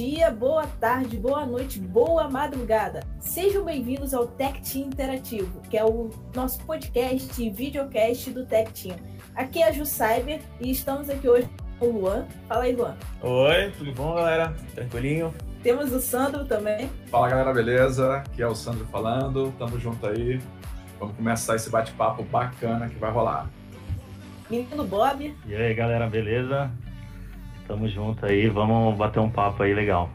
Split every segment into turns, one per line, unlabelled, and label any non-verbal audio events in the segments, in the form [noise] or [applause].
dia, boa tarde, boa noite, boa madrugada. Sejam bem-vindos ao Tech Team Interativo, que é o nosso podcast e videocast do Tech Team. Aqui é a Ju Cyber e estamos aqui hoje com o Luan. Fala aí, Luan.
Oi, tudo bom, galera? Tranquilinho?
Temos o Sandro também.
Fala, galera, beleza? Aqui é o Sandro falando. Tamo junto aí. Vamos começar esse bate-papo bacana que vai rolar.
Menino Bob.
E aí, galera, beleza? Tamo junto aí, vamos bater um papo aí legal.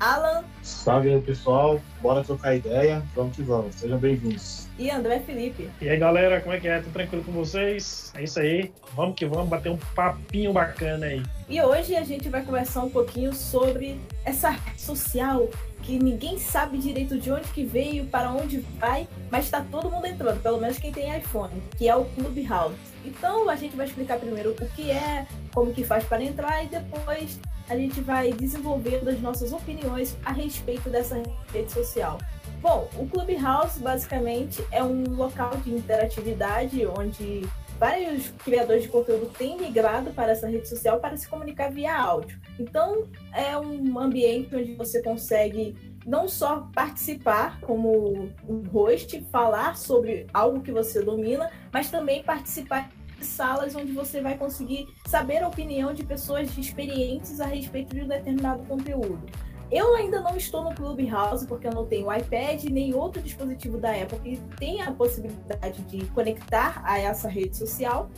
Alan.
Salve aí, pessoal. Bora trocar ideia. Vamos que vamos. Sejam bem-vindos.
E André Felipe.
E aí, galera, como é que é? Tudo tranquilo com vocês? É isso aí. Vamos que vamos bater um papinho bacana aí.
E hoje a gente vai conversar um pouquinho sobre essa rede social que ninguém sabe direito de onde que veio, para onde vai, mas está todo mundo entrando, pelo menos quem tem iPhone, que é o Clubhouse. Então a gente vai explicar primeiro o que é, como que faz para entrar e depois a gente vai desenvolvendo as nossas opiniões a respeito dessa rede social. Bom, o Clubhouse basicamente é um local de interatividade onde vários criadores de conteúdo têm migrado para essa rede social para se comunicar via áudio. Então, é um ambiente onde você consegue não só participar como um host, falar sobre algo que você domina, mas também participar de salas onde você vai conseguir saber a opinião de pessoas experientes a respeito de um determinado conteúdo. Eu ainda não estou no Clubhouse porque eu não tenho iPad nem outro dispositivo da Apple que tenha a possibilidade de conectar a essa rede social,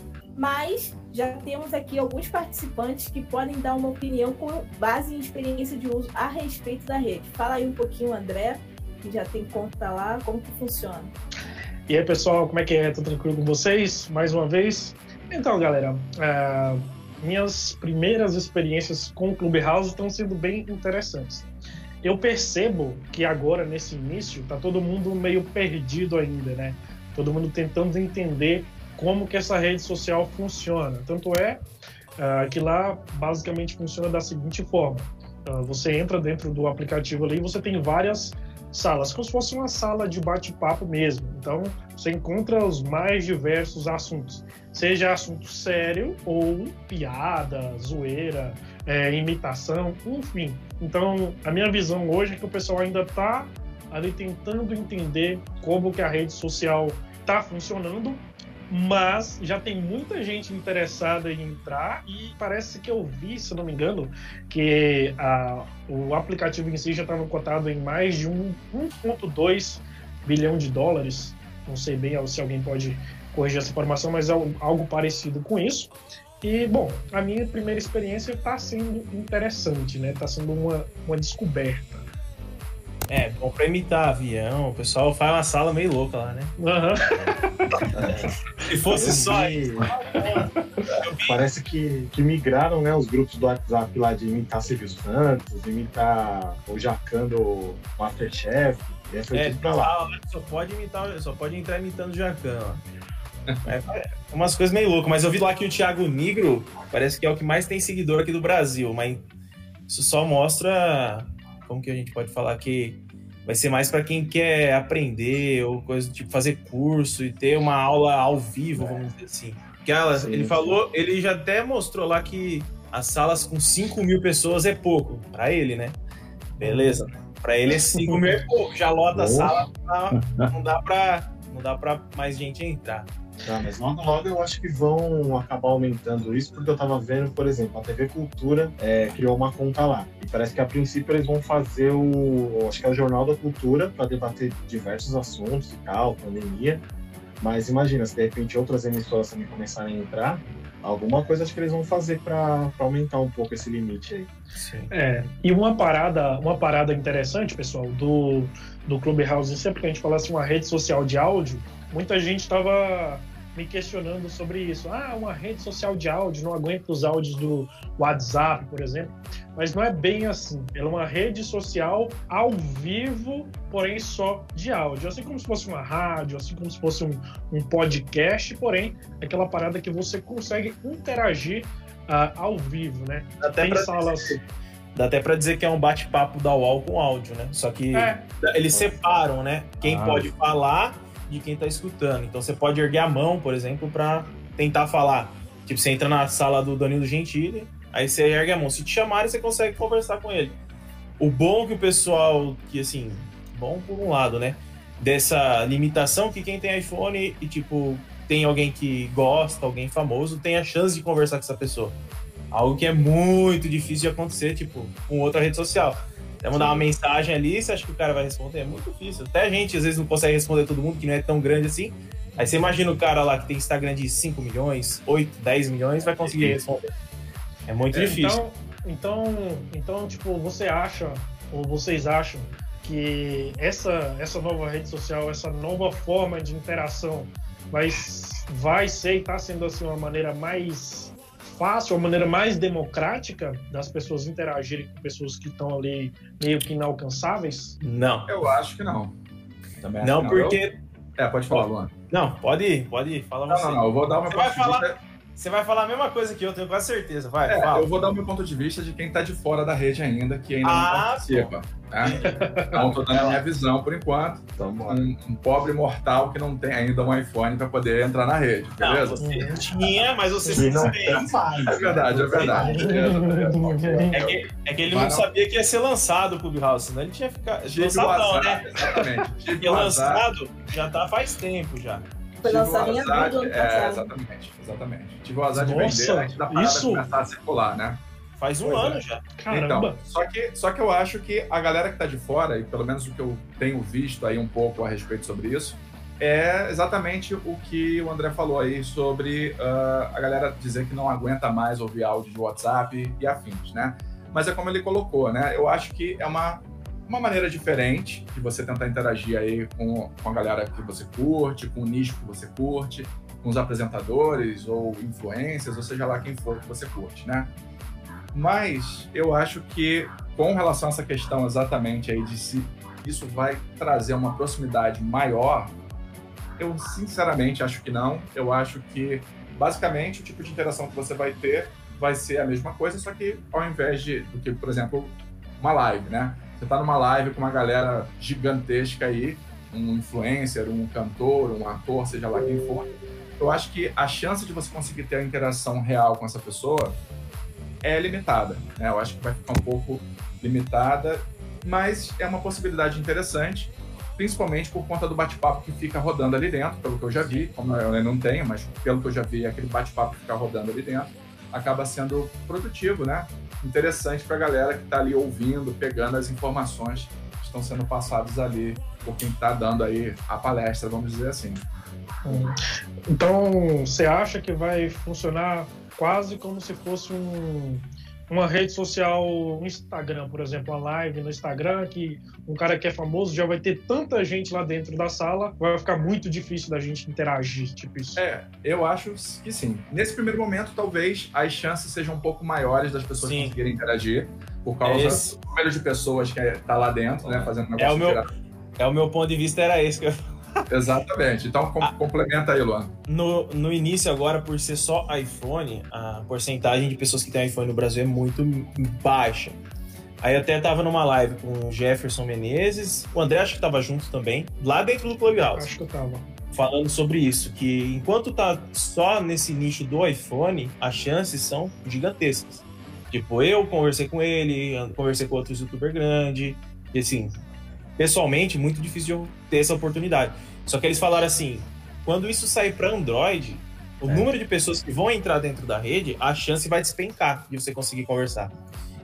mas já temos aqui alguns participantes que podem dar uma opinião com base em experiência de uso a respeito da rede. Fala aí um pouquinho, André, que já tem conta lá, como que funciona.
E aí, pessoal, como é que é? Tudo tranquilo com vocês? Mais uma vez. Então, galera, uh, minhas primeiras experiências com o Clubhouse estão sendo bem interessantes. Eu percebo que agora, nesse início, tá todo mundo meio perdido ainda, né? Todo mundo tentando entender como que essa rede social funciona. Tanto é uh, que lá basicamente funciona da seguinte forma: uh, você entra dentro do aplicativo ali e você tem várias salas, como se fosse uma sala de bate-papo mesmo. Então, você encontra os mais diversos assuntos, seja assunto sério ou piada, zoeira, é, imitação, enfim. Então, a minha visão hoje é que o pessoal ainda está ali tentando entender como que a rede social está funcionando mas já tem muita gente interessada em entrar e parece que eu vi, se não me engano, que a, o aplicativo em si já estava cotado em mais de 1,2 bilhão de dólares. Não sei bem se alguém pode corrigir essa informação, mas é algo parecido com isso. E, bom, a minha primeira experiência está sendo interessante, né? Está sendo uma, uma descoberta.
É, bom pra imitar avião, o pessoal faz uma sala meio louca lá, né?
Uhum.
Se fosse só isso.
Parece que, que migraram né, os grupos do WhatsApp lá de imitar Silvio Santos, imitar o Jacan do Masterchef. E aí foi é, tudo pra lá.
Só pode imitar, só pode entrar imitando o Jacan, ó. É, é, umas coisas meio loucas, mas eu vi lá que o Thiago Negro parece que é o que mais tem seguidor aqui do Brasil, mas isso só mostra como que a gente pode falar que vai ser mais para quem quer aprender ou coisa tipo fazer curso e ter uma aula ao vivo, vamos dizer assim. Que ela, sim, ele sim. falou, ele já até mostrou lá que as salas com 5 mil pessoas é pouco para ele, né? Beleza. Para ele é 5 mil é pouco, já lota a sala, não dá para não dá para mais gente entrar.
Tá, mas logo logo eu acho que vão acabar aumentando isso, porque eu tava vendo, por exemplo, a TV Cultura é, criou uma conta lá. E parece que a princípio eles vão fazer o. Acho que é o Jornal da Cultura para debater diversos assuntos e tal, pandemia. Mas imagina, se de repente outras emissoras também começarem a entrar, alguma coisa acho que eles vão fazer para aumentar um pouco esse limite aí.
Sim. É, e uma parada, uma parada interessante, pessoal, do, do Clubhouse, sempre que a gente falasse uma rede social de áudio, muita gente estava me questionando sobre isso. Ah, uma rede social de áudio, não aguenta os áudios do WhatsApp, por exemplo. Mas não é bem assim. Ela é uma rede social ao vivo, porém só de áudio. Assim como se fosse uma rádio, assim como se fosse um, um podcast, porém, aquela parada que você consegue interagir uh, ao vivo, né?
Até Tem salas. Dizer, dá até para dizer que é um bate-papo da UOL com áudio, né? Só que é. eles separam, né? Quem ah. pode falar de quem está escutando. Então você pode erguer a mão, por exemplo, para tentar falar. Tipo, você entra na sala do Danilo Gentili, aí você ergue a mão. Se te chamarem, você consegue conversar com ele. o bom que o pessoal, que assim, bom por um lado, né? Dessa limitação que quem tem iPhone e, tipo, tem alguém que gosta, alguém famoso, tem a chance de conversar com essa pessoa. Algo que é muito difícil de acontecer, tipo, com outra rede social. É mandar uma mensagem ali, você acha que o cara vai responder? É muito difícil. Até a gente, às vezes, não consegue responder todo mundo, que não é tão grande assim. Aí você imagina o cara lá que tem Instagram de 5 milhões, 8, 10 milhões, vai conseguir responder. É muito
É,
difícil.
Então, então, então, tipo, você acha, ou vocês acham, que essa, essa nova rede social, essa nova forma de interação vai, vai ser e está sendo assim uma maneira mais fácil, uma maneira mais democrática das pessoas interagirem com pessoas que estão ali meio que inalcançáveis?
Não.
Eu acho que não. Também acho
Não,
que
porque.
Eu- É, pode falar, Luan.
Não, pode ir, pode ir. Fala
Não,
você.
não, não. Eu vou dar meu
Você vai
de
falar-. Você vai falar a mesma coisa que eu, tenho quase certeza. Vai,
É,
fala.
eu vou dar o meu ponto de vista de quem tá de fora da rede ainda, que ainda
Ah,
não participa. Né? Então, tô dando a minha visão por enquanto.
Então,
Um, um pobre mortal que não tem ainda um iPhone para poder entrar na rede,
Não,
beleza?
você tinha, mas você se
não
desfez.
É verdade, é verdade.
É que, é que ele não
não.
sabia que ia ser lançado o Clubhouse, senão ele tinha ficado. Lançado não, né?
exatamente.
Porque lançado já tá faz tempo já.
Foi
Tive o
lançado em abril do
de-
ano
É,
passado.
exatamente, exatamente. Tive o azar de
Nossa,
vender antes da parada
isso-
começar a circular, né?
Faz um
Pois é.
ano já.
Caramba!
Então, só que, só que eu acho que a galera que tá de fora, e pelo menos o que eu tenho visto aí um pouco a respeito sobre isso, é exatamente o que o André falou aí sobre ah, a galera dizer que não aguenta mais ouvir áudio de WhatsApp e afins, né? Mas é como ele colocou, né? Eu acho que é uma, uma maneira diferente de você tentar interagir aí com, com a galera que você curte, com o nicho que você curte, com os apresentadores ou influencers, ou seja lá quem for que você curte, né? Mas eu acho que com relação a essa questão exatamente aí de se isso vai trazer uma proximidade maior, eu sinceramente acho que não. Eu acho que basicamente o tipo de interação que você vai ter vai ser a mesma coisa, só que ao invés de do que, por exemplo, uma live, né? Você tá numa live com uma galera gigantesca aí, um influencer, um cantor, um ator, seja lá quem for. Eu acho que a chance de você conseguir ter a interação real com essa pessoa é limitada. Né? Eu acho que vai ficar um pouco limitada, mas é uma possibilidade interessante, principalmente por conta do bate-papo que fica rodando ali dentro, pelo que eu já vi, como eu não tenho, mas pelo que eu já vi, aquele bate-papo que fica rodando ali dentro acaba sendo produtivo, né? Interessante para a galera que está ali ouvindo, pegando as informações que estão sendo passadas ali por quem está dando aí a palestra, vamos dizer assim.
Então, você acha que vai funcionar quase como se fosse um, uma rede social, um Instagram, por exemplo, uma live no Instagram, que um cara que é famoso já vai ter tanta gente lá dentro da sala, vai ficar muito difícil da gente interagir, tipo isso.
É, eu acho que sim. Nesse primeiro momento, talvez as chances sejam um pouco maiores das pessoas
Sim.
conseguirem interagir, por causa
Esse-
do número de pessoas que está lá dentro, né, fazendo negócio
É o meu-. É o meu ponto de vista, era esse que eu [laughs]
Exatamente. Então, com-
Ah.
complementa aí, Luan.
No, no início, agora, por ser só iPhone, a porcentagem de pessoas que têm iPhone no Brasil é muito baixa. Aí eu até tava numa live com o Jefferson Menezes, o André acho que tava junto também, lá dentro do Clubhouse,
Acho que eu tava.
falando sobre isso, que enquanto tá só nesse nicho do iPhone, as chances são gigantescas. Tipo, eu conversei com ele, conversei com outros youtubers grandes, e assim, pessoalmente, muito difícil de eu ter essa oportunidade. Só que eles falaram assim, quando isso sair para Android, o
É.
número de pessoas que vão entrar dentro da rede, a chance vai despencar de você conseguir conversar.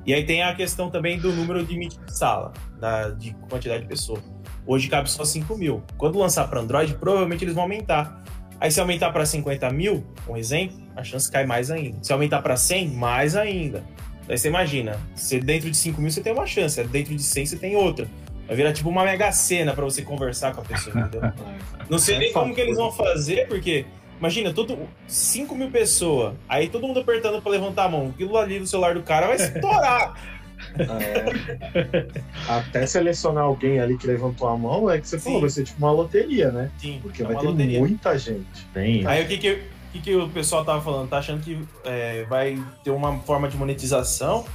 E aí tem a questão também do número de sala, da, de quantidade de pessoas. Hoje cabe só 5 mil. Quando lançar para Android, provavelmente eles vão aumentar. Aí se aumentar para 50 mil, um exemplo, a chance cai mais ainda. Se aumentar para 100, mais ainda. Aí você imagina, se dentro de 5 mil você tem uma chance, dentro de 100 você tem outra. Vai virar tipo uma mega cena para você conversar com a pessoa, entendeu? [laughs] Não sei nem como que eles vão fazer, porque imagina, todo 5 mil pessoas, aí todo mundo apertando para levantar a mão. Aquilo ali no celular do cara vai estourar.
É, até selecionar alguém ali que levantou a mão, é que você falou,
Sim.
vai ser tipo uma loteria, né?
Sim,
Porque
é
vai ter
loteria.
muita gente.
Tem.
Aí o que que, o que que o pessoal tava falando? Tá achando que é, vai ter uma forma de monetização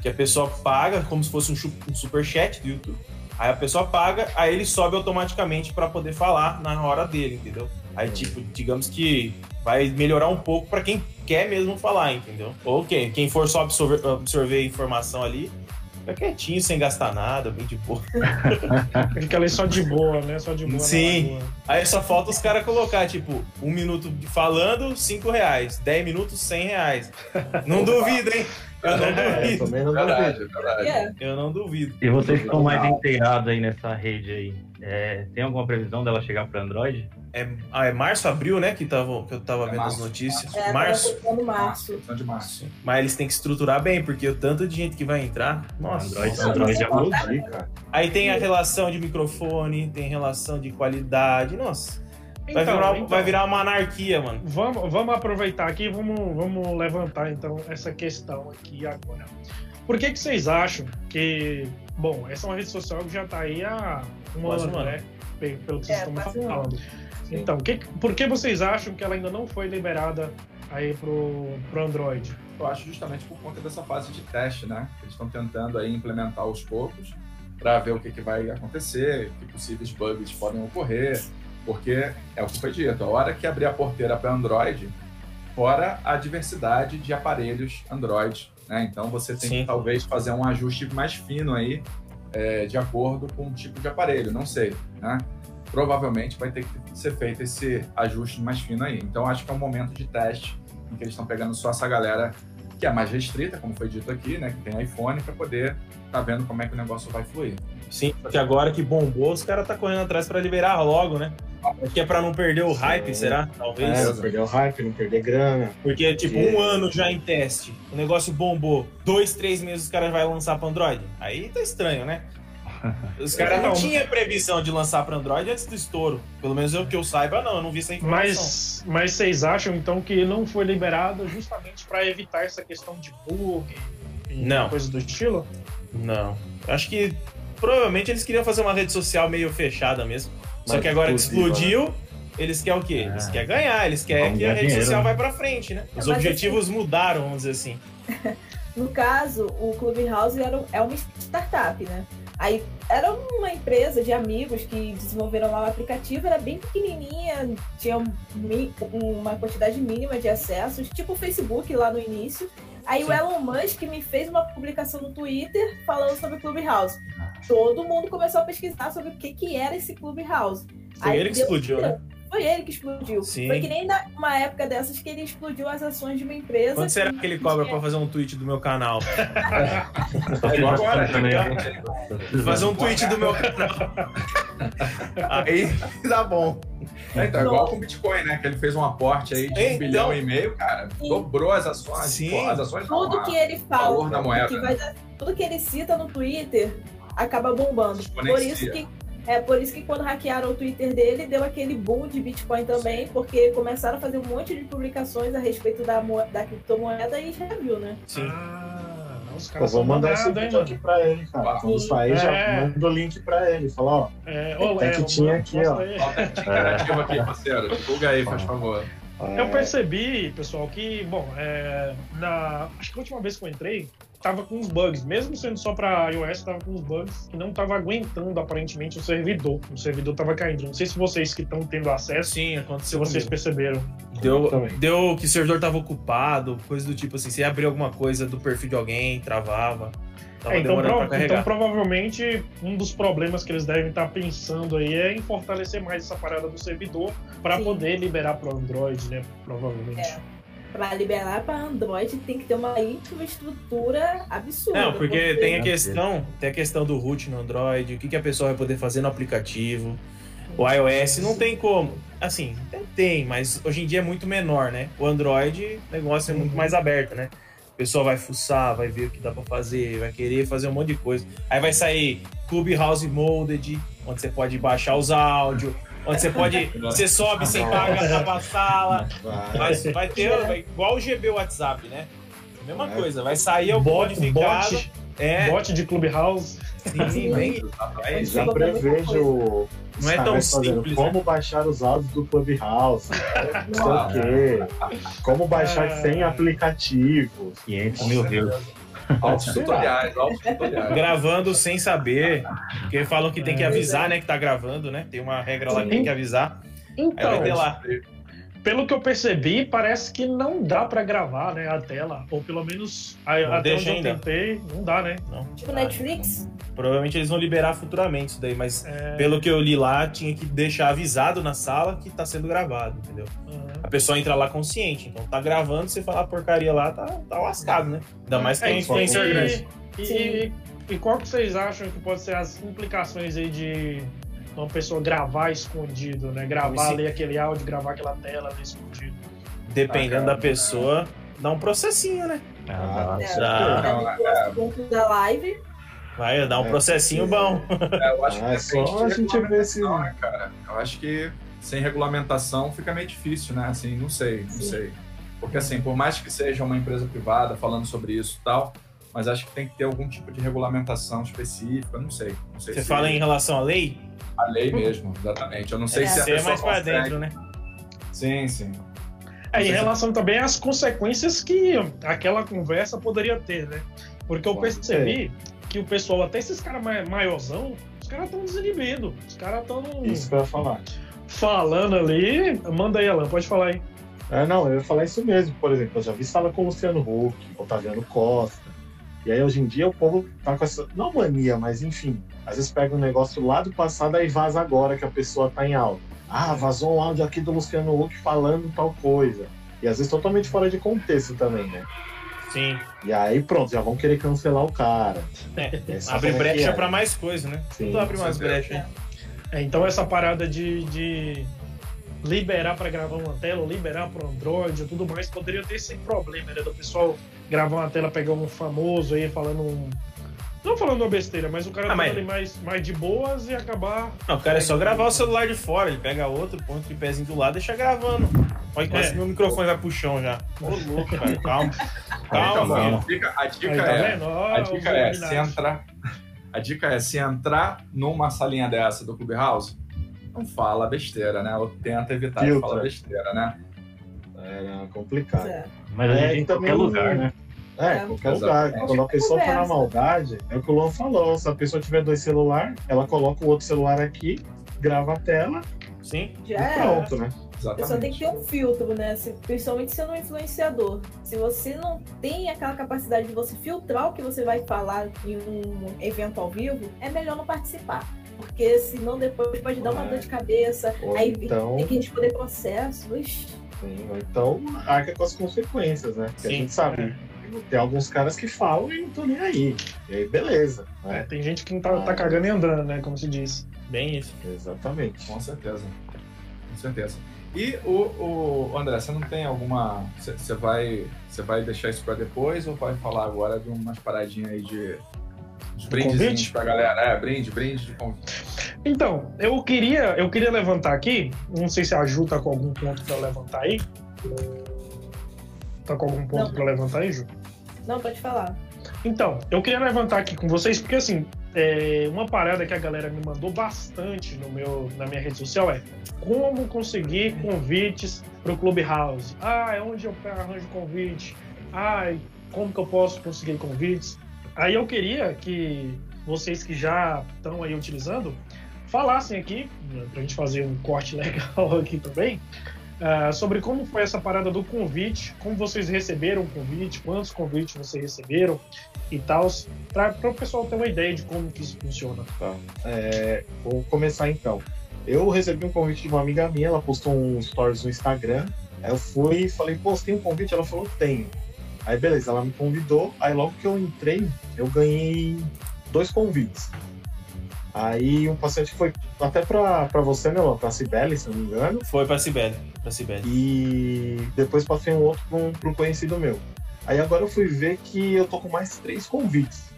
que a pessoa paga como se fosse um, um superchat do YouTube. Aí a pessoa paga, aí ele sobe automaticamente para poder falar na hora dele, entendeu? Aí, tipo, digamos que vai melhorar um pouco para quem quer mesmo falar, entendeu? Ou quem, quem for só absorver, absorver informação ali, Fica quietinho, sem gastar nada, bem de boa. [laughs]
Fica ali só de boa, né? Só de boa.
Sim. Aí só falta os caras colocar, tipo, um minuto falando, cinco reais. Dez minutos, cem reais. Não duvido, hein? Eu não
É,
duvido.
também não
Verdade,
duvido.
verdade.
É,
Eu não duvido.
E vocês que estão mais inteirados aí nessa rede aí, é, tem alguma previsão dela chegar para Android?
É, ah, é março, abril, né? Que, tava, que eu tava
É
vendo
março,
as notícias.
é
março.
tava no março.
Questão de março.
Mas eles têm que estruturar bem, porque o tanto de gente que vai entrar. Nossa.
Android,
Nossa,
Android é muito.
Aí tem a relação de microfone, tem relação de qualidade. Nossa. Vai,
Então,
virar,
então,
vai virar uma anarquia, mano.
Vamos, vamos aproveitar aqui e vamos, vamos levantar então essa questão aqui agora. Por que, que vocês acham que. Bom, essa é uma rede social que já está aí há um
Quase
ano,
um ano.
né? Pe- Pelo que vocês
É,
estão
um ano.
falando. Então, que, por que vocês acham que ela ainda não foi liberada aí pro, pro Android?
Eu acho justamente por conta dessa fase de teste, né? Eles estão tentando aí implementar aos poucos para ver o que, que vai acontecer, que possíveis bugs podem ocorrer, porque é o que foi dito, a hora que abrir a porteira para Android, fora a diversidade de aparelhos Android, né? Então você tem
Sim.
que talvez fazer um ajuste mais fino aí, é, de acordo com o tipo de aparelho, não sei, né? Provavelmente vai ter que ser feito esse ajuste mais fino aí. Então acho que é um momento de teste em que eles estão pegando só essa galera que é mais restrita, como foi dito aqui, né? Que tem iPhone, para poder tá vendo como é que o negócio vai fluir.
Sim, porque agora que bombou, os caras tá correndo atrás pra liberar logo, né? Acho que é pra não perder o hype,
Sim.
será? Talvez.
É, não perder o hype, não perder grana.
Porque, tipo,
Porque-
um ano já em teste, o negócio bombou, dois, três meses os caras vão lançar pra Android. Aí tá estranho, né? [laughs] Os caras não
Não.
tinham previsão de lançar pra Android antes do estouro. Pelo menos eu que eu saiba, não. Eu não vi essa informação.
Mas, mas vocês acham então que não foi liberada justamente para evitar essa questão de bug e
Não.
coisa do estilo?
Não. Acho que provavelmente eles queriam fazer uma rede social meio fechada mesmo. Só que agora que explodiu, eles querem o quê? Eles querem ganhar, eles querem
Vamos
que a rede
dinheiro,
social
né?
vai pra frente, né? Os
Mas
objetivos mudaram, vamos dizer assim. [laughs]
No caso, o Clubhouse era, é uma startup, né? Aí era uma empresa de amigos que desenvolveram lá o aplicativo, era bem pequenininha, tinha um uma quantidade mínima de acessos, tipo o Facebook lá no início. Aí o
Sim.
Elon Musk me fez uma publicação no Twitter falando sobre o Clubhouse. Todo mundo começou a pesquisar sobre o que, que era esse Clubhouse.
Foi ele que explodiu, né?
Foi ele que explodiu.
Sim.
Foi que nem na- uma época dessas que ele explodiu as ações de uma empresa.
Quanto será que ele cobra pra fazer um tweet do meu canal? [laughs]
É agora,
também.
né?
Precisando.
Fazer um tweet do meu canal. [laughs] Aí dá bom.
É, então, igual com o Bitcoin, né? Que ele fez um aporte aí de um
Então-
bilhão e meio, cara.
Sim.
Dobrou as ações.
Sim.
Pô, as ações
tudo que ele fala,
da moeda.
que vai dar- tudo que ele cita no Twitter acaba bombando. Por isso que é por isso que quando hackearam o Twitter dele deu aquele boom de Bitcoin também, porque começaram a fazer um monte de publicações a respeito da, mo- da criptomoeda e já viu, né?
Sim.
Ah, os
Pô,
caras
vou mandar esse vídeo
mano?
aqui pra ele, cara.
Sim.
Quando sair, já
É.
manda o link pra ele. Fala, ó,
É,
que tinha aqui, ó.
aí.
Interativo aqui, parceiro. Divulga aí, faz favor.
Eu
é,
percebi, pessoal, que, bom, é, na, acho que a última vez que eu entrei, tava com uns bugs, mesmo sendo só pra iOS, tava com uns bugs que não tava aguentando aparentemente o servidor. O servidor tava caindo. Não sei se vocês que estão tendo acesso,
Sim,
se
aconteceu
vocês
comigo.
perceberam.
Deu,
Também.
deu que o servidor tava ocupado, coisa do tipo assim. Você abria alguma coisa do perfil de alguém, travava.
É, então, pro- então, provavelmente, um dos problemas que eles devem estar pensando aí é em fortalecer mais essa parada do servidor para poder liberar pro Android, né? Provavelmente.
É. Pra liberar pra Android tem que ter uma infraestrutura absurda.
Não, porque tem a questão, tem a questão do root no Android, o que, que a pessoa vai poder fazer no aplicativo. O iOS não tem como. Assim, tem, mas hoje em dia é muito menor, né? O Android, o negócio é muito
Uhum.
mais aberto, né? A pessoa vai fuçar, vai ver o que dá pra fazer, vai querer fazer um monte de coisa. Aí vai sair Clubhouse Molded, onde você pode baixar os áudios, onde você pode. Você sobe sem pagar na pra sala.
vai.
Vai, vai ter vai- igual o GB WhatsApp, né? Mesma
É.
coisa, vai sair o
Bot,
modificado.
bot,
É,
bot de Clubhouse.
sim, [laughs] bem.
É,
Já prevejo
Não é tão simples,
como baixar os áudios do Clubhouse, não sei o quê, como baixar
Ah.
sem aplicativo.
500 mil views.
Altos tutoriais, altos tutoriais.
Gravando sem saber. Porque falam que tem que avisar, né? Que tá gravando, né? Tem uma regra lá que tem que avisar. Aí vai ter
Então,
lá.
Pelo que eu percebi, parece que não dá pra gravar, né, a tela. Ou pelo menos a,
Não
até
deixa
onde eu
ainda.
tentei, não dá, né?
Não.
Tipo
Ah,
Netflix?
Provavelmente eles vão liberar futuramente isso daí, mas
É,
pelo que eu li lá, tinha que deixar avisado na sala que tá sendo gravado, entendeu?
aham.
A pessoa entra lá consciente, então tá gravando, você falar porcaria lá, tá, tá lascado, né? Ainda mais que é,
É,
influencer grande.
E, e, e qual que vocês acham que pode ser as implicações aí de uma pessoa gravar escondido, né? Gravar
Sim.
ali aquele áudio, gravar aquela tela ali escondido.
Dependendo
Ah,
da pessoa, dá um processinho, né?
Ah,
É, tá no ponto da live.
Vai dar um
É,
processinho
sim.
bom.
É, eu acho que
Ah, é
depende
só a gente ver se-
regulamentação, né, cara? Eu acho que sem regulamentação fica meio difícil, né? Assim, não sei, não
Sim.
sei. Porque assim, por mais que seja uma empresa privada falando sobre isso e tal, mas acho que tem que ter algum tipo de regulamentação específica, não sei. Não sei
Você
se
fala em relação à lei?
A lei mesmo, exatamente. Eu não sei
É,
se a
Você é
pessoa
mais pra
consegue.
dentro, né?
Sim, sim.
É, em relação também às consequências que aquela conversa poderia ter, né? Porque eu
Pode
percebi que o pessoal, até esses caras mai- maiorzão, os caras estão desinibidos. Os caras estão
Isso que eu ia falar.
falando ali. Manda aí, Alan, pode falar aí.
É, não, eu ia falar isso mesmo. Por exemplo, eu já vi sala com o Luciano Huck, Otaviano Costa. E aí, hoje em dia, o povo tá com essa. Não mania, mas enfim. Às vezes pega um negócio lá do passado e vaza agora que a pessoa tá em áudio. Ah, vazou um áudio aqui do Luciano Huck falando tal coisa. E às vezes totalmente fora de contexto também, né?
Sim.
E aí, pronto, já vão querer cancelar o cara.
É.
É,
Abre
é
brecha
é?
pra mais coisa, né?
Sim,
Tudo abre mais brecha. hein?
É, então essa parada de, de liberar para gravar uma tela, liberar para Android e tudo mais, poderia ter esse problema, né? Do pessoal gravar uma tela, pegar um famoso aí falando um. Não falando uma besteira, mas o cara
Ah,
tá
mas-
ali mais, mais de boas e acabar.
Não, o cara é só gravar o celular de fora, ele pega outro, põe o tripézinho do lado e deixa gravando. Olha quase
É.
que meu microfone vai pro chão já. Ô, louco, cara, calma.
Então,
Calma,
a
filho.
dica, a dica
Aí, tá
é.
vendo? Ó,
A dica é, se entrar. A dica é, se entrar numa salinha dessa do Clubhouse, não fala besteira, né? Ou tenta evitar de
Filtra.
falar besteira, né?
Era complicado.
É.
Mas a
É,
gente em qualquer
também-
lugar, né?
É,
É.
qualquer lugar. Quando a pessoa tá na maldade, é o que o Luan falou. Se a pessoa tiver dois celulares, ela coloca o outro celular aqui, grava a tela
Sim.
e
Já é.
pronto, né?
A pessoa tem que ter um filtro, né? Se- principalmente sendo um influenciador. Se você não tem aquela capacidade de você filtrar o que você vai falar em um evento ao vivo, é melhor não participar. Porque senão depois pode dar uma
É.
dor de cabeça,
Ou
aí
então,
tem que responder processo. Ixi,
sim, então arca com as consequências, né? Porque a
Sim.
gente sabe. Tem alguns caras que falam e não tô nem aí. E aí, beleza.
É,
né?
tem gente que não tá, tá cagando e andando, né? Como se diz.
Bem isso.
Exatamente.
Com certeza. Com certeza. E o, o André, você não tem alguma. Você vai, você vai deixar isso pra depois ou vai falar agora de umas paradinhas aí de. Os brindezinhos pra galera? É, brinde, brinde de convite.
Então, eu queria, eu queria levantar aqui, não sei se a Ju tá com algum ponto pra levantar aí. Tá com algum ponto pra levantar aí, Ju?
não, pode falar.
Então, eu queria levantar aqui com vocês, porque assim, é, uma parada que a galera me mandou bastante no meu, na minha rede social é como conseguir convites pro Clubhouse. Ah, é onde eu arranjo convite? Ah, como que eu posso conseguir convites? Aí eu queria que vocês que já estão aí utilizando falassem aqui, né, pra gente fazer um corte [laughs] legal aqui também, ah, sobre como foi essa parada do convite, como vocês receberam o convite, quantos convites vocês receberam e tal, para o pessoal ter uma ideia de como que isso funciona.
Tá. É, vou começar então. Eu recebi um convite de uma amiga minha, ela postou um stories no Instagram. Aí eu fui e falei, pô, você tem um convite? Ela falou, tenho. Aí beleza, ela me convidou. Aí logo que eu entrei, eu ganhei dois convites. Aí um paciente foi até pra, pra você, né, Lô? pra Cibele, se não me engano.
Foi pra Sibeli. Pra Sibeli.
E depois passei um outro pra um, pra um conhecido meu. Aí agora eu fui ver que eu tô com mais três convites.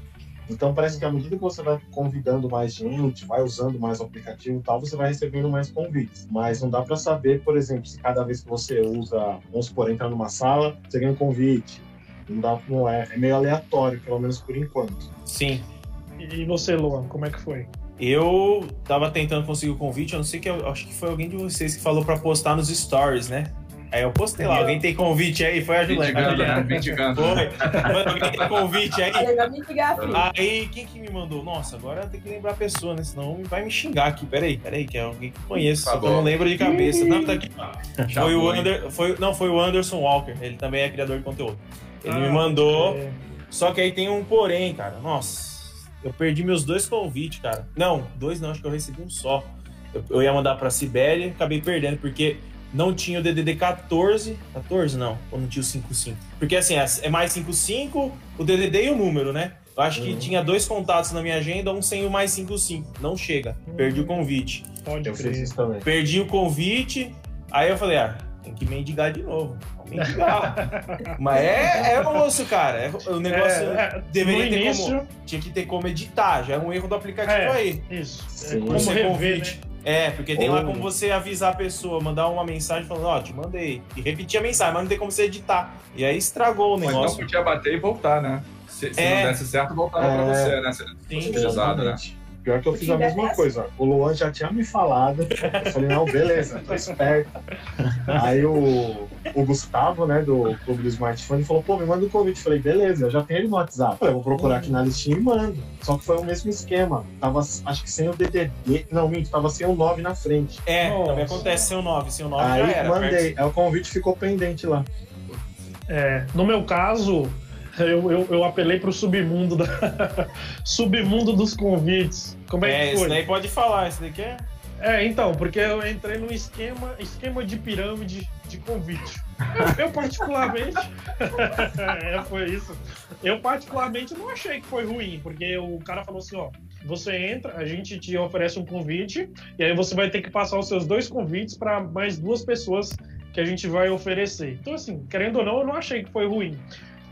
Então parece que à medida que você vai convidando mais gente, vai usando mais o aplicativo e tal, você vai recebendo mais convites. Mas não dá pra saber, por exemplo, se cada vez que você usa, vamos supor, entrar numa sala, você ganha um convite. Não dá, não é, é meio aleatório, pelo menos por enquanto.
Sim.
E você, Luan, como é que foi?
Eu tava tentando conseguir o convite, eu não sei que eu acho que foi alguém de vocês que falou pra postar nos stories, né? Aí eu postei lá, alguém tem convite aí? Foi a Juliana.
Né? [laughs]
Foi. Mano, alguém tem convite aí? Aí, quem que me mandou? Nossa, agora tem que lembrar a pessoa, né? Senão vai me xingar aqui. Peraí, peraí, que é alguém que eu conheço,
Tá
só que eu não lembro de cabeça. Não, tá aqui.
Já
Foi o
foi.
Ander, foi, não, foi o Anderson Walker. Ele também é criador de conteúdo. Ele
Ah,
me mandou.
é.
Só que aí tem um porém, cara. Nossa, eu perdi meus dois convites, cara. Não, dois não, acho que eu recebi um só. Eu, eu ia mandar pra Sibéria, acabei perdendo, porque não tinha o DDD 14. 14 não, ou não tinha o 55. Porque assim, é é mais 55, o DDD e o número, né? Eu acho que
Uhum.
tinha dois contatos na minha agenda, um sem o mais 55. Não chega. Perdi o convite.
Pode
Eu fiz
crer.
isso também.
Perdi o convite, aí eu falei, ah, tem que mendigar de novo. Vou [laughs] mendigar. Mas é, é osso, cara. É, o negócio
É, é,
deveria ter
início,
como. Tinha que ter como editar, já é um erro do aplicativo
É.
aí.
Isso.
Sim.
É como
Você
rever,
convite.
né?
É, porque tem lá
Ou-
como você avisar a pessoa, mandar uma mensagem falando, ó, te mandei. E repetir a mensagem, mas não tem como você editar. E aí estragou o
Ou então
negócio.
podia bater e voltar, né? Se, se
É.
não desse certo, voltava pra
É.
você, né? Se-
Sim.
Utilizado, né?
Pior que eu fiz a mesma coisa. O Luan já tinha me falado. Eu falei, não, beleza, tô esperto. Aí o, o Gustavo, né, do Clube do Smartphone, falou, pô, me manda um convite. Eu falei, beleza, eu já tenho ele no WhatsApp. Eu falei, vou procurar aqui na listinha e mando. Só que foi o mesmo esquema. Tava, acho que sem o DDD. Não, minto, tava sem o 9 na frente.
É,
Nossa.
também acontece seu 9. Seu 9
Aí
já era.
mandei. Aí o convite ficou pendente lá.
É, no meu caso, eu, eu, eu apelei pro submundo da [laughs] submundo dos convites. Como é,
É,
que
isso
foi?
daí pode falar, isso daqui é.
É, então, porque eu entrei num esquema, esquema de pirâmide de convite. Eu, [laughs] eu particularmente. [laughs] é, foi isso. Eu particularmente não achei que foi ruim, porque o cara falou assim, ó. Você entra, a gente te oferece um convite, e aí você vai ter que passar os seus dois convites para mais duas pessoas que a gente vai oferecer. Então, assim, querendo ou não, eu não achei que foi ruim.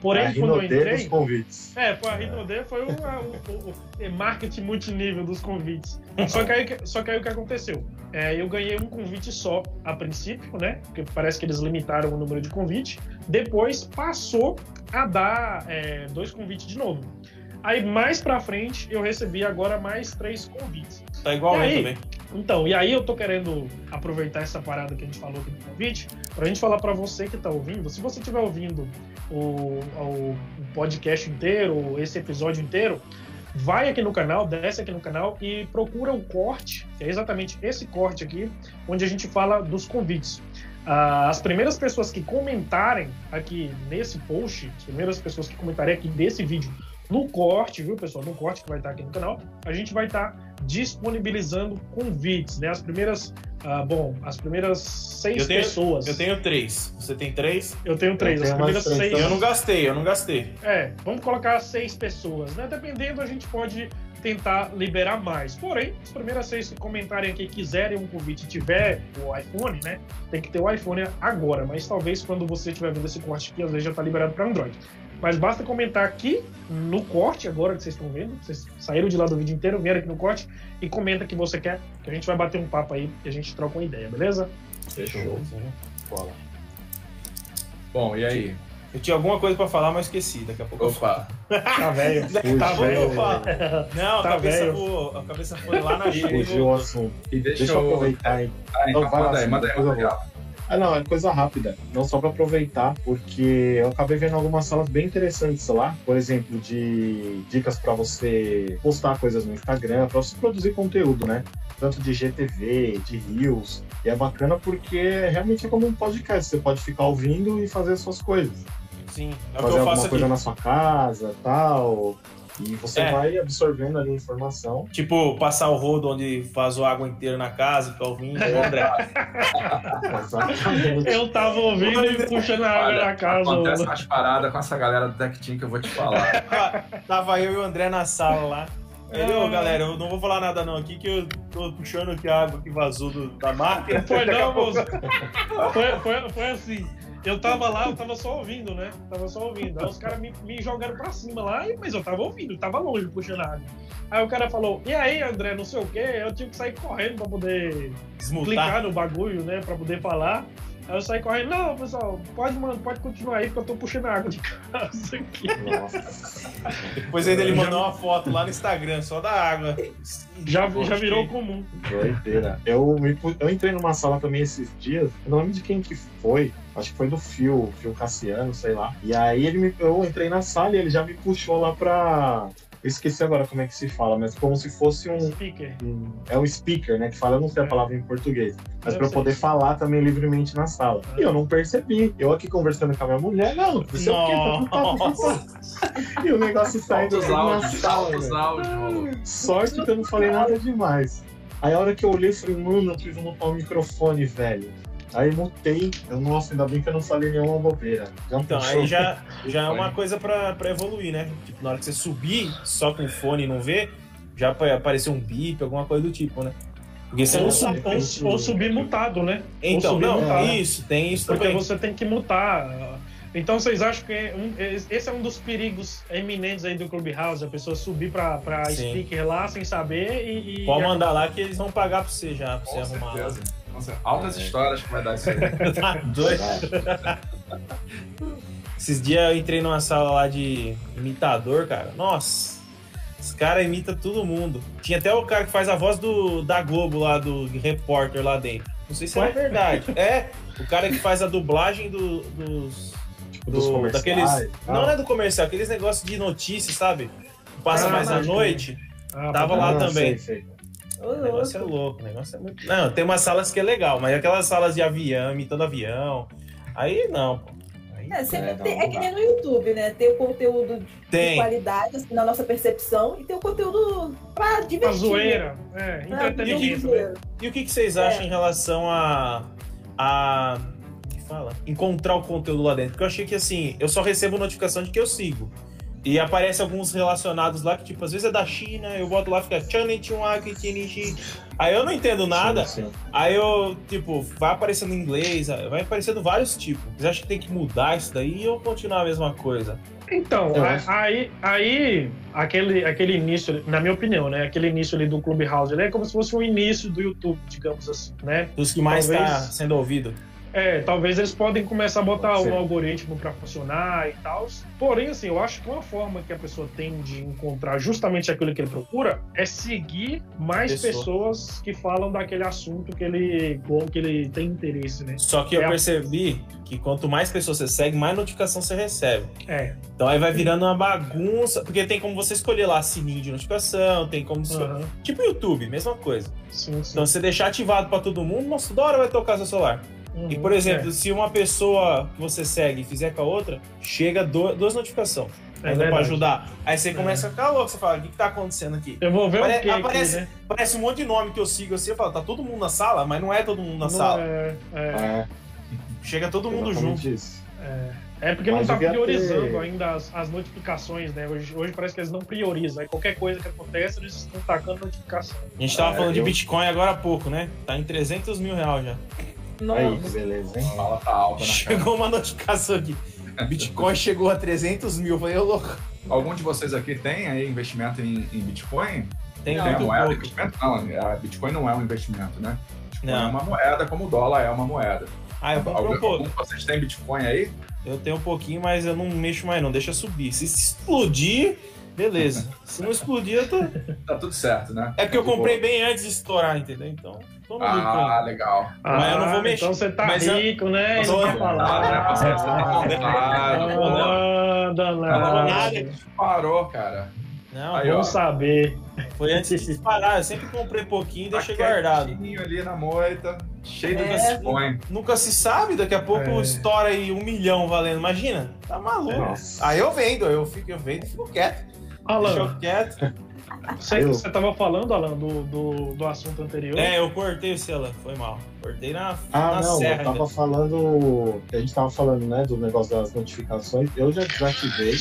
Porém,
a
quando eu
Rinodê dos
entrei.
convites.
É, pô, a Rinodê foi o, o- o- o marketing multinível dos convites. Só que aí, só que aí o que aconteceu? É, eu ganhei um convite só a princípio, né? Porque parece que eles limitaram o número de convite. Depois passou a dar é, dois convites de novo. Aí mais pra frente eu recebi agora mais três convites.
Tá igual
E
eu
aí?
também.
Então, e aí eu tô querendo aproveitar essa parada que a gente falou aqui no convite, pra gente falar pra você que tá ouvindo, se você estiver ouvindo o, o, podcast inteiro, esse episódio inteiro, vai aqui no canal, desce aqui no canal e procura o corte, que é exatamente esse corte aqui, onde a gente fala dos convites. Ah, as primeiras pessoas que comentarem aqui nesse post, as primeiras pessoas que comentarem aqui desse vídeo no corte, viu, pessoal? No corte que vai estar aqui no canal, a gente vai estar disponibilizando convites, né? As primeiras, ah, bom, as primeiras seis
Eu tenho-
pessoas.
Eu tenho três. Você tem três?
Eu tenho três.
Eu
as
tenho
primeiras
três
seis.
Eu não gastei, eu não gastei.
É, vamos colocar seis pessoas, né? Dependendo, a gente pode tentar liberar mais. Porém, as primeiras seis que comentarem aqui quiserem um convite e tiver o iPhone, né? Tem que ter o iPhone agora, mas talvez quando você estiver vendo esse corte aqui, às vezes já tá liberado para Android. Mas basta comentar aqui no corte, agora que vocês estão vendo, vocês saíram de lá do vídeo inteiro, vieram aqui no corte e comenta que você quer, que a gente vai bater um papo aí e a gente troca uma ideia, beleza?
Fechou.
Bola.
Bom, e aí?
Eu tinha alguma coisa pra falar, mas esqueci. Daqui a pouco eu falo.
Opa,
Tá velho.
A
Tá velho.
Não, a,
Tá
cabeça
velho.
voou, a cabeça foi lá na
Fugiu o assunto.
e deixa,
Deixa eu aproveitar aí.
Ah, então
lá,
manda aí, manda aí,
Ah, não, é coisa rápida. Não só para aproveitar, porque eu acabei vendo algumas salas bem interessantes lá. Por exemplo, de dicas para você postar coisas no Instagram, para você produzir conteúdo, né? Tanto de GTV, de Reels. E é bacana porque realmente é como um podcast. Você pode ficar ouvindo e fazer as suas coisas.
Sim, é
fazer alguma coisa
aqui.
na sua casa tal. E você
É.
vai absorvendo ali a informação.
Tipo, passar o rodo onde faz o água inteira na casa, ficar ouvindo. Ô, André, [laughs]
Exatamente.
Eu tava ouvindo e puxando a água
Olha,
na casa.
Acontece umas paradas com essa galera do Tech Team que eu vou te falar. [laughs]
tava eu e o André na sala lá. Ele, ô
Ah.
galera, eu não vou falar nada não aqui, que eu tô puxando aqui a água que vazou do- da máquina.
Foi não, moço. Foi, foi, foi assim. Eu tava lá, eu tava só ouvindo, né? Tava só ouvindo. Aí os caras me, me jogaram pra cima lá, mas eu tava ouvindo, tava longe puxando a água. Aí o cara falou, e aí, André, não sei o quê, eu tive que sair correndo pra poder
Desmutar.
clicar no bagulho, né? Pra poder falar. Aí eu saí correndo, não, pessoal, pode, mano, pode continuar aí, porque eu tô puxando água de casa aqui.
Nossa.
Depois ainda ele mandou uma foto lá no Instagram, só da água.
Já, já virou comum.
Doideira. Eu, me eu entrei numa sala também esses dias, eu não lembro de quem que foi, acho que foi do Fio, Fio Cassiano, sei lá. E aí ele me, eu entrei na sala e ele já me puxou lá pra. Eu esqueci agora como é que se fala, mas como se fosse um.
Speaker.
um- É um speaker, né? Que fala, eu não sei a palavra em português. Mas
Eu
pra eu
sei.
poder falar também livremente na sala.
Ah.
E eu não percebi. Eu aqui conversando com a minha mulher, não, não sei o que, tá. [laughs] E o negócio saindo na
áudios,
sala,
altos
velho.
áudios.
Sorte que eu não falei nada demais. Aí a hora que eu olhei, eu falei, mano, eu preciso mutar o microfone, velho. Aí mutei, eu, nossa, ainda bem que eu não falei nenhuma bobeira. Já
Então,
puxou.
aí já, já é uma coisa pra, pra evoluir, né? Tipo, na hora que você subir só com o fone e não ver, já vai aparecer um bip, alguma coisa do tipo, né? Porque você
Ou,
não sabe.
ou, ou subir mutado, né?
Então, não,
mutado.
isso, tem isso
Porque
também.
você tem que mutar. Então vocês acham que é um- esse é um dos perigos eminentes aí do Clubhouse, a pessoa subir pra, pra
Sim.
speaker lá sem saber e. e-
Pode mandar lá que eles vão pagar pra você já, pra você
Com
arrumar lá.
Nossa, altas
É.
histórias que vai dar isso aí. [laughs]
Tá doido? [laughs] Esses dias eu entrei numa sala lá de imitador, cara. Nossa, esse cara imita todo mundo. Tinha até o cara que faz a voz do, da Globo lá, do repórter lá dentro. Não sei se é verdade. [laughs] É, o cara que faz a dublagem do- dos.
Tipo, dos
do-
comerciais.
daqueles.
tal.
Não, não é do comercial, aqueles negócios de notícias, sabe? Passa
Ah,
mais à
pode
noite.
Ah,
tava lá
Ah,
também.
sei, sei.
Ô,
O negócio é
louco.
o negócio é muito. Não, tem umas salas que é legal, mas aquelas salas de avião, imitando avião. Aí não, pô. Aí
É, sempre
É, não,
tem-
não
é que nem no YouTube, né? Tem o conteúdo de
tem.
qualidade, assim, na nossa percepção, e tem o conteúdo pra divertir.
A zoeira, é,
né? Pra
entretenimento, né?
E o que, que vocês acham
É.
em relação a. a. que fala? Encontrar o conteúdo lá dentro? Porque eu achei que assim, eu só recebo notificação de que eu sigo. E aparece alguns relacionados lá que, tipo, às vezes é da China, eu boto lá, fica Chinichi. Aí eu não entendo nada.
Sim, sim.
Aí eu, tipo, vai aparecendo em inglês, vai aparecendo vários tipos. Vocês acham que tem que mudar isso daí ou continuar a mesma coisa?
Então, aí, aí aquele, aquele início, na minha opinião, né? Aquele início ali do Clubhouse, ele é como se fosse um início do YouTube, digamos assim, né?
Dos que mais
Talvez-
tá sendo ouvido.
É, talvez eles podem começar a botar
Pode
um algoritmo para funcionar e tal. Porém, assim, eu acho que uma forma que a pessoa tem de encontrar justamente aquilo que ele procura é seguir mais
Pessoa.
pessoas que falam daquele assunto que ele, que ele tem interesse, né?
Só que eu
É a-
percebi que quanto mais pessoas você segue, mais notificação você recebe.
É.
Então aí vai virando uma bagunça, porque tem como você escolher lá sininho de notificação, tem como.
aham,
Tipo YouTube, mesma coisa.
Sim, sim.
Então você deixar ativado pra todo mundo, nossa, toda hora vai tocar seu celular.
Uhum,
E por exemplo, se uma pessoa que você segue fizer com a outra, chega do- duas notificações.
é, é verdade.
ajudar. Aí você
É.
começa a ficar louco, você fala, o que, que tá acontecendo aqui?
Eu vou ver
Apare-
o que aqui,
aparece-
né?
Parece um monte de nome que eu sigo assim, eu falo, tá todo mundo na sala, mas não é todo mundo na
Não
sala.
É, é,
É,
Chega todo mundo junto.
isso.
é. É porque não
Mas
tá
devia
priorizando
ter-
ainda as, as notificações, né? Hoje, hoje parece que eles não priorizam. Aí qualquer coisa que acontece, eles estão tacando notificação.
A gente tava
É,
falando de
eu-
Bitcoin agora há pouco, né? Tá em 300 mil reais já.
Nossa.
Aí, beleza, hein?
A bala tá alta, né?
Chegou uma notificação aqui. Bitcoin chegou a 300 mil. Eu Falei, ô louco.
Algum de vocês aqui tem aí investimento em, em Bitcoin?
Tem
Não.
Tem a
muito
moeda
pouco.
investimento? Não, a Bitcoin não é um investimento, né? Bitcoin
Não.
é uma moeda, como o dólar é uma moeda.
Ah, eu comprei um pouco.
algum de vocês tem Bitcoin aí?
Eu tenho um pouquinho, mas eu não mexo mais não. Deixa subir. Se explodir, beleza. Se não explodir, eu tô...
Tá tudo certo, né?
É porque eu comprei bem antes de estourar, entendeu? Então,
Ah, legal.
Mas eu não vou mexer.
Então você tá
Mas eu-
rico, né?
Mas
E não
eu-
vai falar.
Ah, né? Comprar.
Ah,
Não,
danado.
nada.
Parou, cara.
Não,
Aí, ó.
Vamos saber.
foi antes de disparar. Eu sempre comprei pouquinho e deixei
Tá
guardado.
ali na moita, cheio de
É.
Bitcoin.
Nunca se sabe, daqui a pouco
É.
estoura aí um milhão valendo. Imagina, tá maluco.
Nossa.
Aí eu vendo, eu fico, eu vendo e fico quieto. Deixa
Alan,
eu quieto.
você,
Eu-
você tava falando, Alan, do, do, do assunto anterior.
É, eu cortei o celular, foi mal. Cortei na,
Ah,
na
não,
serra
eu tava
ainda.
falando. A gente tava falando, né, do negócio das notificações. Eu já desativei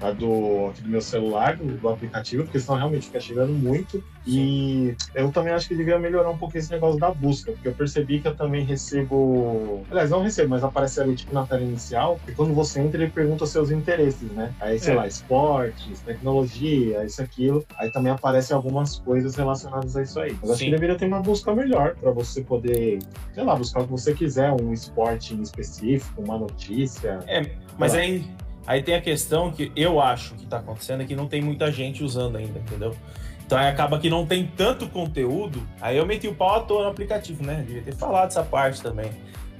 a do, aqui do meu celular, do, do aplicativo, porque senão realmente fica chegando muito. E eu também acho que devia melhorar um pouquinho esse negócio da busca, porque eu percebi que eu também recebo. Aliás, não recebo, mas aparece ali tipo na tela inicial, e quando você entra, ele pergunta os seus interesses, né? Aí, sei
É.
lá, esportes, tecnologia, isso, aquilo. Aí também aparecem algumas coisas relacionadas a isso aí. Mas acho
Sim.
que deveria ter uma busca melhor para você poder, sei lá, buscar o que você quiser, um esporte em específico, uma notícia.
É, mas aí, aí tem a questão que eu acho que tá acontecendo é que não tem muita gente usando ainda, entendeu? Então aí acaba que não tem tanto conteúdo. Aí eu meti o pau à toa no aplicativo, né? Devia ter falado essa parte também.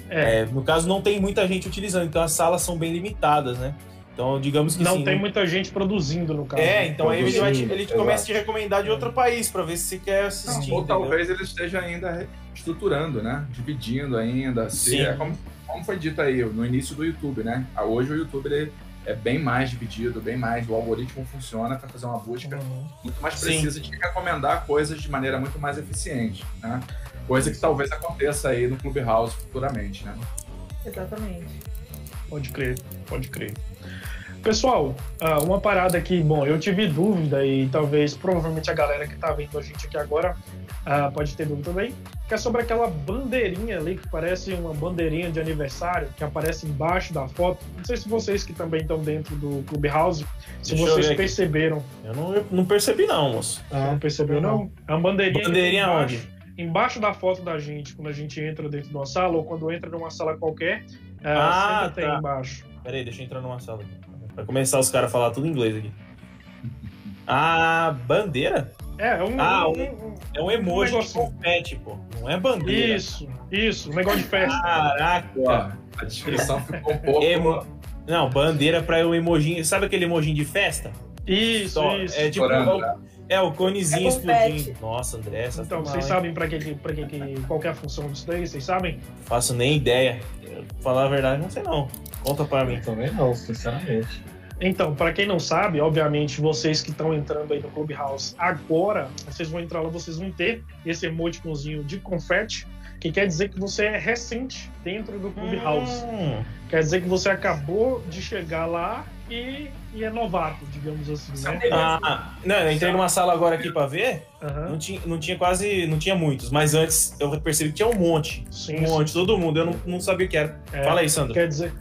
É,
É, no caso, não tem muita gente utilizando, então as salas são bem limitadas, né? Então, digamos que
não
sim,
tem
né?
muita gente produzindo, no caso.
É, então aí ele, vai te- ele começa a te recomendar de outro país pra ver se você quer assistir.
Ou
entendeu?
talvez ele esteja ainda estruturando, né? Dividindo ainda. Se é como, como foi dito aí no início do YouTube, né? Ah, Hoje o YouTube ele é bem mais dividido, bem mais. O algoritmo funciona para fazer uma busca
Uhum.
muito mais
Sim.
precisa de recomendar coisas de maneira muito mais eficiente, né? Coisa que talvez aconteça aí no Clubhouse futuramente, né?
Exatamente.
Pode crer, pode crer. Pessoal, ah, uma parada que, bom, eu tive dúvida e talvez, provavelmente a galera que tá vendo a gente aqui agora ah, pode ter dúvida também, que é sobre aquela bandeirinha ali que parece uma bandeirinha de aniversário que aparece embaixo da foto. Não sei se vocês que também estão dentro do Clubhouse, se
Deixa eu
vocês
aqui.
perceberam.
Eu não, eu não percebi, não, moço.
Não percebeu, não? É uma bandeirinha.
Bandeirinha
tem
onde?
embaixo, embaixo da foto da gente, quando a gente entra dentro de uma sala ou quando entra numa sala qualquer, ah,
Ah,
sempre tem
tá.
embaixo.
Pera aí, deixa eu entrar numa sala aqui. Vai começar os caras a falar tudo em inglês aqui. Ah, bandeira?
É, é um,
Ah,
um-
um-
um-
É um emoji de
negocinho.
confete, pô. Não é bandeira.
Isso, isso, um negócio de festa.
Caraca.
Pô, a descrição ficou um pouco.
Emo- Não, bandeira pra o emoji. Sabe aquele emoji de festa?
Isso,
Só-
isso.
É tipo. É o conezinho
É
explodindo. Nossa, André, essa
Então,
mal,
vocês
hein?
sabem pra que, que- pra que, que- qual que é a função disso daí? Vocês sabem?
Faço nem ideia. Eu, falar a verdade, não sei não. Conta pra mim.
Eu também não, sinceramente.
Então, pra quem não sabe, obviamente, vocês que estão entrando aí no Clubhouse agora, vocês vão entrar lá, vocês vão ter esse emoticonzinho de confete, que quer dizer que você é recente dentro do Clubhouse.
Hum,
Quer dizer que você acabou de chegar lá e, e é novato, digamos assim, né?
ah, não, eu entrei numa sala agora aqui pra ver.
Aham.
Não tinha, não tinha quase. Não tinha muitos. Mas antes eu percebi que tinha um monte.
Sim,
Um monte, todo mundo. Eu não, não sabia o que era.
É,
Fala aí, Sandro.
Quer dizer,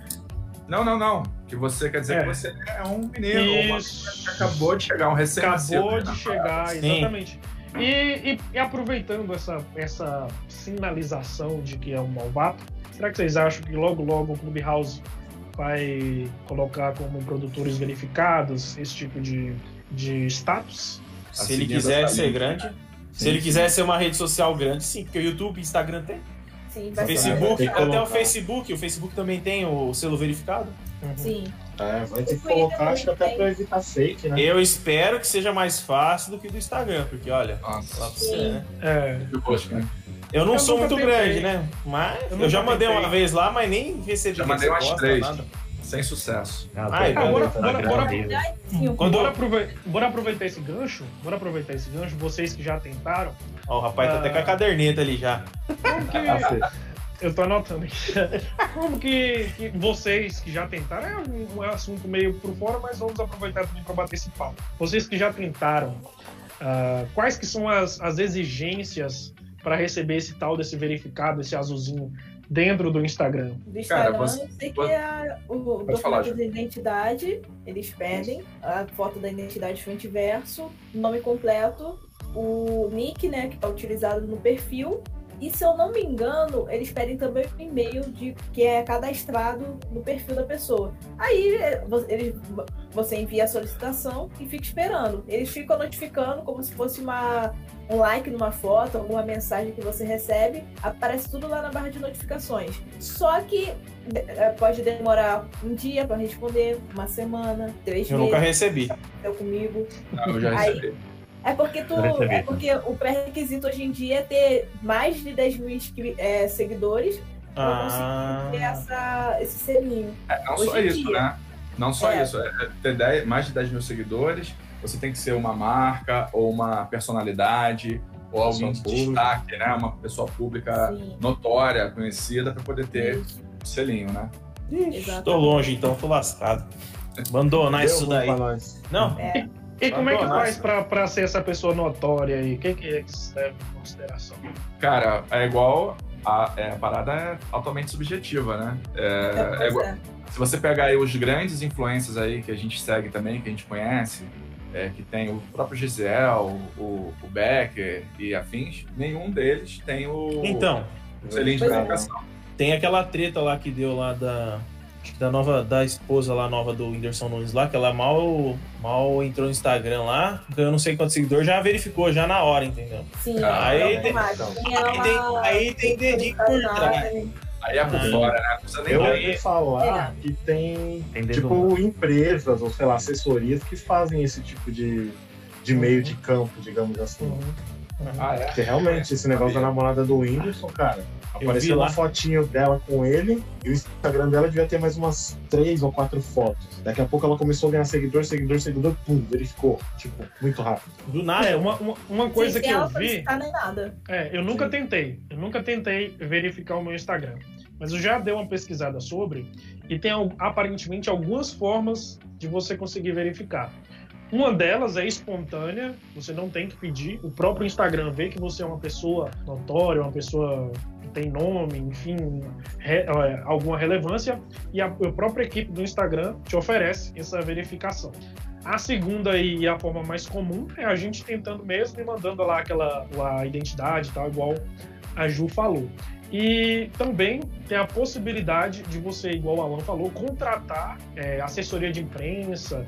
Não, não, não. Que você quer dizer
É.
que você é um uma
isso.
que acabou de chegar, um recém-nascido.
acabou
né,
de chegar.
Sim.
exatamente. E, e- e aproveitando essa, essa sinalização de que é um novato, será que vocês acham que logo logo o Clubhouse vai colocar como produtores verificados esse tipo de, de status?
Se
A
ele quiser ser grande. Se
Sim,
ele
sim.
quiser ser uma rede social grande, sim. Porque o YouTube, Instagram tem.
Sim, vai
Facebook, até o. Facebook. O Facebook também tem o selo verificado.
Sim.
É, vai ter que colocar, acho que até evitar fake, né?
Eu espero que seja mais fácil do que o do Instagram. Porque, olha, lá pra
Nossa,
você, né?
É,
né?
Eu não
Eu
sou muito
tentei.
grande, né? Mas
Eu
eu, já mandei
tentei.
uma vez lá, mas nem recebi
Já mandei umas três.
nada.
Sem sucesso.
Ah,
Ai, bora,
bora,
tá
bora.
gravando.
Sim,
Quando-
bora, aprove- bora aproveitar esse gancho, bora aproveitar esse gancho, vocês que já tentaram,
Ó, o rapaz tá
Ah.
até com a caderneta ali já.
como que...
Ah, Fê,
Eu tô anotando aqui. [laughs] Como que, que vocês que já tentaram, é um, um assunto meio por fora, mas vamos aproveitar também para bater esse papo. Vocês que já tentaram, ah, quais que são as, as exigências para receber esse tal desse verificado, esse azulzinho, dentro do Instagram?
Do Instagram,
você-
eu sei que é o documento
falar,
de identidade, eles pedem a foto da identidade frente e verso, nome completo, o nick, né, que está utilizado no perfil. E se eu não me engano, eles pedem também o e-mail de que é cadastrado no perfil da pessoa. Aí é, você envia a solicitação e fica esperando. Eles ficam notificando como se fosse uma, um like numa foto, alguma mensagem que você recebe, aparece tudo lá na barra de notificações. Só que de- eh, pode demorar um dia para responder, uma semana, três
Eu
meses.
nunca recebi.
aconteceu comigo.
Ah, eu já
Aí-
recebi.
É porque tu, é porque o pré-requisito hoje em dia é ter mais de 10 mil eh, seguidores para
Ah,
conseguir ter essa, esse selinho.
É, não
Hoje
só isso,
dia.
né? Não só
É.
isso. É ter 10 mais de 10 mil seguidores, você tem que ser uma marca ou uma personalidade ou de
pública.
destaque, né? Uma pessoa pública
Sim.
notória, conhecida, para poder ter
Isso,
o selinho, né?
tô longe, então, tô lascado. Abandonar
deu
isso daí.
pra nós.
Não,
É,
E como é que faz pra, pra ser essa pessoa notória aí? O que, que é que se leva em consideração?
Cara, é igual. A, é, a parada é altamente subjetiva, né? É, é igual-
é.
se você pegar aí os grandes influencers aí que a gente segue também, que a gente conhece, é, que tem o próprio Gisel, o, o Becker e afins, nenhum deles tem o,
Então,
o selinho de
é.
verificação.
tem aquela treta lá que deu lá da. Acho que Da nova da esposa lá nova do Whindersson Nunes lá, que ela mal, mal entrou no Instagram lá, ganhou não sei quantos seguidores, já verificou já na hora, entendeu?
Sim,
Ah,
aí
é
tem-
automático. Tem
Aí tem,
uma-
aí tem dedinho por trás.
Aí é por
Ah.
fora, né? Não
Eu ouvi falar que tem,
Tem
tipo, empresas ou, sei lá, assessorias que fazem esse tipo de, de meio de campo, digamos assim.
Uhum.
Ah, é?
Porque realmente, esse negócio da namorada do Whindersson, cara, apareceu uma fotinho dela com ele e o Instagram dela devia ter mais umas três ou quatro fotos. Daqui a pouco ela começou a ganhar seguidor, seguidor, seguidor, pum, verificou. Tipo, muito rápido.
Do nada.
É, uma, uma, uma coisa
Sem
que eu vi.
nem nada.
É, eu nunca tentei. Eu nunca tentei verificar o meu Instagram. Mas eu já dei uma pesquisada sobre e tem aparentemente algumas formas de você conseguir verificar. Uma delas é espontânea, você não tem que pedir. O próprio Instagram vê que você é uma pessoa notória, uma pessoa tem nome, enfim, re- é, alguma relevância, e a, a própria equipe do Instagram te oferece essa verificação. A segunda e a forma mais comum é a gente tentando mesmo e mandando lá aquela a identidade tal, igual a Ju falou. E também tem a possibilidade de você, igual o Alan falou, contratar é, assessoria de imprensa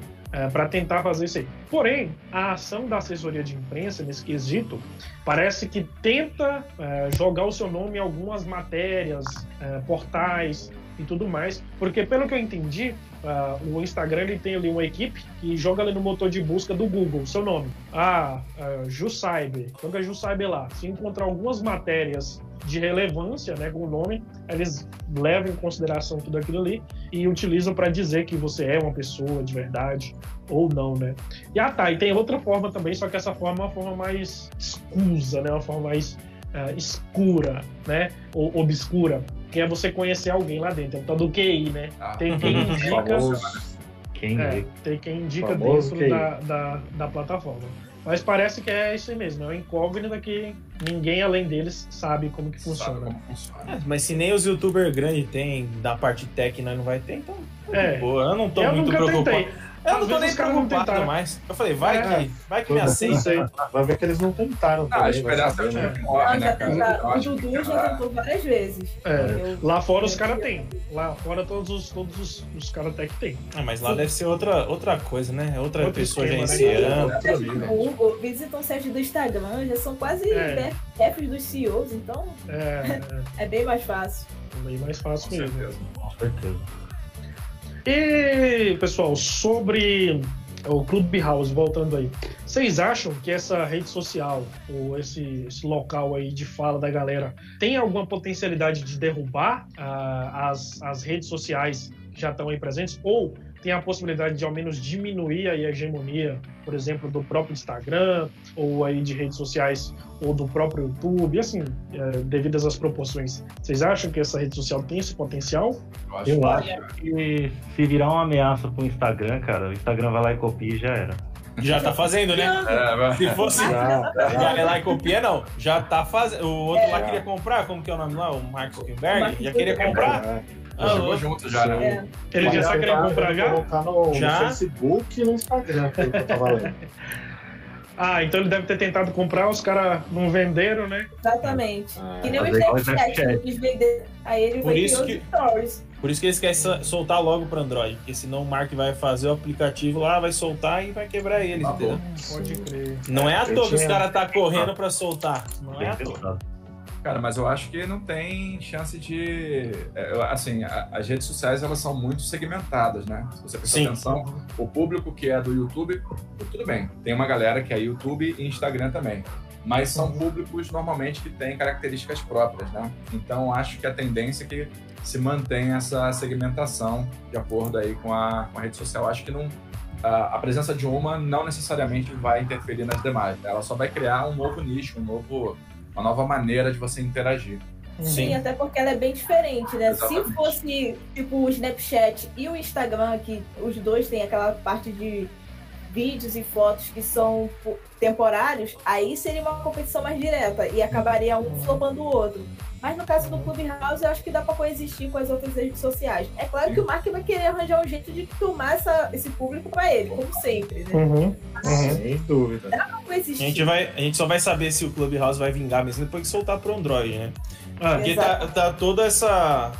para tentar fazer isso aí. Porém, a ação da assessoria de imprensa nesse quesito parece que tenta é, jogar o seu nome em algumas matérias, é, portais e tudo mais, porque pelo que eu entendi, ah, o Instagram ele tem ali uma equipe que joga ali no motor de busca do Google seu nome. Ah, uh, Ju Cyber, joga Ju Cyber lá. Se encontrar algumas matérias de relevância, né, com o nome, eles levam em consideração tudo aquilo ali e utilizam para dizer que você é uma pessoa de verdade ou não, né? E ah, tá, e tem outra forma também, só que essa forma é uma forma mais escusa, né, uma forma mais ah, escura, né, ou obscura, que é você conhecer alguém lá dentro, é o tal do QI, né?
Ah,
Tem quem [laughs] indica,
Famoso.
Quem
é, tem quem indica dentro da, da, da plataforma. Mas parece que é isso aí mesmo, é uma incógnita que ninguém além deles sabe como que funciona.
como funciona.
É, mas se nem os youtubers grandes tem da parte tech nós não vai ter, então.
É.
Pô, eu não tô
eu
muito preocupado.
tentei.
Eu não tô nem preocupado
tentaram.
mais. Eu falei, vai
É.
que, vai que me aceita.
Vai ver que eles não tentaram.
Ah, a
também, vai
esperança
saber,
é
né?
né,
já tentaram.
Eu
O Dudu já tentou várias vezes.
É,
Eu-
lá fora os caras têm. Lá fora todos os, todos os, os caras têm que tem.
Ah, mas lá deve ser outra, outra coisa, né? É outra
Outro
pessoa já
esquema, né?
iniciando.
É,
Site do Google, visitam o site do Instagram, já são quase
É.
chefes dos CEOs, então
É, [laughs]
é bem mais fácil.
é bem mais fácil
Com
mesmo.
certeza.
Com certeza.
E, pessoal, sobre o Clubhouse, voltando aí. Vocês acham que essa rede social, ou esse, esse local aí de fala da galera, tem alguma potencialidade de derrubar ah, as, as redes sociais que já estão aí presentes? Ou tem a possibilidade de ao menos diminuir aí a hegemonia, por exemplo, do próprio Instagram, ou aí de redes sociais, ou do próprio YouTube, e assim, eh, devido às proporções. Vocês acham que essa rede social tem esse potencial?
Eu acho
Eu
que-
acho.
E se virar uma ameaça pro Instagram, cara, o Instagram vai lá e copia e já era.
Já tá fazendo, né?
É, [laughs]
Se fosse.
Já,
Já é lá e copia, não. Já tá fazendo. O outro
É.
lá queria comprar, como que é o nome lá? O Mark Zuckerberg? Já queria comprar? Ah,
Chegou
louco.
junto já, né?
É.
Ele já tá querendo comprar já?
colocar no, no
Já?
Facebook e no Instagram, que eu tava lendo. [laughs]
Ah, então ele deve ter tentado comprar, os caras não venderam, né?
Exatamente.
Ah,
que nem o Snapchat, eles vender. Aí ele
Por
vai
isso que-
stories.
Por isso que eles querem so- soltar logo pro Android. Porque senão o Mark vai fazer o aplicativo lá, vai soltar e vai quebrar eles,
Tá
entendeu?
Pode crer.
Não é à toa que os caras tá correndo pra soltar. Não é à toa.
Cara, mas eu acho que não tem chance de. é, Assim, as redes sociais elas são muito segmentadas, né? Se você prestar
Sim.
atenção, o público que é do YouTube, tudo bem. Tem uma galera que é YouTube e Instagram também. Mas são públicos normalmente que têm características próprias, né? Então acho que a tendência é que se mantenha essa segmentação de acordo aí com a, com a rede social. Acho que não. A a presença de uma não necessariamente vai interferir nas demais. Ela só vai criar um novo nicho, um novo, uma nova maneira de você interagir.
Sim,
Sim.
até porque ela é bem diferente, né?
Exatamente.
Se fosse tipo o Snapchat e o Instagram, que os dois têm aquela parte de vídeos e fotos que são pô, temporários, aí seria uma competição mais direta e acabaria um flopando o outro. Mas no caso do Clubhouse, eu acho que dá pra coexistir com as outras redes sociais. É claro que o Mark vai querer arranjar um jeito de tomar essa, esse público pra ele, como sempre, né?
Uhum.
Sem dúvida.
Dá pra
A
coexistir.
gente, vai, a gente só vai saber se o Clubhouse vai vingar mesmo depois que soltar pro Android, né?
Ah,
Porque tá, tá toda essa,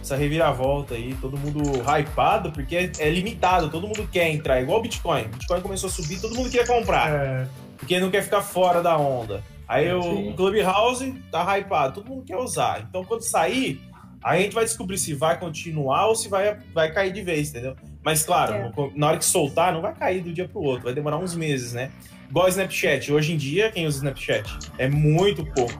essa reviravolta aí, todo mundo hypado, porque é, é limitado, todo mundo quer entrar, igual o Bitcoin. O Bitcoin começou a subir, todo mundo queria comprar,
é,
porque não quer ficar fora da onda. Aí
Sim.
o Clubhouse tá hypado, todo mundo quer usar. Então quando sair, a gente vai descobrir se vai continuar ou se vai, vai cair de vez, entendeu? Mas claro,
É.
na hora que soltar, não vai cair do dia pro outro, vai demorar uns meses, né? Igual o Snapchat. Hoje em dia, quem usa Snapchat? É muito pouco.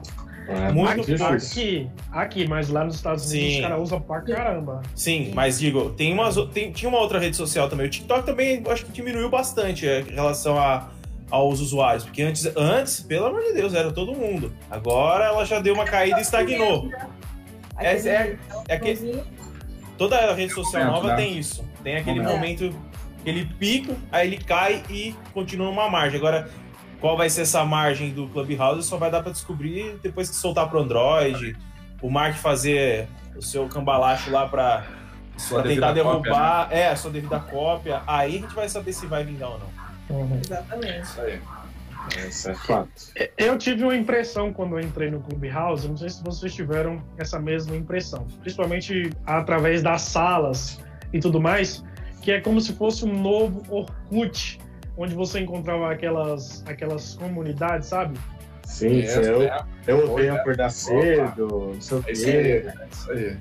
É
Muito
aqui,
difícil.
aqui, aqui, mas lá nos Estados Unidos
Sim.
os caras usam pra caramba.
Sim, mas digo, tem umas, tem, tinha uma outra rede social também. O TikTok também acho que diminuiu bastante é, em relação a, aos usuários. Porque antes, antes, pelo amor de Deus, era todo mundo. Agora ela já deu uma caída e estagnou. É- é- é que-. Toda rede social
Momento,
nova tem isso. Tem aquele
Momento.
momento, aquele pico, aí ele cai e continua numa margem. Agora, qual vai ser essa margem do Clubhouse só vai dar pra descobrir depois que soltar pro Android. O Mark fazer o seu cambalacho lá pra
Sua
pra tentar
devida cópia, né?
derrubar, é, a sua devida cópia, aí a gente vai saber se vai vingar ou não.
Uhum.
Exatamente.
Isso aí.
Isso é fato.
Eu tive uma impressão quando eu entrei no Clubhouse, não sei se vocês tiveram essa mesma impressão, principalmente através das salas e tudo mais, que é como se fosse um novo Orkut, onde você encontrava aquelas, aquelas comunidades, sabe?
Sim, eu,
é,
eu
Opa.
odeio acordar cedo, não sei o
é
quê.
É isso aí.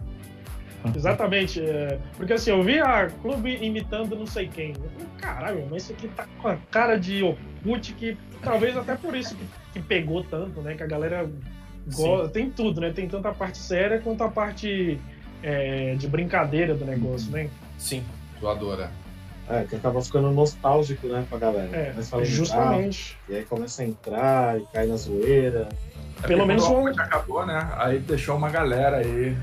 [laughs]
Exatamente. é, porque assim, eu vi a clube imitando não sei quem. Eu falei, caralho, mas isso aqui tá com a cara de Orkut que talvez até por isso que, que pegou tanto, né? Que a galera gosta. Tem tudo, né? Tem tanto a parte séria quanto a parte é, de brincadeira do negócio, né?
Sim.
Zoadora.
É, que acaba ficando nostálgico, né, pra galera.
É,
lembrar,
justamente.
E aí começa a entrar e cai na zoeira.
É
Pelo menos
o
um-
acabou, né? Aí deixou uma galera aí.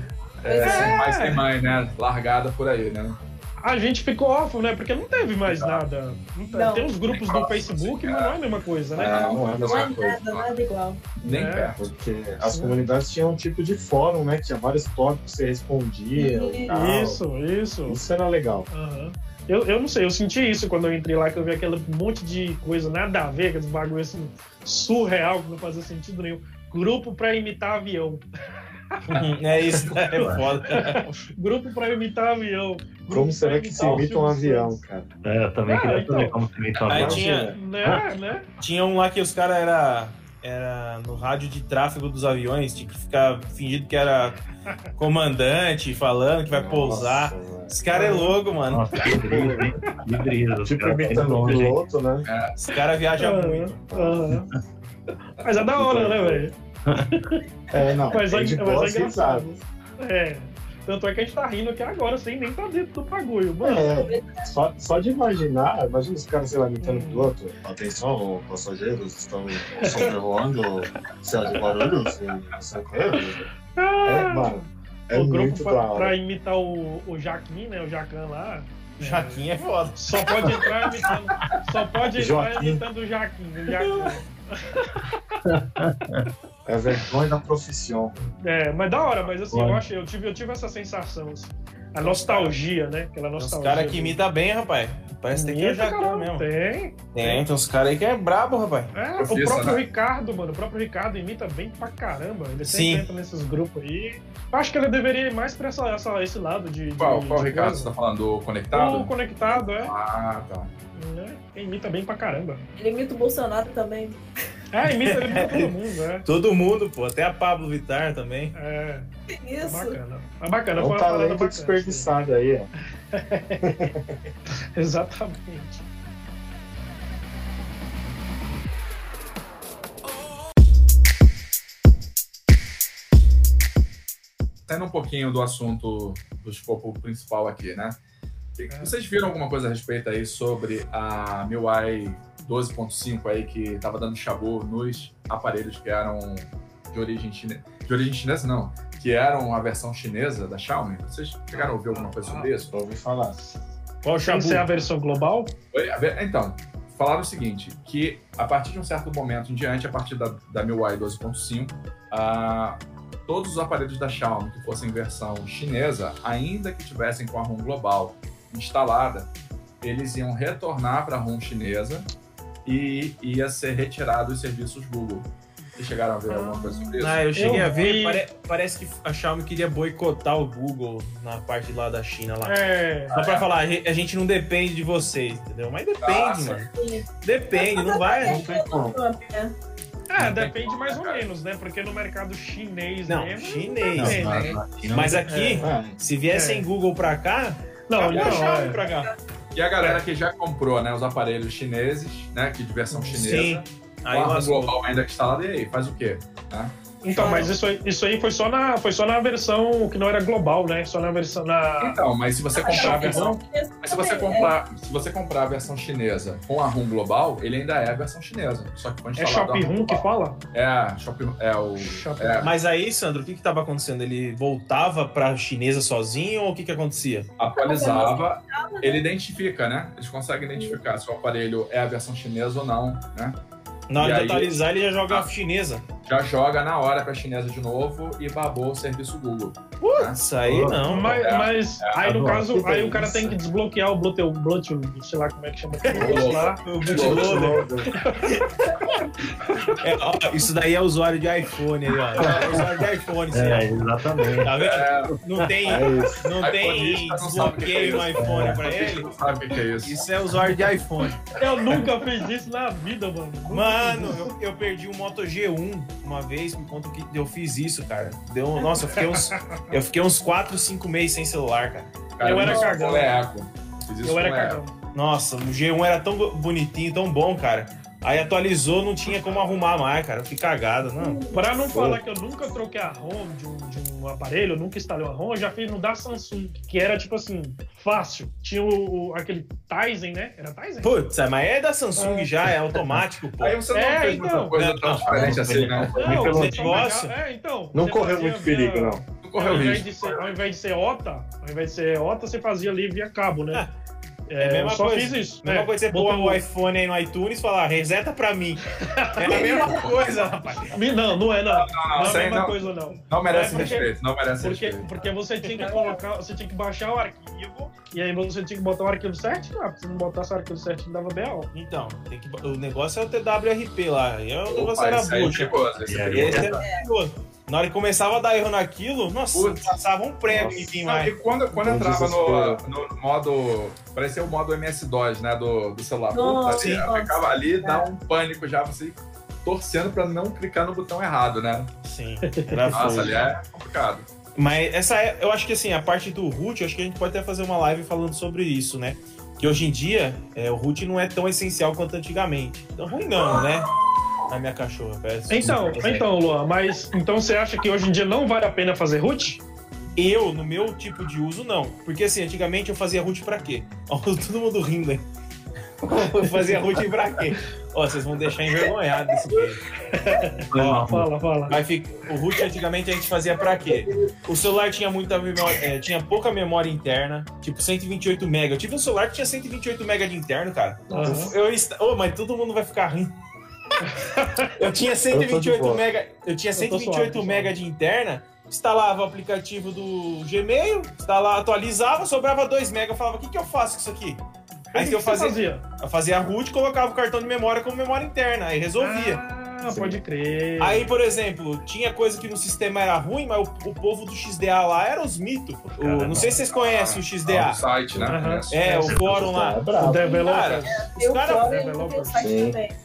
É,
Pois é.
sem pai, sem mãe, né? Largada por aí, né?
A gente ficou órfão, né? Porque não teve mais nada. Não tem,
Não.
tem os grupos do Facebook, mas não é a mesma coisa, né?
É, não é a
Não
mesma
é
coisa.
nada, nada igual.
Nem
É.
perto.
Porque as comunidades tinham um tipo de fórum, né? Que tinha vários tópicos que você respondia e.
Isso, isso.
Isso era legal.
Aham. Eu, eu não sei, eu senti isso quando eu entrei lá, que eu vi aquele monte de coisa nada a ver, aqueles bagulho assim, surreal, que não fazia sentido nenhum. Grupo pra imitar avião. [laughs] [laughs]
é isso, é foda.
Grupo pra imitar avião. Grupo
Como será que se imita um avião, cara?
É, eu também
Ah,
queria
então.
saber como se imita um
Aí
avião.
tinha,
Né, né?
tinha um lá que os caras era, era no rádio de tráfego dos aviões, tinha que ficar fingindo que era comandante, falando que vai pousar.
Nossa, velho.
Esse cara é louco, mano.
Nossa, que brisa, hein? Que brisa. os
Tipo
tá
imitando o
hein?
piloto, né?
Esse cara viaja
Aham,
muito.
aham. Mas é da hora, né, velho?
É, não.
Mas,
é
é,
de
mas é engraçado. É. Tanto é que a gente tá rindo aqui agora, sem nem tá dentro do bagulho. Mano,
É, só, só de imaginar, imagina os caras, sei lá, imitando o
Hum.
piloto. Atenção, passageiros, estão sobrevoando céu de Guarulhos e São Paulo. É, mano, é
o grupo
muito
pra, pra imitar o, o Jaquim, né? O Jacan lá.
Jaquim é foda.
Só pode entrar imitando. Só pode entrar
Joaquim.
imitando o Jaquim. O Jacan. [laughs]
É a vergonha da profissão.
É, mas da hora, mas assim, eu acho, eu tive, eu tive essa sensação, assim. A nostalgia, né? Aquela nostalgia.
caras que imitam bem, rapaz. Parece que tem que é Jacan
caramba,
mesmo.
Tem.
Tem, tem uns caras aí que é brabo, rapaz.
É, o próprio
né?
Ricardo, mano, o próprio Ricardo imita bem pra caramba. Ele
Sim.
sempre entra nesses grupos aí. Acho que ele deveria ir mais pra essa, essa- esse lado de. de
Qual, qual
de
Ricardo
coisa.
você tá falando? Do
O
conectado?
conectado, é.
Ah, tá.
né? Imita bem pra caramba.
Ele imita o Bolsonaro também.
É, imita ele imita todo [laughs] mundo, é.
Todo mundo, pô. Até a Pablo Vittar também.
É, é
Isso.
bacana. É bacana,
É um talento
bacana.
desperdiçado aí, ó. [laughs]
Exatamente.
Saindo um pouquinho do assunto do escopo principal aqui, né? Vocês viram alguma coisa a respeito aí sobre a MIUI 12.5 aí que tava dando chabu nos aparelhos que eram de origem chinesa? De origem chinesa, não. Que eram a versão chinesa da Xiaomi? Vocês chegaram a ouvir alguma coisa sobre isso?
Só ouvi falar.
Qual o
Sem
Shabu?
ser a versão global?
Então, falaram o seguinte, que a partir de um certo momento em diante, a partir da, da MIUI 12.5, ah, todos os aparelhos da Xiaomi que fossem versão chinesa, ainda que tivessem com a ROM global instalada, eles iam retornar para a ROM chinesa e ia ser retirado os serviços Google. Vocês chegaram a ver alguma coisa sobre isso?
Ah, eu cheguei
Eu
a ver,
vi-
pare- parece que a Xiaomi queria boicotar o Google na parte lá da China lá.
É.
Só pra falar, a ge- a gente não depende de vocês, entendeu? Mas depende,
Nossa.
mano. Depende, não vai.
Não tem como.
É, depende mais ou menos, né? Porque no mercado chinês
Não,
mesmo.
chinês.
também,
na-
né?
Mas
não-
aqui,
É.
se viessem
É.
Google pra cá,
Não, então,
Xiaomi
é.
pra cá.
E a galera que já comprou né, os aparelhos chineses, né, que de versão chinesa,
Sim. Aí lascou.
global ainda instalada, e aí, faz o quê? Né?
Então, mas isso aí, isso aí foi, só na, foi só na versão que não era global, né? Só na versão. Na...
Então, mas se você comprar a versão Mas se você
É,
comprar, se você comprar a versão chinesa com a ROM global, ele ainda é a versão chinesa. Só que foi
É
instalado
Shop
a ROM
que fala?
É, a Shop é o
Shop
é,
Mas aí, Sandro, o que que tava acontecendo? Ele voltava pra chinesa sozinho ou o que que acontecia?
atualizava, ele identifica, né? Eles conseguem identificar se o aparelho é a versão chinesa ou não, né?
Na hora
E
de
aí-
atualizar, ele já joga a chinesa.
Já joga na hora pra chinesa de novo e babou o serviço Google.
Putz, aí não.
Mas,
é,
mas aí no
agora,
caso, aí
é
o cara
isso?
tem que desbloquear o Bluetooth, Bluetooth, sei lá como é que chama negócio lá.
É, ó, isso daí é usuário de iPhone aí, ó. É usuário de iPhone, isso
É, exatamente.
Tá vendo?
É,
Não tem,
É isso.
não tem
não é
desbloqueio no
isso.
iPhone pra
ele não sabe o que é isso.
Isso é usuário de iPhone.
Eu nunca fiz isso na vida, mano. Nunca
Mano, eu, eu perdi um Moto G1 uma vez por conta que eu fiz isso, cara. Deu, nossa, eu fiquei uns, eu fiquei uns 4, 5 meses sem celular, cara.
Cara,
Eu era
isso
eu era cagão.
Nossa, o G1 era tão bo- bonitinho, tão bom, cara. Aí atualizou, não tinha como arrumar mais, cara. Eu fiquei cagado, não.
Pra não falar que eu nunca troquei a ROM de um, de um aparelho, eu nunca instalei uma ROM, eu já fiz no da Samsung, que era tipo assim, fácil. Tinha o, o- aquele Tizen, né? Era Tizen?
Putz, mas é da Samsung já, é automático, pô.
Aí você não
É,
fez
então.
muita coisa
Não,
tão
não,
diferente
não,
assim, né?
não.
Não,
pelo
negócio.
É, então.
Não correu
fazia
muito
via-
perigo, não.
Não
Ao
correu
invés,
risco.
de ser, ao invés de ser OTA, ao invés de ser OTA, você fazia ali via cabo, né? [laughs]
É a
É,
mesma
eu só
coisa.
fiz isso.
Mesma
né?
coisa você pôr o iPhone aí no iTunes e falar, reseta pra mim. É a mesma [laughs] coisa, rapaz.
Não, não é não. Não,
Não,
é a mesma
não,
coisa não.
não merece
É porque-
respeito, não merece
Porque,
respeito.
porque você tinha que colocar, você tinha que baixar o arquivo e aí você tinha que botar o arquivo certinho lá. Se não botasse o arquivo certinho, dava BO.
Então, tem que, o negócio é o TWRP lá. E é o negócio
Opa,
era
é
bucha.
perigoso, esse é
aí,
E esse
perigoso.
Na hora que começava a dar erro naquilo, nossa,
Putz.
passava um prego
Nossa.
em mim
e quando, quando entrava no, no modo. Parecia o modo MS-DOS, né? Do, do celular.
Nossa,
Puta, ali, ficava ali, dá um pânico já, você torcendo pra não clicar no botão errado, né?
Sim, [laughs] era
Nossa, ali é complicado.
Mas essa é, eu acho que assim, a parte do root, eu acho que a gente pode até fazer uma live falando sobre isso, né? Que hoje em dia, é, o root não é tão essencial quanto antigamente. Então, ruim não, né? A minha cachorra, peço.
Então, então, Luan, mas então você acha que hoje em dia não vale a pena fazer root?
Eu, no meu tipo de uso, não. Porque assim, antigamente eu fazia root pra quê? [laughs] Ó, todo mundo rindo aí. [laughs] Eu fazia root pra quê? Ó, vocês vão deixar envergonhado desse [laughs] vídeo.
Fala, fala.
Mas fica- o root antigamente a gente fazia pra quê? O celular tinha muita memória, é, tinha pouca memória interna, tipo 128 MB. Eu tive um celular que tinha 128 MB de interno, cara.
Aham.
Eu, est- Ô, mas todo mundo vai ficar rindo. Eu tinha
Eu
128
tô de boa.
MB, eu tinha
Eu tô
128
suave, tô
MB de interna, instalava o aplicativo do Gmail, instalava, atualizava, sobrava 2 MB, eu falava, o que, que eu faço com isso aqui? Aí que
que
eu fazia,
fazia?
eu fazia a root, colocava o cartão de memória como memória interna, aí resolvia.
Ah, pode crer.
Aí, por exemplo, tinha coisa que no sistema era ruim, mas o, o povo do XDA lá era os mitos. O- não sei se vocês conhecem o
Ah,
XDA.
o site, né? Conheço.
É, o fórum lá.
É
o developer.
Cara, os
Eu
caras,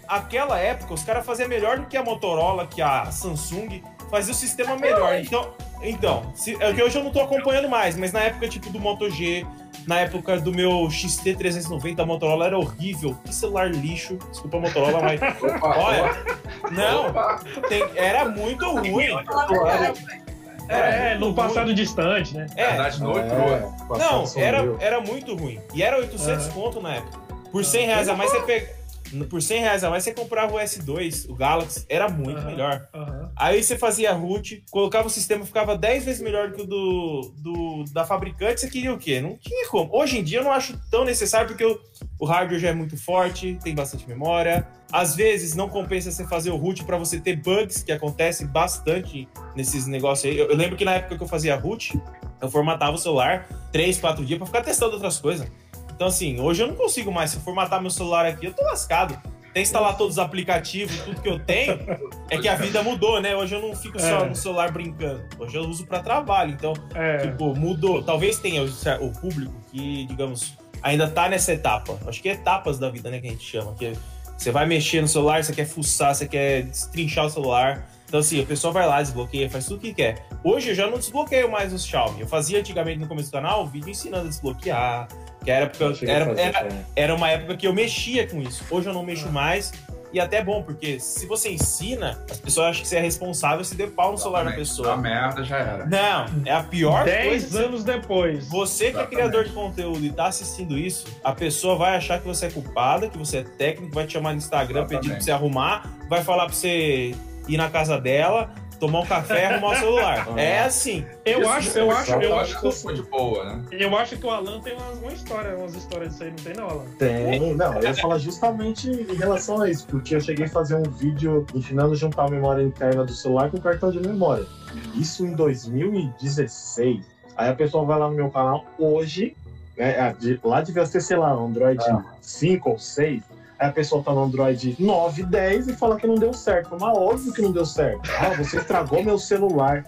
aquela época, os caras faziam melhor do que a Motorola, que a Samsung, fazia o sistema melhor. Então, então se, é que hoje eu não tô acompanhando mais, mas na época, tipo, do Moto G, na época do meu XT390, a Motorola era horrível. Que celular lixo. Desculpa a Motorola, mas. [laughs]
Opa,
Olha, não,
opa.
tem- era muito ruim.
É, no
muito
passado distante, né?
É,
Verdade, no outro.
É,
Não, era, era muito ruim. E era 800
Aham.
conto na época. Por 100 reais a mais você pega. Por 100 reais a mais você comprava o S2, o Galaxy. Era muito
Aham.
melhor.
Aham.
Aí você fazia root, colocava o sistema, ficava 10 vezes melhor do que o do, do- da fabricante. Você queria o quê? Não tinha como. Hoje em dia eu não acho tão necessário, porque eu, o hardware já é muito forte, tem bastante memória. Às vezes não compensa você fazer o root para você ter bugs, que acontece bastante nesses negócios aí. Eu, eu, lembro que na época que eu fazia root, eu formatava o celular 3, 4 dias para ficar testando outras coisas. Então, assim, hoje eu não consigo mais. Se eu formatar meu celular aqui, eu tô lascado. Tem que instalar todos os aplicativos, tudo que eu tenho. [laughs] É que a vida mudou, né? Hoje eu não fico só
É.
no celular brincando. Hoje eu uso para trabalho. Então,
É.
Tipo, mudou. Talvez tenha o, o público que, digamos, ainda tá nessa etapa. Acho que é etapas da vida, né, que a gente chama. Que você vai mexer no celular, você quer fuçar, você quer destrinchar o celular. Então, assim, a pessoa vai lá, desbloqueia, faz tudo o que quer. Hoje eu já não desbloqueio mais os Xiaomi. Eu fazia antigamente no começo do canal vídeo ensinando a desbloquear. Que era, porque eu-
a
era,
fazer
era, era uma época que eu mexia com isso. Hoje eu não mexo mais. E até é bom, porque se você ensina, as pessoas acham que você é responsável se der pau no celular da
A
pessoa.
merda já era.
Não, é a pior coisa.
Dez
que você
anos depois.
você que é
Exatamente.
criador de conteúdo e tá assistindo isso, a pessoa vai achar que você é culpada, que você é técnico, vai te chamar no Instagram
Exatamente.
pedindo pra você arrumar, vai falar pra você ir na casa dela, tomar um café e arrumar o celular.
Ah.
É assim.
Eu
Isso
acho, eu acho, eu acho,
que foi de boa, né?
eu acho que o Alan tem umas, uma história, umas histórias disso aí, não tem não, Alan?
Tem, não, eu ia falar justamente em relação a isso, porque eu cheguei a fazer um vídeo ensinando a juntar a memória interna do celular com cartão de memória. Isso em 2016. Aí a pessoa vai lá no meu canal hoje, né? Lá devia ser, sei lá, Android 5 ou 6. Aí a pessoa tá no Android 9, 10 e fala que não deu certo. Mas óbvio que não deu certo. Ah, você estragou meu celular.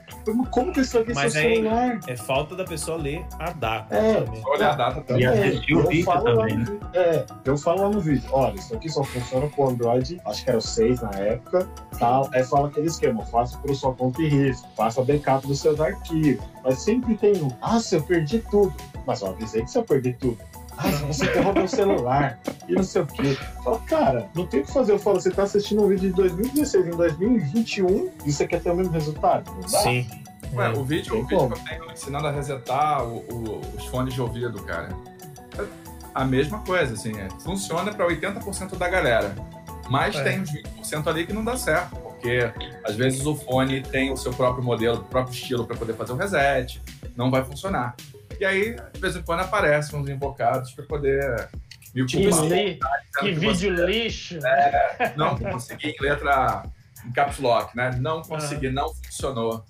Como que eu estraguei
Mas
seu
aí-
celular?
É falta da pessoa ler a data.
É.
também.
Olha a data
E
também.
assistir o
eu
vídeo também,
no
né?
É, eu falo lá no vídeo, olha, isso aqui só funciona com Android, acho que era o 6 na época, tal. Aí fala aquele esquema, faça por sua conta e risco, faça backup dos seus arquivos. Mas sempre tem um, ah, se eu perdi tudo. Mas eu avisei que se eu perdi tudo. Ah, [laughs] você ferrou meu celular e não sei o quê. Fala, cara, não tem o que fazer. Eu falo, você tá assistindo um vídeo de 2016 em 2021 e você quer ter o mesmo resultado? Não dá.
Sim.
Ué,
É.
o vídeo,
Tem
o vídeo
como.
que eu tenho ensinando a resetar o- o- os fones de ouvido, cara. É a mesma coisa, assim, é, funciona para 80% da galera. Mas
É.
tem uns 20% ali que não dá certo, porque às vezes o fone tem o seu próprio modelo, o próprio estilo para poder fazer o reset, não vai funcionar. E aí, de vez em quando, aparecem uns invocados para poder me
Que,
culpar,
li- que
que
vídeo
você
lixo.
não consegui em letra em caps lock, né? Não consegui, não funcionou.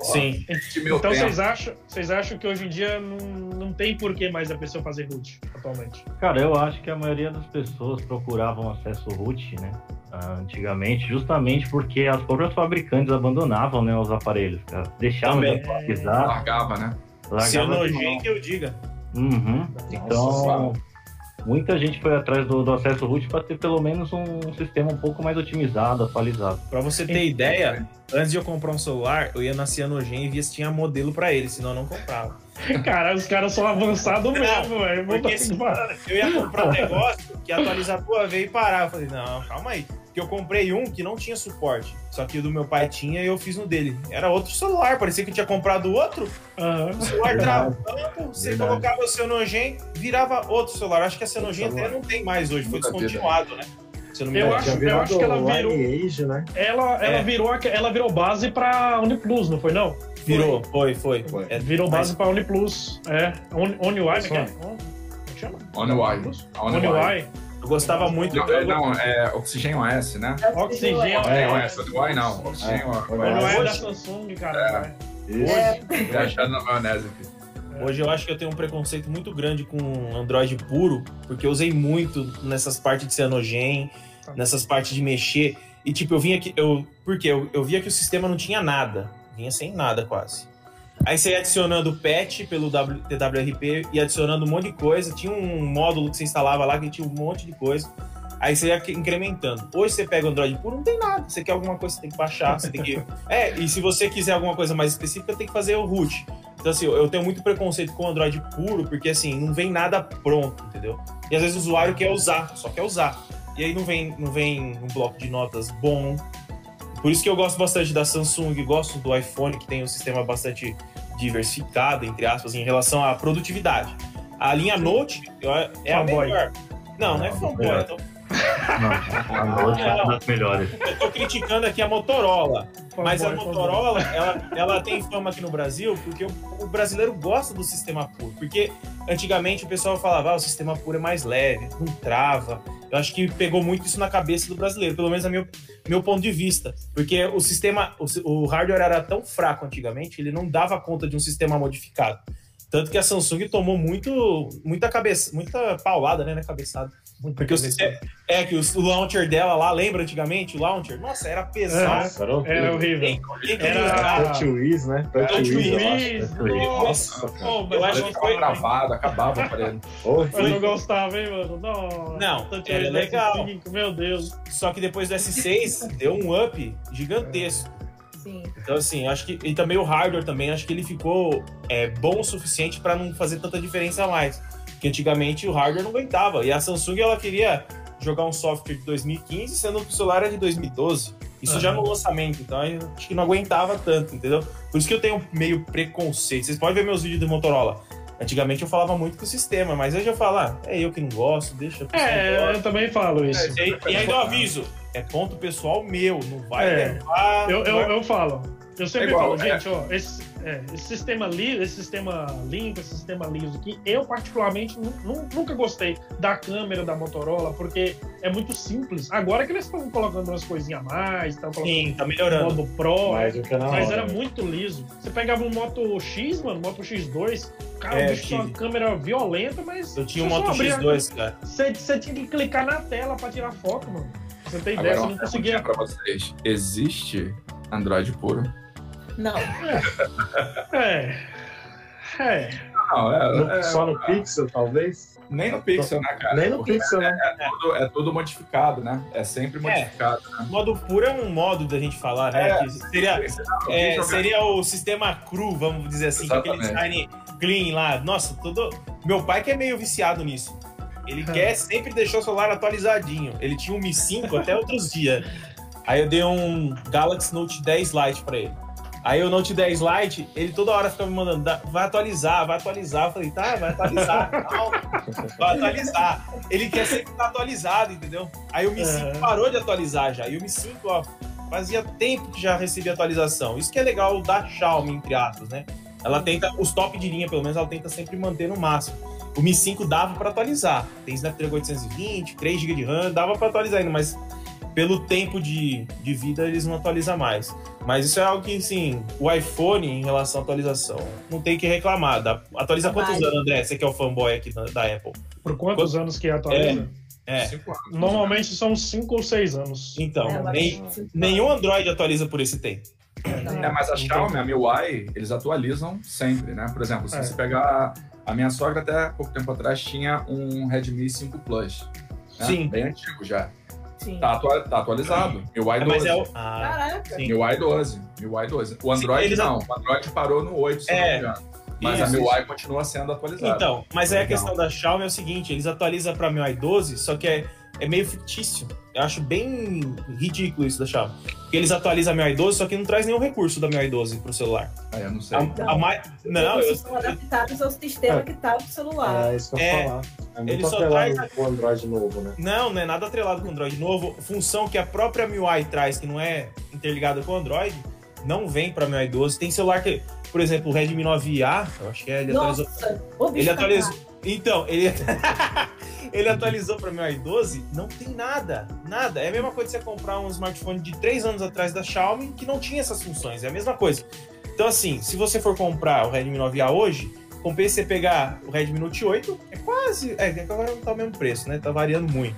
Sim.
Então
tempo.
vocês acham, vocês acham que hoje em dia não, não tem por que mais a pessoa fazer root atualmente?
Cara, eu acho que a maioria das pessoas procuravam acesso root, né? ah, Antigamente, justamente porque as próprias fabricantes abandonavam né, os aparelhos, cara. Deixavam
Também.
de atualizar,
Largava, né?
Se eu que eu diga.
Uhum. Então, muita gente foi atrás do, do acesso root para ter pelo menos um sistema um pouco mais otimizado, atualizado.
Pra você ter ideia, antes de eu comprar um celular, eu ia na Cianogen e via se tinha modelo pra ele, senão eu não comprava. [laughs]
Cara, os caras são avançados mesmo, velho.
Eu ia comprar um negócio que ia atualizar duas vezes e parar. Eu falei, não, calma aí. Porque eu comprei um que não tinha suporte. Só que o do meu pai tinha e eu fiz no dele. Era outro celular, parecia que eu tinha comprado outro.
Aham.
O celular travando, você
Verdade.
colocava o Cianogen, virava outro celular. Acho que a
Celular.
até não tem mais hoje, foi
vi,
descontinuado, né? Se eu não me
Eu
engano.
acho- acho que ela virou-
Lineage, né?
Ela, ela,
É.
virou, ela virou base pra Uniplus, não foi não?
Virou, foi, foi.
Foi.
É,
Virou
mas-
base pra Uniplus. É. On- OnUI,
Só.
né? que é? On- Como chama?
OnUI.
OnUI.
Eu gostava muito.
Não, é, não, é Oxigênio S, né?
Oxigênio.
É,
Oxigênio S, OnUI não. Oxigênio
É,
OnUI é da
Hoje-
Samsung, cara. né?
Isso.
É,
Viajando na maionese aqui.
Hoje eu acho que eu tenho um preconceito muito grande com Android puro, porque eu usei muito nessas partes de cianogen, nessas partes de mexer. E tipo, eu vinha aqui. Eu, por quê? Eu, eu via que o sistema não tinha nada. Vinha sem nada quase. Aí você ia adicionando patch pelo W- TWRP e adicionando um monte de coisa. Tinha um módulo que você instalava lá que tinha um monte de coisa. Aí você ia incrementando. Hoje você pega o Android puro, não tem nada. Você quer alguma coisa, você tem que baixar, você tem que. [laughs] É, e se você quiser alguma coisa mais específica, tem que fazer o root. Então, assim, eu eu tenho muito preconceito com o Android puro, porque, assim, não vem nada pronto, entendeu? E às vezes o usuário quer usar, só quer usar. E aí não vem, não vem um bloco de notas bom. Por isso que eu gosto bastante da Samsung, gosto do iPhone, que tem um sistema bastante diversificado, entre aspas, em relação à produtividade. A linha Note é a
Fanboy.
melhor. Não, não é fanboy. Então,
Não, a Note é uma das melhores.
eu tô criticando aqui a Motorola. Mas a Motorola, ela, ela tem fama aqui no Brasil porque o, o brasileiro gosta do sistema puro. Porque antigamente o pessoal falava, ah, o sistema puro é mais leve, não trava. Eu acho que pegou muito isso na cabeça do brasileiro, pelo menos a meu, meu ponto de vista. Porque o sistema, o, o hardware era tão fraco antigamente, ele não dava conta de um sistema modificado. Tanto que a Samsung tomou muito, muita cabeça, muita paulada, né, na cabeçada.
Muito
Porque o
cabeça.
sistema, é que o, o launcher dela lá, lembra antigamente o launcher? Noça, era pesado.
Nossa, era horrível.
Era horrível.
Quem,
Era-?
TouchWiz, né? Acho.
Luiz,
TouchWiz.
nossa,
Nossa,
mas
Eu acho que
hein?
travado, acabava aparelho. [laughs]
Eu não gostava, hein, mano? Não,
Não, era
ele
legal.
S5, Meu Deus.
Só que depois do S6 deu um up gigantesco.
Sim.
Então, assim, acho que. E também o hardware também, acho que ele ficou é, bom o suficiente para não fazer tanta diferença a mais. Porque antigamente o hardware não aguentava. E a Samsung ela queria jogar um software de 2015, sendo que o celular era de 2012. Isso já no lançamento, então eu acho que não aguentava tanto, entendeu? Por isso que eu tenho meio preconceito. Vocês podem ver meus vídeos do Motorola. Antigamente eu falava muito com o sistema, mas hoje eu falo, ah, é eu que não gosto, deixa
É, eu também falo isso.
E, e ainda eu aviso, é ponto pessoal meu, não vai
É.
levar.
Eu, eu, eu falo. Eu sempre
É igual,
falo,
é.
gente, ó, esse, é, esse sistema liso, esse sistema limpo, esse sistema liso aqui, eu particularmente nu- nu- nunca gostei da câmera da Motorola, porque é muito simples. Agora que eles estão colocando umas coisinhas a mais, estão colocando
Sim, tá melhorando.
modo Pro,
Mais do que na
mas
hora,
era
né?
muito liso. Você pegava um Moto X, mano, Moto X2, cara,
É,
o bicho tinha uma câmera violenta, mas.
Eu tinha um
você
Moto
abria-
X2, cara.
Você, você tinha que clicar na tela pra tirar foto, mano. Você tem ideia,
Agora,
você
uma
não conseguia.
pra vocês. Existe Android puro?
Não. [laughs]
É. É.
Não, é,
No-
é-
Só no Pixel, talvez?
nem no Pixel, né, cara?
Nem no
Porque
Pixel, né?
É tudo, é tudo modificado, né? É sempre modificado. né?
Modo puro é um modo da gente falar, né?
É.
que seria, é, seria o sistema cru, vamos dizer assim, com aquele design clean lá. Nossa, todo. Meu pai que é meio viciado nisso. Ele quer sempre deixar o celular atualizadinho. Ele tinha um Mi 5 até outros dias. Aí eu dei um Galaxy Note 10 Lite pra ele. Aí o Note 10 Lite, ele toda hora ficava me mandando, "Dá- vai atualizar, vai atualizar. Eu falei, tá, vai atualizar. [laughs] vai atualizar. Ele quer sempre estar atualizado, entendeu? Aí o Mi 5
É.
parou de atualizar já. E o Mi 5, ó, fazia tempo que já recebia atualização. Isso que é legal da Xiaomi, entre aspas, né? Ela tenta, os top de linha, pelo menos, ela tenta sempre manter no máximo. O Mi 5 dava para atualizar. Tem Snapdragon 820, 3 GB de RAM, dava para atualizar ainda, mas pelo tempo de, de vida eles não atualizam mais. Mas isso é algo que, assim, o iPhone, em relação à atualização, não tem que reclamar. Dá- atualiza
Trabalho.
quantos anos, André? Você que é o fanboy aqui da, da Apple.
Por quantos anos que atualiza?
É,
Cinco anos.
Normalmente são 5 ou 6 anos.
então,
É,
nem- nenhum Android atualiza por esse tempo.
É, mas a Xiaomi, a MIUI, eles atualizam sempre, né? Por exemplo, se
É.
você pegar... A minha sogra até pouco tempo atrás tinha um Redmi 5 Plus. né?
Sim.
Bem antigo já.
Sim.
Tá, atua- tá atualizado. MIUI 12.
Mas é o. Ah,
Caraca.
sim.
MIUI 12. MIUI 12. O Android
eles-
não. O Android parou no 8, se
É,
não me engano. Mas
isso,
a MIUI continua sendo atualizada.
Então, mas aí a
Legal.
questão da Xiaomi é o seguinte, eles atualizam pra MIUI 12, só que é, é meio fictício. Eu acho bem ridículo isso da Xiaomi. Porque eles atualizam a MIUI 12, só que não traz nenhum recurso da MIUI 12 pro celular.
Aí eu não sei.
A, a mais... Não,
Eles
eu,
são adaptados ao sistema que tá no celular.
É isso que eu
É,
falar. É
ele só traz
com o Android novo, né?
Não, não é nada atrelado com o Android novo. Função que a própria MIUI traz, que não é interligada com o Android, não vem pra MIUI 12. Tem celular que, por exemplo, o Redmi 9A, eu acho que é, ele atualizou.
Nossa, bicho
Ele atualizou. Então, ele, [laughs] ele atualizou para MIUI 12, não tem nada, nada. É a mesma coisa que você comprar um smartphone de 3 anos atrás da Xiaomi que não tinha essas funções, é a mesma coisa. Então, assim, se você for comprar o Redmi 9A hoje, compensa você pegar o Redmi Note 8, é quase. É, que agora não tá o mesmo preço, né? Tá variando muito.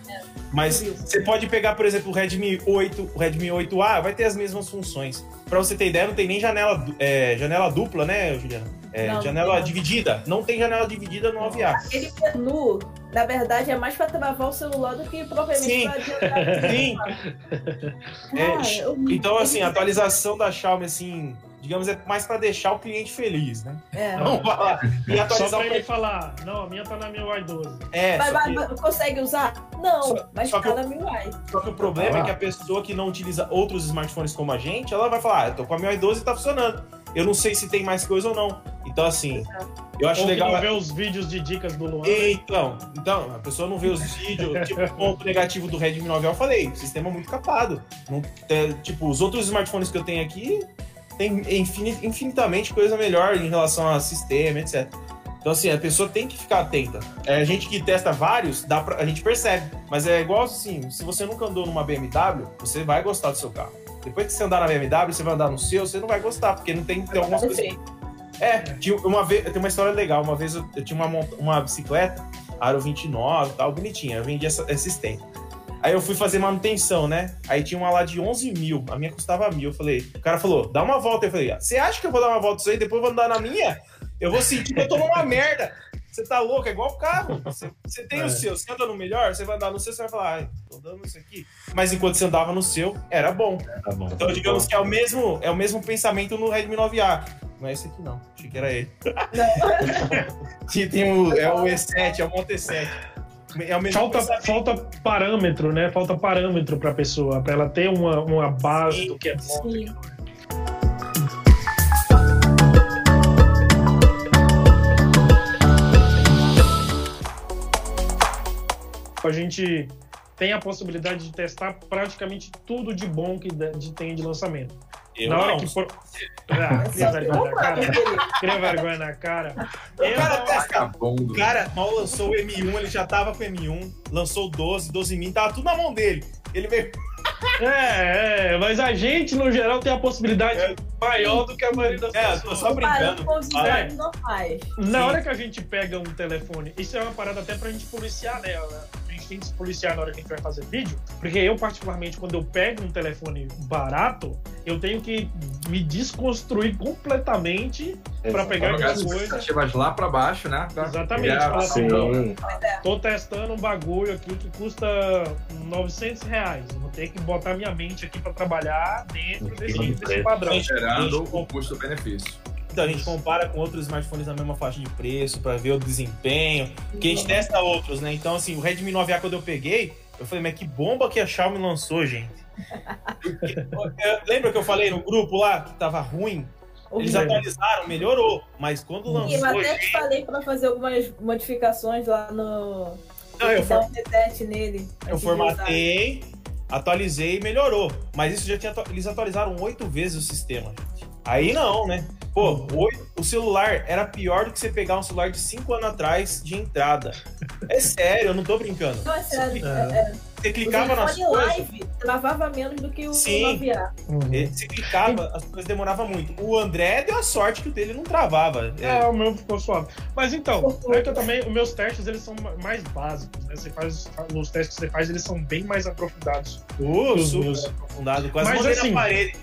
Mas
Subiu.
você pode pegar, por exemplo, o Redmi 8, o Redmi 8A, vai ter as mesmas funções. Pra você ter ideia, não tem nem janela, é, janela dupla, né, Juliana? É,
Não, não
janela
não.
dividida. Não tem janela dividida no 9A.
Aquele menu, na verdade, é mais pra travar o celular do que propriamente
Sim.
pra. [laughs]
Sim.
Cara,
É,
eu-
Então, assim, a atualização da Xiaomi, assim, digamos, é mais para deixar o cliente feliz, né?
É.
Vamos falar. E
Só
atualizar
pra
o
ele falar, não, a minha tá na MIUI 12.
É, só
mas-
que-
consegue usar? Não,
Só-
mas
só
cada
eu-
mil ai.
Só que o problema
Ah.
é que a pessoa que não utiliza outros smartphones como a gente, ela vai falar, ah, eu tô com a MIUI 12 e tá funcionando. Eu não sei se tem mais coisa ou não. Então, assim, eu acho
Ou que
legal.
não vê os vídeos de dicas do Luan. né?
Então, então, a pessoa não vê os vídeos, [laughs] tipo, o ponto negativo do Redmi 9 eu falei, sistema muito capado. Não, tem- tipo, os outros smartphones que eu tenho aqui tem infini- infinitamente coisa melhor em relação a sistema, etc. Então, assim, a pessoa tem que ficar atenta. É, a gente que testa vários, dá pra- a gente percebe. Mas é igual assim, se você nunca andou numa BMW, você vai gostar do seu carro. Depois que você andar na BMW, você vai andar no seu, você não vai gostar, porque não tem, tem algumas coisas é, tinha uma vez, tem uma história legal. Uma vez eu, eu tinha uma, uma bicicleta, Aro 29 e tal, bonitinha. Eu vendi essa, esses tempos. Aí eu fui fazer manutenção, né? Aí tinha uma lá de 11 mil, a minha custava mil. Eu falei, o cara falou, dá uma volta. Eu falei, "Ah, você acha que eu vou dar uma volta isso aí, depois eu vou andar na minha? Eu vou sentir que eu tô numa [laughs] merda. Você tá louco, é igual o carro. Você, você tem
É.
o seu, você anda no melhor, você vai andar no seu, você vai falar, ai, tô dando isso aqui. Mas enquanto você andava no seu, era bom.
Tá bom.
Então, digamos que é o mesmo, é o mesmo pensamento no Redmi 9A. Não é esse aqui, não. Achei que era ele. [laughs] que tem o, é o E7, é o Moto E7. É
Falta, falta parâmetro, né? Falta parâmetro pra pessoa, pra ela ter uma, uma base
Sim,
do que é bom. que é. A gente tem a possibilidade de testar praticamente tudo de bom que de- de- tem de lançamento.
Eu [laughs]
na hora
não.
que for. Ah, cria vergonha na cara. Cria vergonha na cara. Eu
cara
não-
testa-
Vagabundo.
O cara mal lançou o M1, ele já tava com o M1, lançou o 12, 12 mil, tava tudo na mão dele. Ele veio. [laughs]
É, é, mas a gente, no geral, tem a possibilidade maior do que a maioria das
É,
pessoas.
só brincando. Ah, é.
usuários normais.
Na
Sim.
hora que a gente pega um telefone, isso é uma parada até pra gente policiar, né? Gente tem que se policiar na hora que a gente vai fazer vídeo, porque eu, particularmente, quando eu pego um telefone barato, eu tenho que me desconstruir completamente pra pegar
as
coisas.
expectativas lá pra baixo, né? Pra
Exatamente, fala assim,
ação.
Sim.
Tô testando um bagulho aqui que custa 900 reais. Vou ter que botar minha mente aqui pra trabalrar dentro desse, desse padrão.
Gerando o custo-benefício.
Então a gente compara com outros smartphones na mesma faixa de preço pra ver o desempenho. Porque a gente testa outros, né? Então, assim, o Redmi 9A quando eu peguei, eu falei, mas que bomba que a Xiaomi lançou, gente. [laughs] Lembra que eu falei no grupo lá que tava ruim? Eles atualizaram, melhorou. Mas quando
E eu
lançou,
até te
gente,
falei pra fazer algumas modificações lá no.
Não, eu
dar um nele.
Eu formatei, atualizei e melhorou. Mas isso já tinha. Eles atualizaram oito vezes o sistema, gente. Aí não, né? Pô, oito- o celular era pior do que você pegar um celular de cinco anos atrás de entrada. É sério, eu não tô brincando.
Não, é sério.
É.
É, é.
Você clicava
o
nas coisas.
live travava menos do que o
Sim.
9A.
Uhum.
eh, Você clicava, as coisas demoravam muito. O André deu a sorte que o dele não travava.
É,
É,
o meu ficou suave. Mas então, é que eu também, os meus testes eles são mais básicos, né? Você faz, os testes que você faz, eles são bem mais aprofundados.
uh, super
meus.
aprofundado, quase
Mas
mandei
assim,
na parede.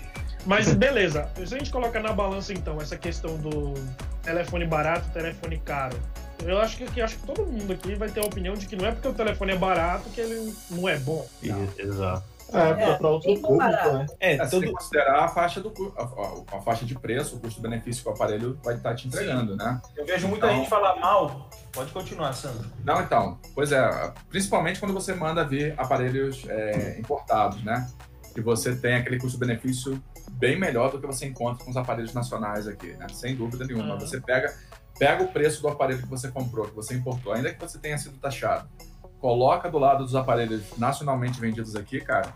Mas beleza, se a gente colocar na balança então essa questão do telefone barato, telefone caro. Eu acho que, que acho que todo mundo aqui vai ter a opinião de que não é porque o telefone é barato que ele não é bom.
Isso, exato.
É, pra, pra outro
bem
público,
comparado.
né?
É,
É,
todo,
considerar a faixa, do, a, a- a faixa de preço, o custo-benefício que o aparelho vai estar te entregando, né?
eu vejo muita
Então-
gente falar mal. Pode continuar, Sandro.
Não, então, pois é, principalmente quando você manda vir aparelhos é, importados, né? Que você tem aquele custo-benefício bem melhor do que você encontra com os aparelhos nacionais aqui, né? Sem dúvida nenhuma.
Ah.
Você pega, pega o preço do aparelho que você comprou, que você importou, ainda que você tenha sido taxado, coloca do lado dos aparelhos nacionalmente vendidos aqui, cara,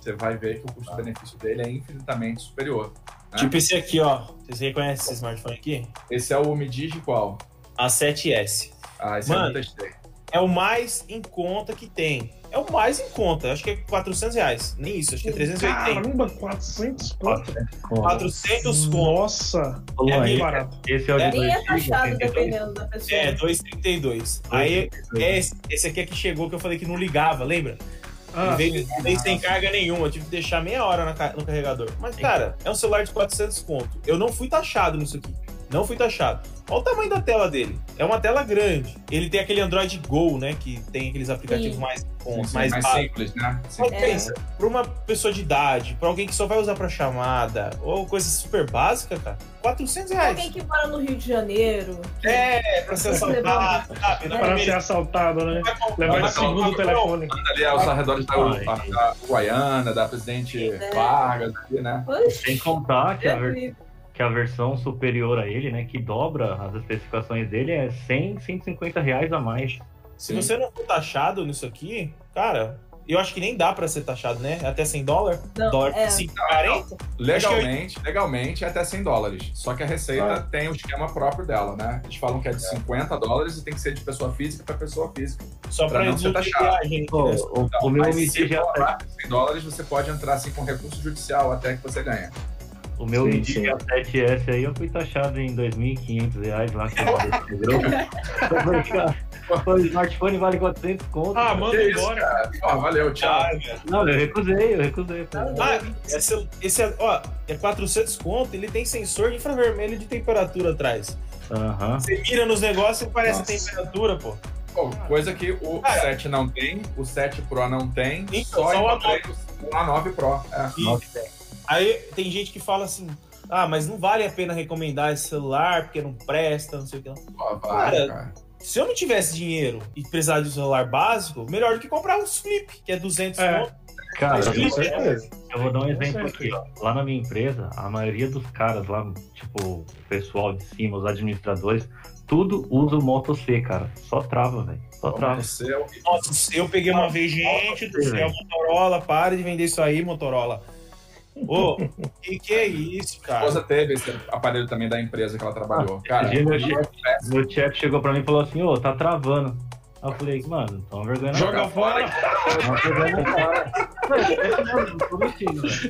você vai ver que o custo-benefício dele é infinitamente superior. né?
Tipo esse aqui, ó. Vocês reconhecem esse smartphone aqui?
Esse é o Midigi qual?
A7S.
Ah, esse eu
Mano,
não testei.
É o mais em conta que tem. É o mais em conta. Acho que é 400 reais. Nem isso, acho que é 380.
Caramba, 400 conto.
400 conto.
Nossa,
É meio-
barato.
esse é o de
Nem é
2
taxado
GB,
dependendo da pessoa.
É, 232. Aí, é esse, esse aqui é que chegou que eu falei que não ligava, lembra?
Ah,
Ele veio, veio sem carga nenhuma. Eu tive que deixar meia hora no carregador. Mas, cara, é um celular de 400 conto. Eu não fui taxado nisso aqui. Não fui taxado. Olha o tamanho da tela dele. É uma tela grande. Ele tem aquele Android Go, né? Que tem aqueles aplicativos
Sim.
mais com
Sim, sim,
mais,
mais
básicos.
simples, né? Sim.
Mas
É.
pensa, pra uma pessoa de idade, pra alguém que só vai usar pra chamada, ou coisa super básica, cara, 400 reais.
Alguém que mora no Rio de Janeiro. que-
É, pra ser [laughs] assaltado, sabe?
Para ser assaltado, né? Levar de segundo o telefone.
Ali aos arredores da, da Guaiana, da presidente
É.
Vargas, ali, né?
Sem contar que a, que a versão superior a ele, né, que dobra as especificações dele, é 100, 150 reais a mais.
Se você não for taxado nisso aqui, cara, eu acho que nem dá pra ser taxado, né? Até 100 dólares.
Não,
Dólar
é.
5,40.
Legalmente, legalmente é até 100 dólares. Só que a Receita
Ah.
tem o esquema próprio dela, né? Eles falam que é de 50 dólares e tem que ser de pessoa física para pessoa física.
Só
Pra
pra
não ser taxado.
viagem.
Pô,
né?
o,
Então,
o meu
se
já
for abaixo de 100 dólares, você pode entrar assim com recurso judicial até que você ganha.
O meu
Sim,
MD
sim.
7S aí eu fui taxado em 2.500 reais lá. Que eu cara, O [laughs] smartphone vale 400 conto.
Ah,
cara.
manda embora.
cara? Ó, valeu, tchau.
Ah.
Não, eu recusei, eu recusei.
Ah, esse, esse é, ó, é 400 conto, ele tem sensor de infravermelho de temperatura atrás.
Aham.
Você mira nos negócios e parece
Nossa.
temperatura, pô.
Pô, coisa que o
Cara.
7 não tem, o 7 Pro não tem,
Então,
só
só o
encontrei o A9 Pro. É.
E aí tem gente que fala assim, ah, mas não vale a pena recomendar esse celular porque não presta, não sei o que lá.
Ó, vale,
Cara,
cara.
Se eu não tivesse dinheiro e precisar de um celular básico, melhor do que comprar uns flip, que é 200
É.
conto.
Cara,
Mas
eu, vou dar um exemplo aqui, ó. Lá na minha empresa, a maioria dos caras lá, tipo, o pessoal de cima, os administradores, tudo usa o Moto C, cara. Só trava, velho. Só trava.
Você é
Nossa, eu peguei uma vez, gente do céu, Motorola, para de vender isso aí, Motorola. Ô, que que é isso,
A
cara?
esposa teve esse aparelho também da empresa que ela trabalhou. Cara,
Esse dia meu chefe, meu chefe chegou pra mim e falou assim, ô, tá travando. Aí eu falei, mano, toma vergonha
Joga
cara.
fora.
Toma vergonha cara. Chefe não, não tô mentindo, velho.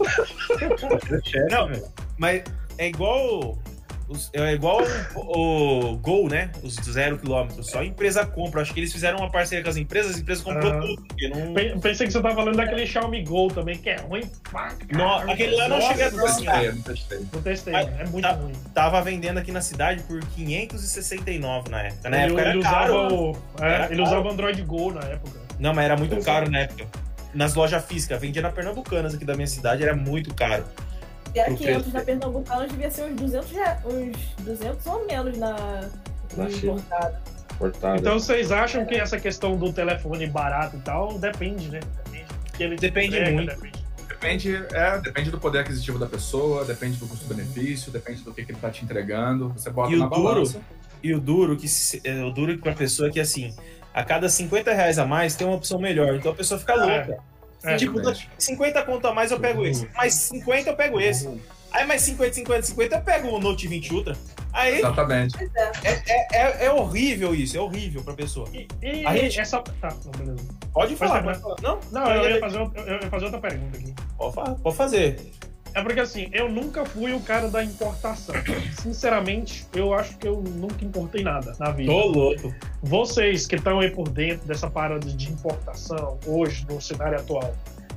Meu chefe,
Não.
velho.
Mas é igual. Os- É igual o, o Gol, né? Os zero quilômetros. Só a empresa compra. Acho que eles fizeram uma parceria com as empresas, as empresas comprou
Aham.
tudo. Não...
Pe- Pensei que você tava falando daquele Xiaomi Go também, que é ruim. pra
Não, aquele lá não
Nossa,
chega a
testei, não testei.
Não testei,
Mas-
é muito
tá.
ruim.
Tava vendendo aqui na cidade por 569 na época. Na
ele,
época
ele
era
usava
caro.
o, é,
Era
ele
caro.
usava Android Go na época.
Não, mas era muito caro na época. Nas lojas físicas. Vendia na Pernambucanas aqui da minha cidade, era muito caro.
Era
O
500
preço.
na Pernambucana, devia ser uns 200, rea- uns 200 ou menos na,
Na
importado.
Cortado.
Então vocês acham que essa questão do telefone barato e tal depende, né? Depende.
Depende
entrega,
muito.
depende.
Depende, é, depende do poder aquisitivo da pessoa, depende do custo-benefício, depende do que, que ele tá te entregando. Você bota
E o
na
duro?
balança.
E o duro, que é, o duro pra pessoa é que assim, a cada 50 reais a mais tem uma opção melhor. Então a pessoa fica louca.
É,
tipo,
Exatamente.
50 conto a mais eu pego esse. Mais 50 eu pego esse. Aí mais 50, 50, 50 eu pego o Note 20 Ultra. Aí
Exatamente.
é, é, é horrível isso, é horrível pra pessoa.
E, e
A gente-
essa. Tá, não, beleza.
Pode falar, pode falar. Não,
Não, eu ia, fazer, outra- eu ia fazer outra pergunta aqui.
Pode fazer.
É porque assim, eu nunca fui o cara da importação. Sinceramente, eu acho que eu nunca importei nada na vida.
Tô louco.
Vocês que estão aí por dentro dessa parada de importação hoje, no cenário atual,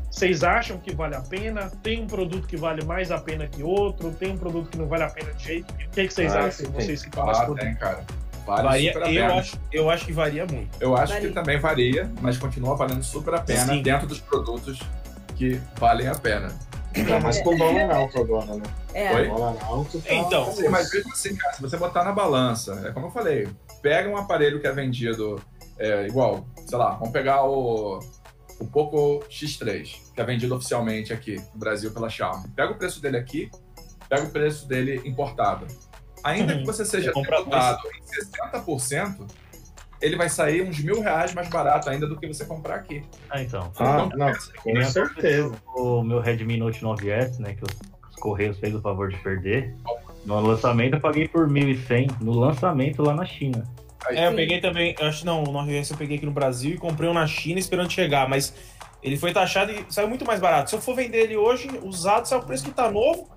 vocês acham que vale a pena? Tem um produto que vale mais a pena que outro? Tem um produto que não vale a pena de jeito nenhum? O que, que vocês
Ah,
acham, vocês que estão
Ah, tem, cara. Vale
Varia,
super a
eu,
pena.
acho, eu acho que varia muito.
Eu acho
Varia.
que também varia, mas continua valendo super a pena
Sim.
dentro dos produtos que valem a pena.
Ainda mais com o dólar alto agora, né?
É,
Oi?
O dólar alto tá...
Então,
Sim, mas mesmo assim, cara, se você botar na balança, é como eu falei, pega um aparelho que é vendido é, igual, sei lá, vamos pegar o, o Poco X3, que é vendido oficialmente aqui no Brasil pela Xiaomi. Pega o preço dele aqui, pega o preço dele importado. Ainda
Uhum.
que você seja tributado em 60%, ele vai sair uns mil reais mais barato ainda do que você comprar aqui.
Ah, então.
Ah,
Então,
não, com certeza.
O meu Redmi Note 9S, né, que os, os Correios fez o favor de perder, no lançamento eu paguei por 1.100, no lançamento lá na China.
É, eu peguei também, eu acho que não, o 9S eu peguei aqui no Brasil e comprei um na China esperando chegar, mas ele foi taxado e saiu muito mais barato. Se eu for vender ele hoje, usado, sai o preço que tá novo.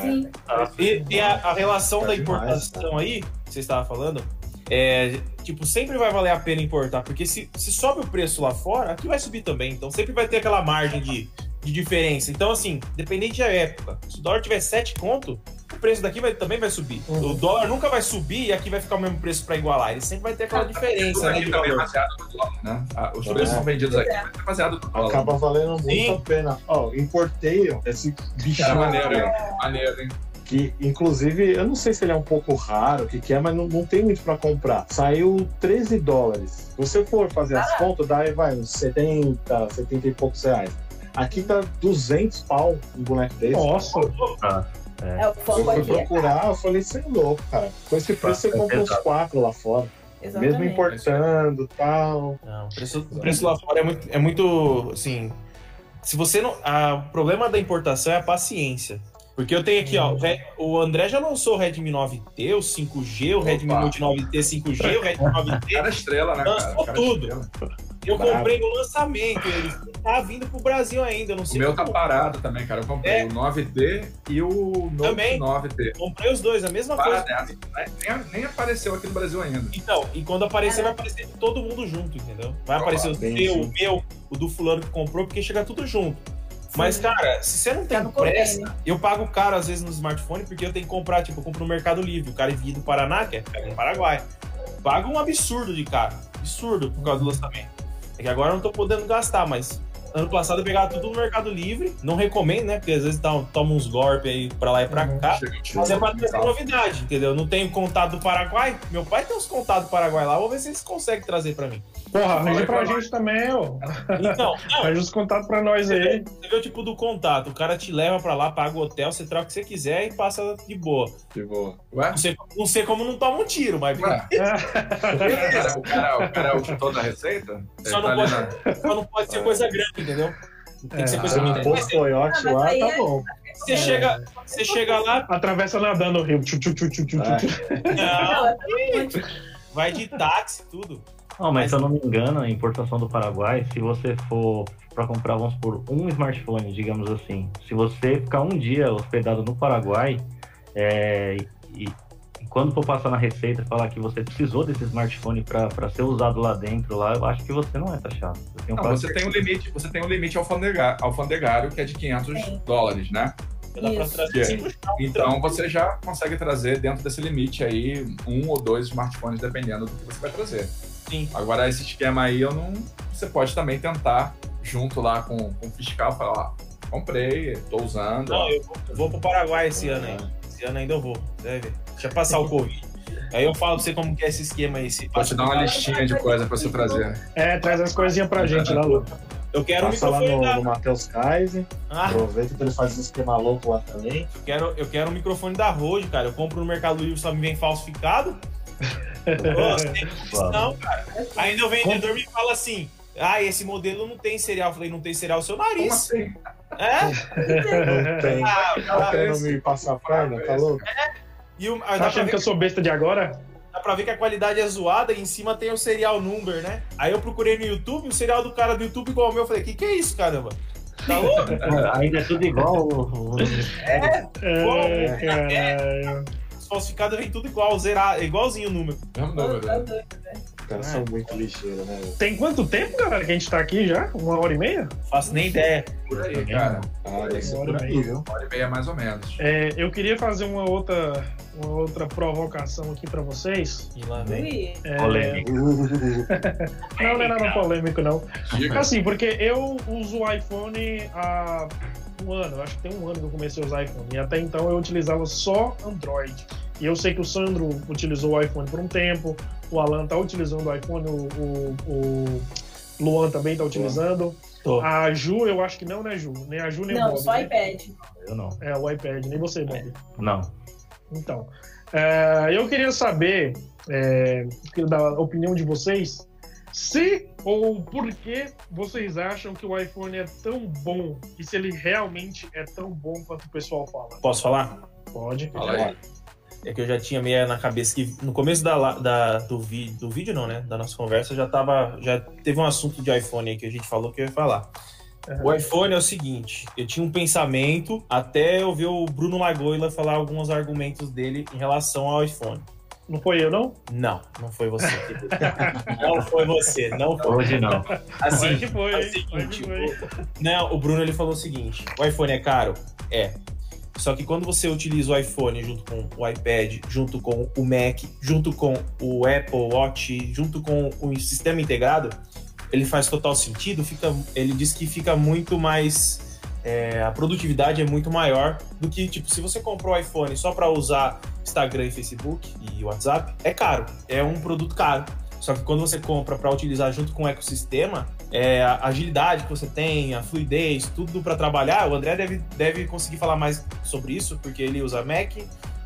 sim.
E, e a, a relação
Tá
da
demais,
importação aí, que você estava falando, é, tipo, sempre vai valer a pena importar, porque se, se sobe o preço lá fora, aqui vai subir também, então sempre vai ter aquela margem de, de diferença. Então, assim, dependente da época, se o dólar tiver 7 conto, preço daqui vai, também vai subir.
Uhum.
O dólar nunca vai subir e aqui vai ficar o mesmo preço pra igualar. Ele sempre vai ter aquela diferença, né?
também é
valor.
baseado no dólar, né? Ah, Os
É.
preços são vendidos aqui mas é baseado no dólar.
Acaba valendo muito
Sim.
a pena. Ó, importei ó, esse
Cara,
bichinho
maneiro, hein? Maneiro, hein?
Que inclusive, eu não sei se ele é um pouco raro, o que, que é, mas não, não tem muito pra comprar. Saiu 13 dólares. Se você for fazer as contas, dá aí vai uns 70, 70 e poucos reais. Aqui tá 200 pau um boneco desse.
Nossa,
Ah,
É o
Eu fui procurar, eu falei, você é louco, cara. Com esse preço você
É
compra uns quatro lá fora.
Exatamente.
Mesmo importando e tal.
Não, o preço, o preço lá fora é muito, é muito, assim... Se você não... a- o problema da importação é a paciência. Porque eu tenho aqui, ó, o o André já lançou o Redmi 9T, o 5G, o Redmi
Opa.
Note 9T 5G, o Redmi 9T.
Cara estrela, né, cara?
Lançou
Cara
tudo.
estrela.
Eu
Bravo.
comprei no lançamento, ele tá vindo pro Brasil ainda, eu não
O
sei
meu tá
como.
parado também, cara. Eu comprei
É.
o 9D e o Note
Também.
9T.
Comprei os dois, a mesma coisa.
Parado, né? Nem, nem apareceu aqui no Brasil ainda.
Então, e quando aparecer, vai aparecer todo mundo junto, entendeu? Vai aparecer o
sim.
o meu, o do fulano que comprou, porque chega tudo junto. Mas, cara, se você não tem
Tá no
pressa,
convênio.
eu pago caro às vezes no smartphone, porque eu tenho que comprar, tipo, eu compro no Mercado Livre. O cara envia do Paraná, que é no Paraguai. Pago um absurdo de caro. Absurdo por causa do lançamento. É que agora eu não tô podendo gastar, mas ano passado eu pegava tudo no Mercado Livre. Não recomendo, né? Porque às vezes dá, toma uns golpes aí pra lá e pra
Uhum.
cá. Mas é pra trazer novidade, entendeu? Eu não tenho contato do Paraguai. Meu pai tem uns contatos do Paraguai lá. Vou ver se eles conseguem trazer pra mim.
porra, arranja pra
vai.
gente também, ó.
Então, [laughs]
Arranja os contatos pra nós aí.
você vê o tipo do contato. O cara te leva pra lá, paga o hotel, você troca o que você quiser e passa de boa.
De boa.
Ué?
Não sei, não sei como não toma um tiro, mas
Ué? [laughs] O cara, o, cara, o cara é o da receita?
Só não
tá
pode-
na-
só não pode ser coisa grande, entendeu? Tem que ser
É,
coisa
Ah,
Ah, mas
lá, tá
é-
bom.
Você chega, você chega lá,
Atravessa nadando o rio. Tchu, tchu, tchu, tchu, tchu, tchu.
não, [laughs] vai de táxi, tudo.
Não, mas se eu não me engano, a importação do Paraguai, se você for para comprar, vamos por um smartphone, digamos assim, se você ficar um dia hospedado no Paraguai, é, e quando for passar na receita e falar que você precisou desse smartphone para ser usado lá dentro, lá, eu acho que você não é taxado.
Não, você tem um limite, você tem um limite alfandegário, alfandegário que é de 500
Sim.
dólares, né? Então você já consegue trazer dentro desse limite aí um ou dois smartphones, dependendo do que você vai trazer.
Sim.
Agora, esse esquema aí, eu não. Você pode também tentar, junto lá com, com o fiscal, falar: comprei, tô usando.
Não, eu vou, vou pro Paraguai esse ano aí. Esse ano ainda eu vou. Deve. Deixa eu passar o Covid. Aí eu falo pra você como que é esse esquema aí. Se
Vou te dar uma listinha de coisas pra você trazer.
É, traz as coisinhas pra gente lá, Lu.
Eu quero um
Passa lá
microfone
no,
da.
no Matheus Kaiser.
Ah,
Aproveita que ele faz um esquema louco lá também.
eu quero, eu quero um microfone da Rode, cara. Eu compro no Mercado Livre, só me vem falsificado. Nossa, tem não, cara. Ainda o vendedor me fala assim: ah, esse modelo não tem cereal. Eu falei, não tem cereal, seu
Como
nariz.
assim?
É? [laughs]
Não tem.
Ah,
Tá querendo me passar perna? Tá louco?
E o, ah,
Tá achando que eu sou besta de agora?
dá pra ver que a qualidade é zoada e em cima tem o serial number, né? Aí eu procurei no YouTube, o serial do cara do YouTube igual o meu. Eu falei, que que é isso, caramba? Tá louco? [laughs]
Ainda é tudo igual. o- o-
É,
Bom,
caralho.
Os falsificados vem tudo igual, zerado, igualzinho o número.
Mesmo
Tá
número, né?
né?
Os caras são muito lixeiros, né?
Tem quanto tempo, galera, que a gente tá aqui já? Uma hora e meia?
Faço nem ideia.
Por aí, cara.
Ah, deve ser por
e
aí,
meia.
viu?
Uma hora e meia mais ou menos.
É, eu queria fazer uma outra, uma outra provocação aqui pra vocês.
E lá vem.
É,
Polêmica.
Não, [laughs] não é nada polêmico, não.
Diga.
Assim, porque eu uso o iPhone há um ano, eu acho que tem um ano que eu comecei a usar iPhone. E até então eu utilizava só Android. E eu sei que o Sandro utilizou o iPhone por um tempo, o Alan tá utilizando o iPhone, o, o, o Luan também tá utilizando.
Tô.
A Ju, eu acho que não, né, Ju? Nem a Ju, nem o
Não,
Bob.
só
né?
iPad.
Eu não.
É, o iPad, nem você, Bob.
Não.
Então, é, eu queria saber é, da opinião de vocês se ou por que vocês acham que o iPhone é tão bom e se ele realmente é tão bom quanto o pessoal fala.
Posso falar?
Pode.
Fala aí.
É que eu já tinha meio na cabeça que no começo da, da- do, vídeo, do vídeo, não, né? Da nossa conversa, já tava. Já teve um assunto de iPhone aí que a gente falou que eu ia falar. O iPhone é o seguinte, eu tinha um pensamento até eu ver o Bruno Lagoila falar alguns argumentos dele em relação ao iPhone.
Não foi eu, não?
Não, não foi você. [laughs] não foi você, não foi.
Hoje não.
Assim,
que foi,
o
hein? Pode
seguinte,
que foi.
não, o Bruno ele falou o seguinte: o iPhone é caro? É. Só que quando você utiliza o iPhone junto com o iPad, junto com o Mac, junto com o Apple Watch, junto com o sistema integrado, ele faz total sentido. Fica, ele diz que fica muito mais é, a produtividade é muito maior do que, tipo, se você comprou o iPhone só para usar Instagram e Facebook e WhatsApp, é caro, é um produto caro. Só que quando você compra para utilizar junto com o ecossistema, é, a agilidade que você tem, a fluidez, tudo para trabalhar, o André deve, deve conseguir falar mais sobre isso, porque ele usa Mac,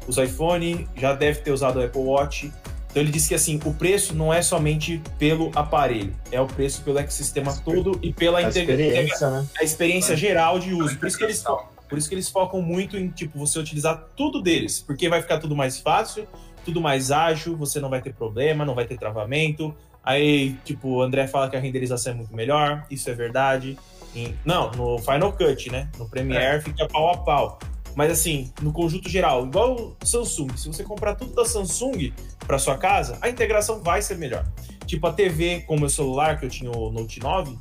usa iPhone, já deve ter usado o Apple Watch. Então ele disse que assim, o preço não é somente pelo aparelho, é o preço pelo ecossistema todo e pela
A experiência, né?
a experiência geral de uso. Por isso que eles por isso que eles focam muito em tipo você utilizar tudo deles, porque vai ficar tudo mais fácil, tudo mais ágil, você não vai ter problema, não vai ter travamento. Aí, tipo, o André fala que a renderização é muito melhor, isso é verdade. Em- não, no Final Cut, né? No Premiere fica pau a pau. Mas assim, no conjunto geral, igual o Samsung, se você comprar tudo da Samsung para sua casa, a integração vai ser melhor. Tipo a TV com o meu celular, que eu tinha o Note 9,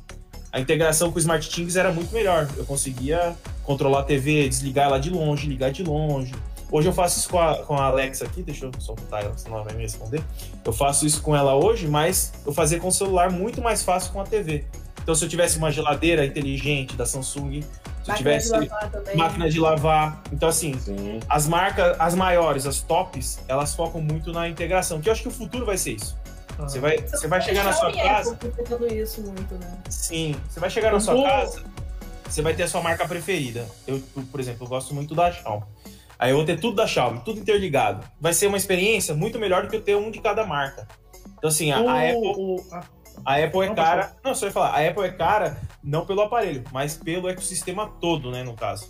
a integração com o Smart era muito melhor. Eu conseguia controlar a TV, desligar ela de longe, ligar de longe. Hoje eu faço isso com a, com a Alexa aqui, deixa eu só botar ela, senão ela vai me responder. Eu faço isso com ela hoje, mas eu fazia com o celular muito mais fácil com a TV. Então, se eu tivesse uma geladeira inteligente da Samsung, se eu
Máquina
tivesse
de
máquina de lavar. Então, assim,
Sim.
as marcas, as maiores, as tops, elas focam muito na integração, que eu acho que o futuro vai ser isso.
Ah.
Você vai, você vai chegar na sua casa,
isso muito, né?
sim, você vai chegar na sua casa, você vai ter a sua marca preferida. Eu, por exemplo, eu gosto muito da Xiaomi. Aí eu vou ter tudo da Xiaomi, tudo interligado. Vai ser uma experiência muito melhor do que eu ter um de cada marca. Então, assim, a, a Apple,
o- a-
a Apple é
Não,
cara. Não, só ia falar, a Apple é cara não pelo aparelho, mas pelo ecossistema todo, né, no caso.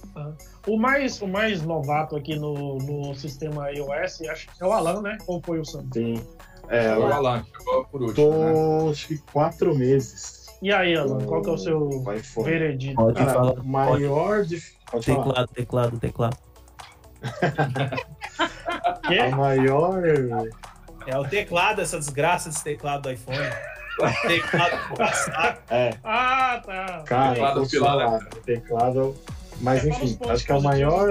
O mais, o mais novato aqui no, no sistema iOS, acho que é o Alan, né? Ou foi o Sam?
Sim. É,
o
eu
Alan chegou por último, né?
tô acho que quatro meses.
E aí, Alan, qual que é o seu veredito?
Pode
Cara,
falar.
maior dif... Pode falar.
Teclado, teclado, teclado. [laughs]
Quê?
A maior.
É o teclado, essa desgraça desse teclado do iPhone. Teclado passado.
É,
Ah, tá.
cara,
Teclado pilar,
o teclado. Mas
É,
enfim, acho que a maior,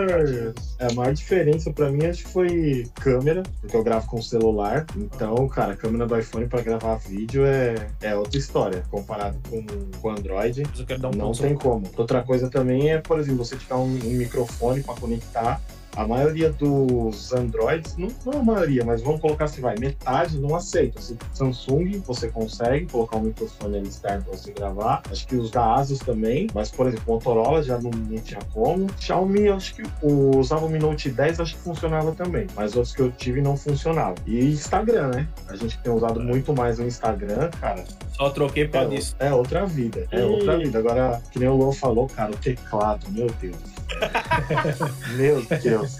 a maior diferença pra mim acho que foi câmera, porque eu gravo com celular. Então, cara, a câmera do iPhone pra gravar vídeo é, é outra história comparado com o Android.
Mas eu quero dar um
Não
ponto
tem como. Outra coisa também é, por exemplo, você tiver um, um microfone para conectar. A maioria dos Androids, não, não a maioria, mas vamos colocar assim, vai, metade não aceita. Se Samsung, você consegue colocar um microfone ali externo para você gravar. Acho que os da Asus também, mas, por exemplo, Motorola já não, não tinha como. Xiaomi, acho que o, usava o Mi Note 10, acho que funcionava também, mas outros que eu tive não funcionavam. E Instagram, né? A gente tem usado muito mais o Instagram, cara,
Só troquei causa
é,
disso.
é outra vida. É
E-
outra vida. Agora, que nem o Luan falou, cara, o teclado, meu Deus. [laughs] meu Deus.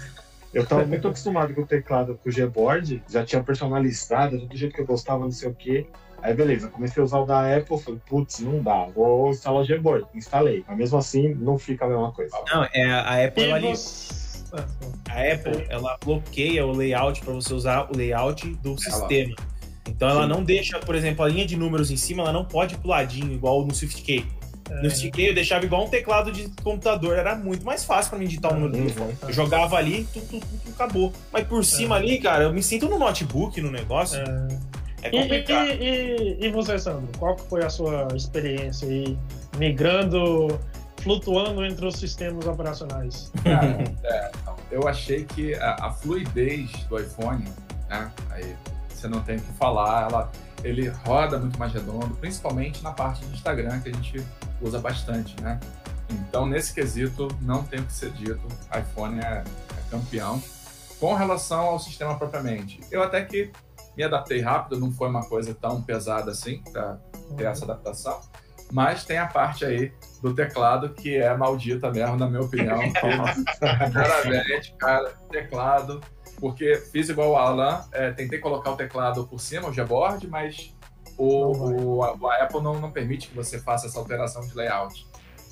Eu tava muito acostumado com o teclado com o Gboard, já tinha personalizado, do jeito que eu gostava, não sei o quê. Aí beleza, comecei a usar o da Apple, falei, putz, não dá, vou instalar o Gboard. Instalei. Mas mesmo assim, não fica a mesma coisa.
Não, é a Apple, ela.
Ah,
a Apple, ela bloqueia o layout para você usar o layout do sistema. Então ela
Sim.
não deixa, por exemplo, a linha de números em cima, ela não pode ir pro ladinho, igual no SwiftKey.
É.
No SwiftKey eu deixava igual um teclado de computador, era muito mais fácil para mim digitar um número. Eu jogava ali, tudo, tudo, tudo acabou. Mas por cima ali, cara, eu me sinto no notebook, no negócio.
É.
É,
E,
complicado.
e, e, e você, Sandro? Qual foi a sua experiência aí migrando, flutuando entre os sistemas operacionais? [laughs]
Cara, é, então, eu achei que a, a fluidez do iPhone, né, aí você não tem o que falar, ela, ele roda muito mais redondo, principalmente na parte de Instagram, que a gente usa bastante, né? Então, nesse quesito, não tem o que ser dito, iPhone é, é campeão. Com relação ao sistema propriamente, eu até que me adaptei rápido, não foi uma coisa tão pesada assim para ter essa adaptação. Mas tem a parte aí do teclado que é maldita mesmo, na minha opinião. [laughs] Sinceramente, cara, teclado. Porque fiz igual o Alan, é, tentei colocar o teclado por cima, o Gboard, mas o, o, a, a Apple não, não permite que você faça essa alteração de layout.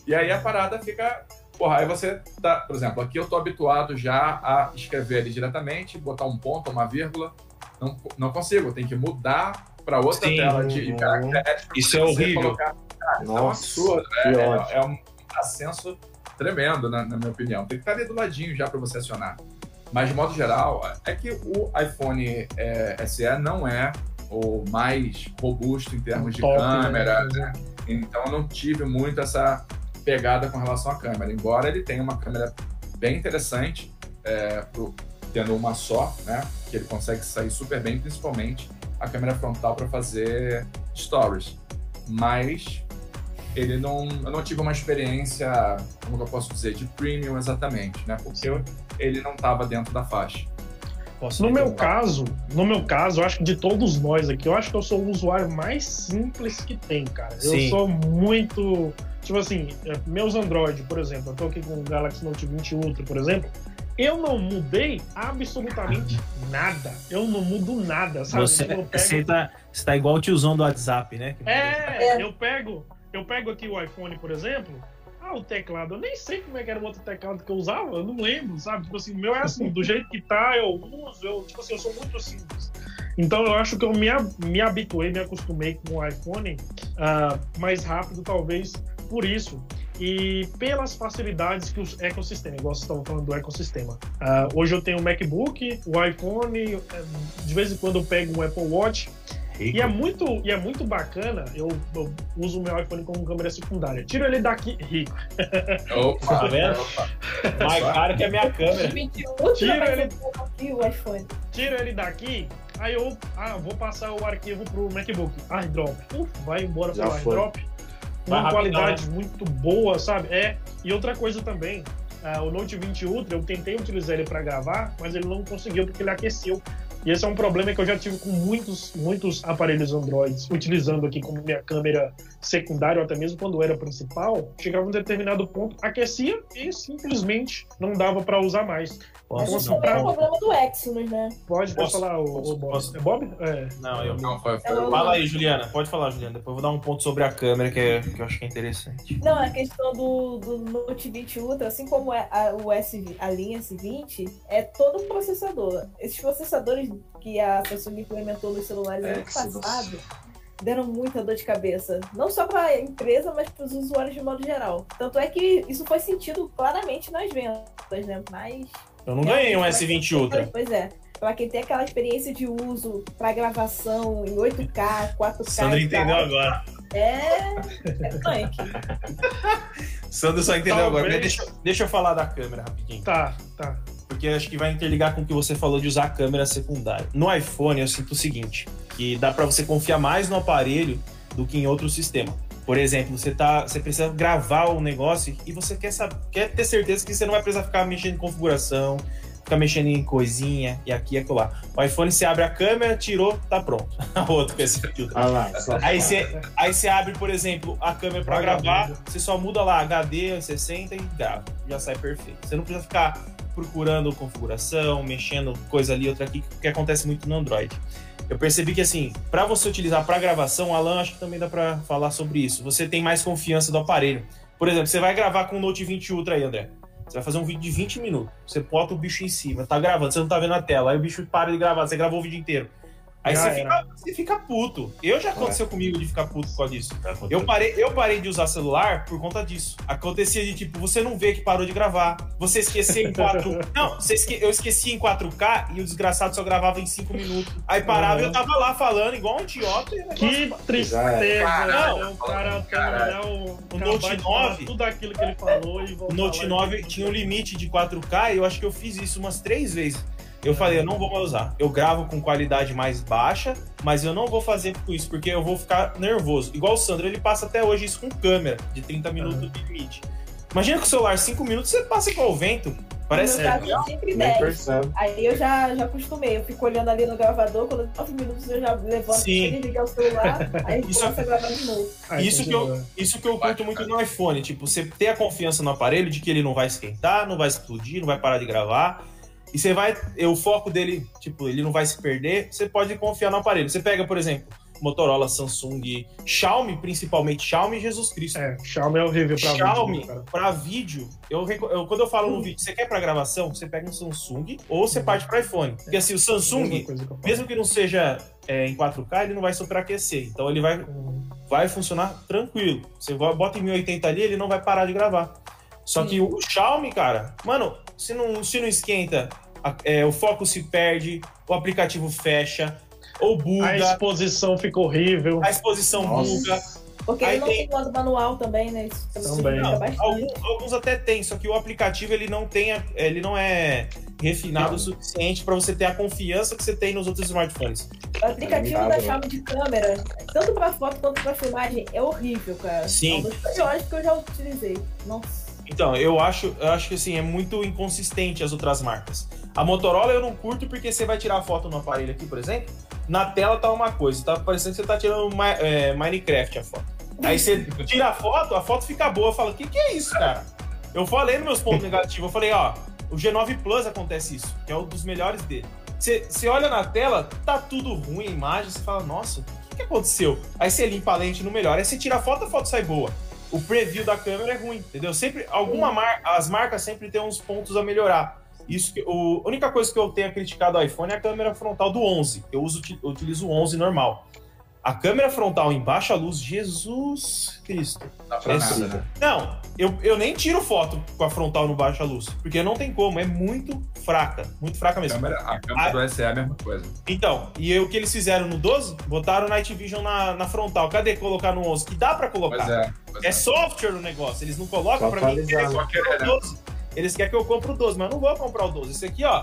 E aí a parada fica. Porra, aí você tá. Por exemplo, aqui eu tô habituado já a escrever ali diretamente, botar um ponto, uma vírgula. Não, não consigo, tem que mudar para outra
Sim,
tela de
uhum.
caracteres.
Isso é horrível.
Colocar... Cara, isso é um
Nossa,
absurdo.
que
É, é, é um ascenso tremendo, na, na minha opinião. Tem que estar ali do ladinho já para você acionar. Mas, de modo geral, é que o iPhone é, SE não é o mais robusto em termos de
Top,
câmera.
né?
Então, eu não tive muito essa pegada com relação à câmera. Embora ele tenha uma câmera bem interessante, é, pro- tendo uma só, né? Que ele consegue sair super bem, principalmente a câmera frontal para fazer stories. Mas ele não, eu não tive uma experiência, como eu posso dizer, de premium exatamente, né? Porque ele não estava dentro da faixa.
Posso
No meu
interromper?
caso, no meu caso, eu acho que de todos nós aqui, eu acho que eu sou o usuário mais simples que tem, cara. Eu
Sim.
sou muito. Tipo assim, é, meus Android, por exemplo, eu tô aqui com o Galaxy Note 20 Ultra, por exemplo. Eu não mudei absolutamente [laughs] nada. Eu não mudo nada, sabe?
Você,
Eu pego-
você, tá, você tá igual o tiozão do WhatsApp, né?
É,
É.
eu pego, eu pego aqui o iPhone, por exemplo. Ah, o teclado, eu nem sei como é que era o outro teclado que eu usava, eu não lembro, sabe? Tipo assim, o meu é assim, do jeito que tá, eu uso, eu, tipo assim, eu sou muito simples. Então eu acho que eu me, me habituei, me acostumei com o iPhone ah, mais rápido, talvez por isso. E pelas facilidades que o ecossistema, igual vocês estavam falando do ecossistema. Ah, hoje eu tenho o MacBook, o iPhone, eh, de vez em quando eu pego um Apple Watch. E é muito, e é muito bacana, eu, eu uso o meu iPhone como câmera secundária. Tiro ele daqui, rico.
Opa,
Tá vendo?
opa.
Mais caro que a minha câmera.
20 Ultra
Tira
vai
ele-
ser aqui o iPhone.
Tiro ele daqui, aí eu ah, vou passar o arquivo pro MacBook. AirDrop. Uf, vai embora
Já
pro
foi.
AirDrop.
Vai
Uma
rapidão,
qualidade muito boa, sabe? É. E outra coisa também, ah, o Note 20 Ultra, eu tentei utilizar ele para gravar, mas ele não conseguiu porque ele aqueceu. E esse é um problema que eu já tive com muitos, muitos aparelhos Android, utilizando aqui como minha câmera secundária, ou até mesmo quando era principal, chegava em um determinado ponto, aquecia e simplesmente não dava para usar mais.
Posso,
Isso
não,
também é um
pra-
problema do Exynos, né?
Pode, pode
Posso?
falar, o,
Posso?
o Bob.
Posso?
É Bob? É.
não, eu.
Não, foi, foi
Fala aí, Juliana. Pode falar, Juliana. Depois eu vou dar um ponto sobre a câmera que, é- que eu acho que é interessante.
Não, a questão do, do Note 20 Ultra, assim como é a, o S, a linha S20, é todo um processador. Esses processadores que a Samsung implementou nos celulares ano
Exynos.
passado deram muita dor de cabeça. Não só para a empresa, mas para os usuários de modo geral. Tanto é que isso foi sentido claramente nas vendas, né? Mas
Eu não ganhei um S20 Ultra.
Pois é. Pra quem tem aquela experiência de uso pra gravação em 8K, 4K.
Sandra entendeu agora.
É. É punk. [laughs]
Sandra só entendeu
Talvez.
agora. Deixa, deixa eu falar da câmera rapidinho.
Tá, tá.
Porque acho que vai interligar com o que você falou de usar a câmera secundária. No iPhone, eu sinto o seguinte: que dá pra você confiar mais no aparelho do que em outro sistema. Por exemplo, você, tá, você precisa gravar o negócio e você quer, saber, quer ter certeza que você não vai precisar ficar mexendo em configuração, ficar mexendo em coisinha e aqui e acolá. O iPhone, você abre a câmera, tirou, tá pronto. Outro com esse filtro.
Ah lá, só
Aí você, aí você abre, por exemplo, a câmera pra
Vagabundo.
gravar, você só muda lá HD 60 e grava. Já sai perfeito. Você não precisa ficar procurando configuração, mexendo coisa ali, outra aqui, que acontece muito no Android. Eu percebi que assim, para você utilizar para gravação, Alan, acho que também dá para falar sobre isso. Você tem mais confiança do aparelho. Por exemplo, você vai gravar com o Note 20 Ultra aí, André. Você vai fazer um vídeo de 20 minutos. Você bota o bicho em cima, tá gravando, você não tá vendo a tela. Aí o bicho para de gravar, você gravou o vídeo inteiro. Aí você fica, você fica puto. Eu já aconteceu comigo de ficar puto por causa disso. Eu parei, eu parei de usar celular por conta disso. Acontecia de tipo, você não vê que parou de gravar. Você esquecia em 4 [laughs] Não, você esque... eu esqueci em 4K e o desgraçado só gravava em 5 minutos. Aí parava e eu tava lá falando igual um idiota. E o
Que tristeza,
Caralho,
né? O cara
caralho.
terminar o,
O Note
acabar de falar
9.
tudo aquilo que ele falou e
O Note
lá e
9
repetir.
tinha um limite de 4K e eu acho que eu fiz isso umas três vezes. Eu falei, eu não vou mais usar. Eu gravo com qualidade mais baixa, mas eu não vou fazer com isso, porque eu vou ficar nervoso. Igual o Sandro, ele passa até hoje isso com câmera, de 30 minutos de limite. Imagina com o celular 5 minutos, você passa igual o vento. Parece
caso, é sempre
nem
10.
percebe.
Aí eu já, já acostumei. Eu fico olhando ali no gravador, quando 9 minutos eu já levanto
Sim.
sem ligar o celular, [laughs] aí
Isso-
começa a gravar de novo.
Aí,
isso, que eu, isso que eu curto muito no iPhone. Tipo, você ter a confiança no aparelho de que ele não vai esquentar, não vai explodir, não vai parar de gravar. E você vai. O foco dele, tipo, ele não vai se perder. Você pode confiar no aparelho. Você pega, por exemplo, Motorola, Samsung, Xiaomi, principalmente Xiaomi e Jesus Cristo.
É, Xiaomi é horrível pra
Xiaomi,
vídeo, cara.
pra vídeo, eu, eu- quando eu falo no vídeo, você quer pra gravação, você pega um Samsung ou você parte pro iPhone. Porque assim, o
Mesma
Samsung,
que
mesmo que não seja é, em 4K, ele não vai superaquecer. Então ele vai
Hum,
vai funcionar tranquilo. Você bota em 1080 ali, ele não vai parar de gravar. Só que o Xiaomi, cara, mano, se não, se não esquenta, a- é, o foco se perde, o aplicativo fecha, ou
A
buga,
exposição fica horrível.
a exposição buga.
Porque
Aí
ele não
tem-
tem modo manual também, né? Isso
Também.
Alguns, alguns até tem, só que o aplicativo ele não tem, a- ele não é refinado o suficiente para você ter a confiança que você tem nos outros smartphones.
O aplicativo
Obrigado.
da Xiaomi de câmera, tanto pra foto quanto pra filmagem, é horrível, cara.
Sim.
É um dos piores que eu já utilizei. Nossa.
Então, eu acho, eu acho que assim, é muito inconsistente as outras marcas. A Motorola eu não curto porque você vai tirar a foto no aparelho aqui, por exemplo, na tela tá uma coisa, tá parecendo que você tá tirando é, Minecraft a foto. Aí você [laughs] tira a foto, a foto fica boa, fala, o que, que é isso, cara? Eu falei nos meus pontos negativos, eu falei, ó, o G9 Plus acontece isso, que é um dos melhores dele. Você você olha na tela, tá tudo ruim a imagem, você fala, nossa, o que, que aconteceu? Aí você limpa a lente no melhor, aí você tira a foto, a foto sai boa. O preview da câmera é ruim, entendeu? Sempre, alguma mar, as marcas sempre têm uns pontos a melhorar. Isso que, o, a única coisa que eu tenho criticado do iPhone é a câmera frontal do 11. Eu uso, eu utilizo o 11 normal. A câmera frontal em baixa luz, Jesus Cristo.
Não dá pra
Esse-
nada, né?
Não, eu, eu nem tiro foto com a frontal no baixa luz, porque não tem como, é muito fraca, muito fraca
A
mesmo.
câmera, a câmera
Ah.
do SE é a mesma coisa.
Então, e aí o que eles fizeram no 12? Botaram o Night Vision na, na frontal. Cadê colocar no 11? Que dá pra colocar.
Pois é. Pois
É software o negócio, eles não colocam pra mim.
Só querer, né?
12. Eles querem que eu compre o 12, mas eu não vou comprar o 12. Esse aqui, ó,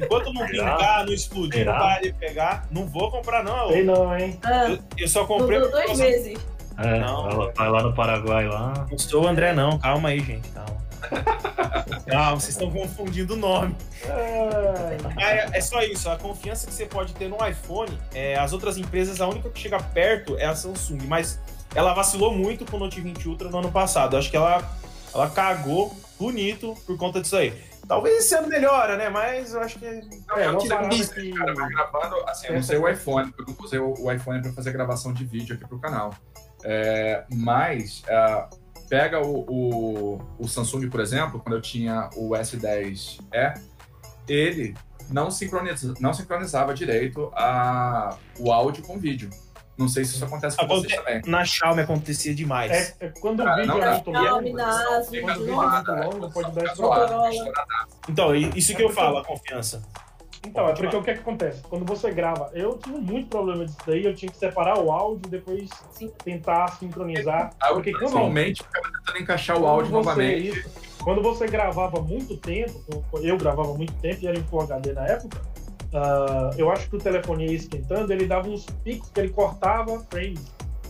enquanto não brincar, não explodir, não parar de pegar, não vou comprar, não.
Sei não, hein?
Ah,
Eu, eu só comprei por
dois
causa-
meses.
É,
Não.
ela vai lá no Paraguai lá.
Não sou o André, não. Calma aí, gente. Calma. [laughs] Calma, vocês estão confundindo o nome. É, é só isso. A confiança que você pode ter no iPhone, é, as outras empresas, a única que chega perto é a Samsung. Mas ela vacilou muito com o Note 20 Ultra no ano passado. Eu acho que ela, ela cagou bonito por conta disso aí. Talvez esse ano melhora, né? Mas eu acho que.
Não,
É,
eu tirei isso,
que-
cara, mas gravando, assim, eu não usei o iPhone, eu não usei o, iPhone para fazer gravação de vídeo aqui pro canal. É, mas ah, pega o, o, o Samsung, por exemplo, quando eu tinha o S10e, ele não, sincroniza, não sincronizava direito a, o áudio com o vídeo. Não sei se isso acontece com vocês
Aconte-
também.
Na Xiaomi acontecia demais.
É, é quando o
Cara,
vídeo
não
é muito longo. Quando o vídeo é
zoada,
muito longo, pode dar
fica
esse
zoada,
problema.
estourada.
Então, isso que eu falo, a confiança.
Então, é porque o que, é que acontece? Quando você grava, eu tive muito problema disso daí, eu tinha que separar o áudio e depois
Sim.
tentar sincronizar.
Ah, eu,
Porque quando,
Normalmente, eu ficava tentando encaixar o
quando
áudio
você,
novamente.
isso, quando você gravava muito tempo, eu gravava muito tempo e era em Full HD na época, ah, eu acho que o telefone ia esquentando, ele dava uns picos que ele cortava frames.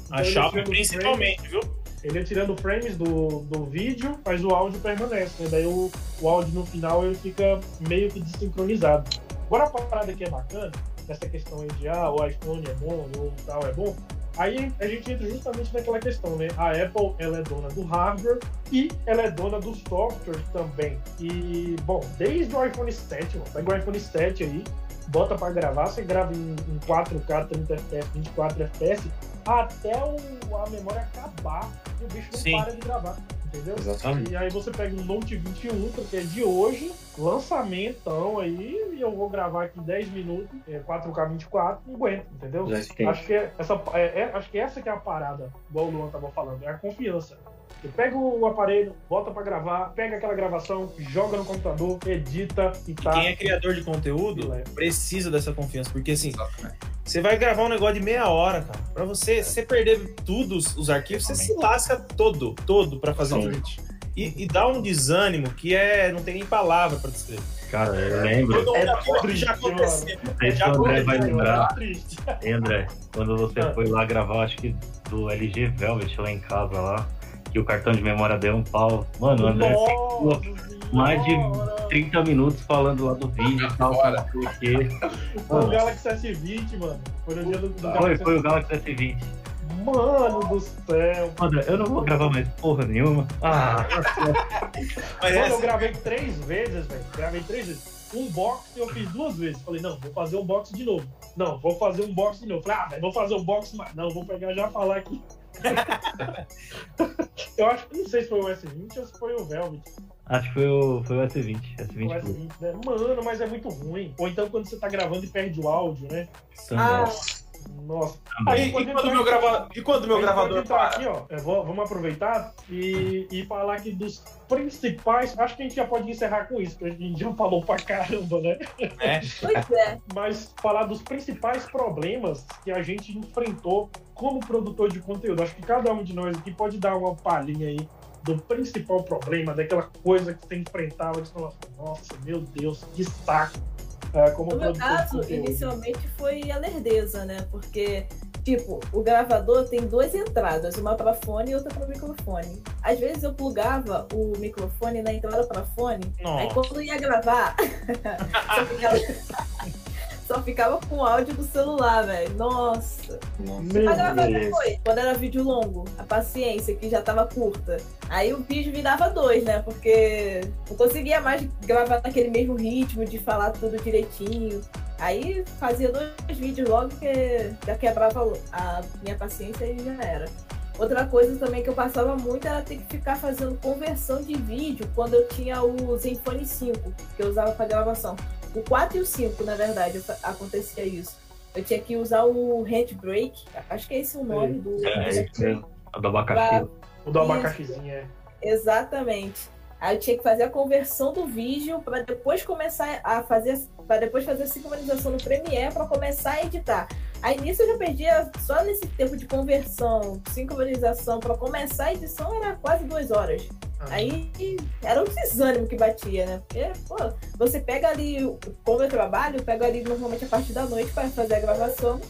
Então,
A
tirando
principalmente, viu?
frames- ele ia tirando frames do, do vídeo, mas o áudio permanece, né? Daí o, o áudio no final ele fica meio que desincronizado. Agora a parada que é bacana, essa questão aí de ah, o iPhone é bom, o tal é bom, aí a gente entra justamente naquela questão, né? A Apple ela é dona do hardware e ela é dona do software também. E, bom, desde o iPhone 7, mano, pega o iPhone 7 aí, bota pra gravar, você grava em, em 4K, 30 FPS, 24 FPS, até o, a memória acabar e o bicho não
Sim.
para de gravar. Entendeu?
Exatamente.
E aí você pega um Note 20 Ultra, que é de hoje, lançamentão aí, e eu vou gravar aqui 10 minutos, é 4K 24, não aguento, entendeu? Acho que, é essa, é, é- acho que essa que é a parada, igual o Luan tava falando, é a confiança. Você pega o aparelho, bota pra gravar, pega aquela gravação, joga no computador, edita e tá.
Quem é criador de conteúdo
Filé.
precisa dessa confiança, porque assim, você vai gravar um negócio de meia hora, cara. Pra você, se você perder tudo, os, os arquivos, você se lasca todo, todo pra fazer um vídeo. E, e dá um desânimo que é. não tem nem palavra pra descrever.
Cara, eu lembro.
Todo
É
mundo aqui
triste,
já aconteceu.
Não
Já
o André
aconteceu.
vai lembrar.
Triste.
Hein, André, quando você
Ah.
foi lá gravar, acho que do LG Velvet lá em casa lá, que o cartão de memória deu um pau. Mano, o André
Nossa
mais de
Senhora!
30 minutos falando lá do vídeo e tal, o quê.
Foi o Galaxy S20, mano. Foi no dia do, do
Foi,
Galaxy
foi o Galaxy S20.
Mano do céu.
André, eu não vou gravar mais porra nenhuma. Ah,
Mas
Mano, eu gravei três vezes, velho. Gravei três vezes. Um box eu fiz duas vezes. Falei, não, vou fazer um box de novo. Não, vou fazer um box de novo. Falei, ah, velho, vou fazer um box mais. Não, vou pegar já falar aqui. [laughs] eu acho que não sei se foi o S20 ou se foi o Velvet.
acho que foi o, foi o S20.
O
S20 Plus.
S20, né? Mano, mas é muito ruim. Ou então quando você tá gravando e perde o áudio, né?
Ah,
Também.
Nossa.
Aí, e, quando meu grava... e quando meu gravador para?
Aqui, ó, vou, vamos aproveitar e, e falar aqui dos principais. Acho que a gente já pode encerrar com isso, porque a gente já falou pra caramba, né?
É. Pois é.
Mas falar dos principais problemas que a gente enfrentou como produtor de conteúdo. Acho que cada um de nós aqui pode dar uma palhinha aí do principal problema, daquela coisa que você enfrentava, de falar, nossa, meu Deus, que saco.
É, como no meu caso, inicialmente foi a lerdeza, né? Porque, tipo, o gravador tem duas entradas, uma para fone e outra para microfone. Às vezes eu plugava o microfone na entrada para fone, Nossa. aí quando ia gravar, [laughs] só ficava com o áudio do celular, velho. Nossa. Meu Mas gravar depois, quando era vídeo longo, a paciência que já tava curta. Aí o vídeo virava dois, né? Porque não conseguia mais gravar naquele mesmo ritmo de falar tudo direitinho. Aí fazia dois vídeos logo que já quebrava a minha paciência e já era. Outra coisa também que eu passava muito era ter que ficar fazendo conversão de vídeo quando eu tinha o Zenfone 5, que eu usava para gravação. O 4 e o 5, na verdade, acontecia isso. Eu tinha que usar o handbrake, acho que é esse o nome do.
É, é, é, do abacaxi.
O do abacaxizinho, é.
Exatamente. Aí eu tinha que fazer a conversão do vídeo para depois começar a fazer, para depois fazer a sincronização no Premiere para começar a editar. Aí nisso eu já perdia só nesse tempo de conversão, sincronização para começar a edição era quase duas horas. Ah. Aí era um desânimo que batia, né? Porque, pô, você pega ali, como eu trabalho, eu pego ali normalmente a partir da noite para fazer a gravação.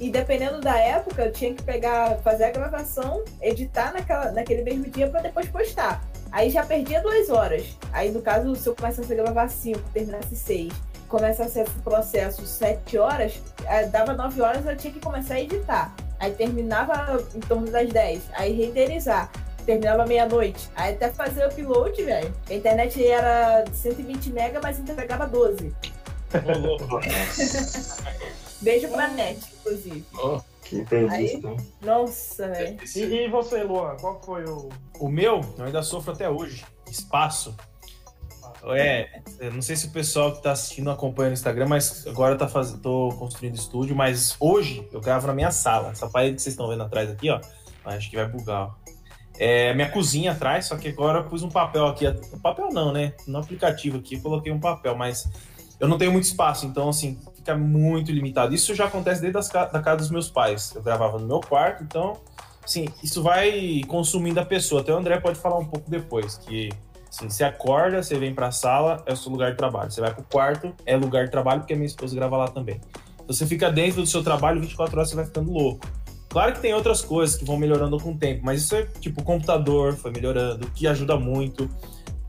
E dependendo da época, eu tinha que pegar, fazer a gravação, editar naquela, naquele mesmo dia para depois postar. Aí já perdia duas horas. Aí, no caso, se eu começasse a gravar cinco, terminasse seis, começasse esse processo sete horas, eh, dava nove horas, eu tinha que começar a editar. Aí terminava em torno das dez. Aí renderizar. Terminava meia-noite. Aí até fazer o upload, velho. A internet era 120 mega, mas entregava 12. [laughs] Beijo pra net, inclusive. Oh. Aí, nossa, velho.
E, e, você, Luan, qual foi o.
O meu, eu ainda sofro até hoje. Espaço. É, não sei se o pessoal que tá assistindo acompanha no Instagram, mas agora eu tá faz... tô construindo estúdio, mas hoje eu gravo na minha sala. Essa parede que vocês estão vendo atrás aqui, ó. Acho que vai bugar, ó. É minha cozinha atrás, só que agora eu pus um papel aqui. Papel não, né? No aplicativo aqui eu coloquei um papel, mas eu não tenho muito espaço, então assim, fica muito limitado. Isso já acontece desde as, da casa dos meus pais. Eu gravava no meu quarto, então, assim, isso vai consumindo a pessoa. Até o André pode falar um pouco depois, que assim, você acorda, você vem para a sala, é o seu lugar de trabalho. Você vai para o quarto, é lugar de trabalho, porque a minha esposa grava lá também. Então, você fica dentro do seu trabalho 24 horas, você vai ficando louco. Claro que tem outras coisas que vão melhorando com o tempo, mas isso é tipo computador foi melhorando, que ajuda muito.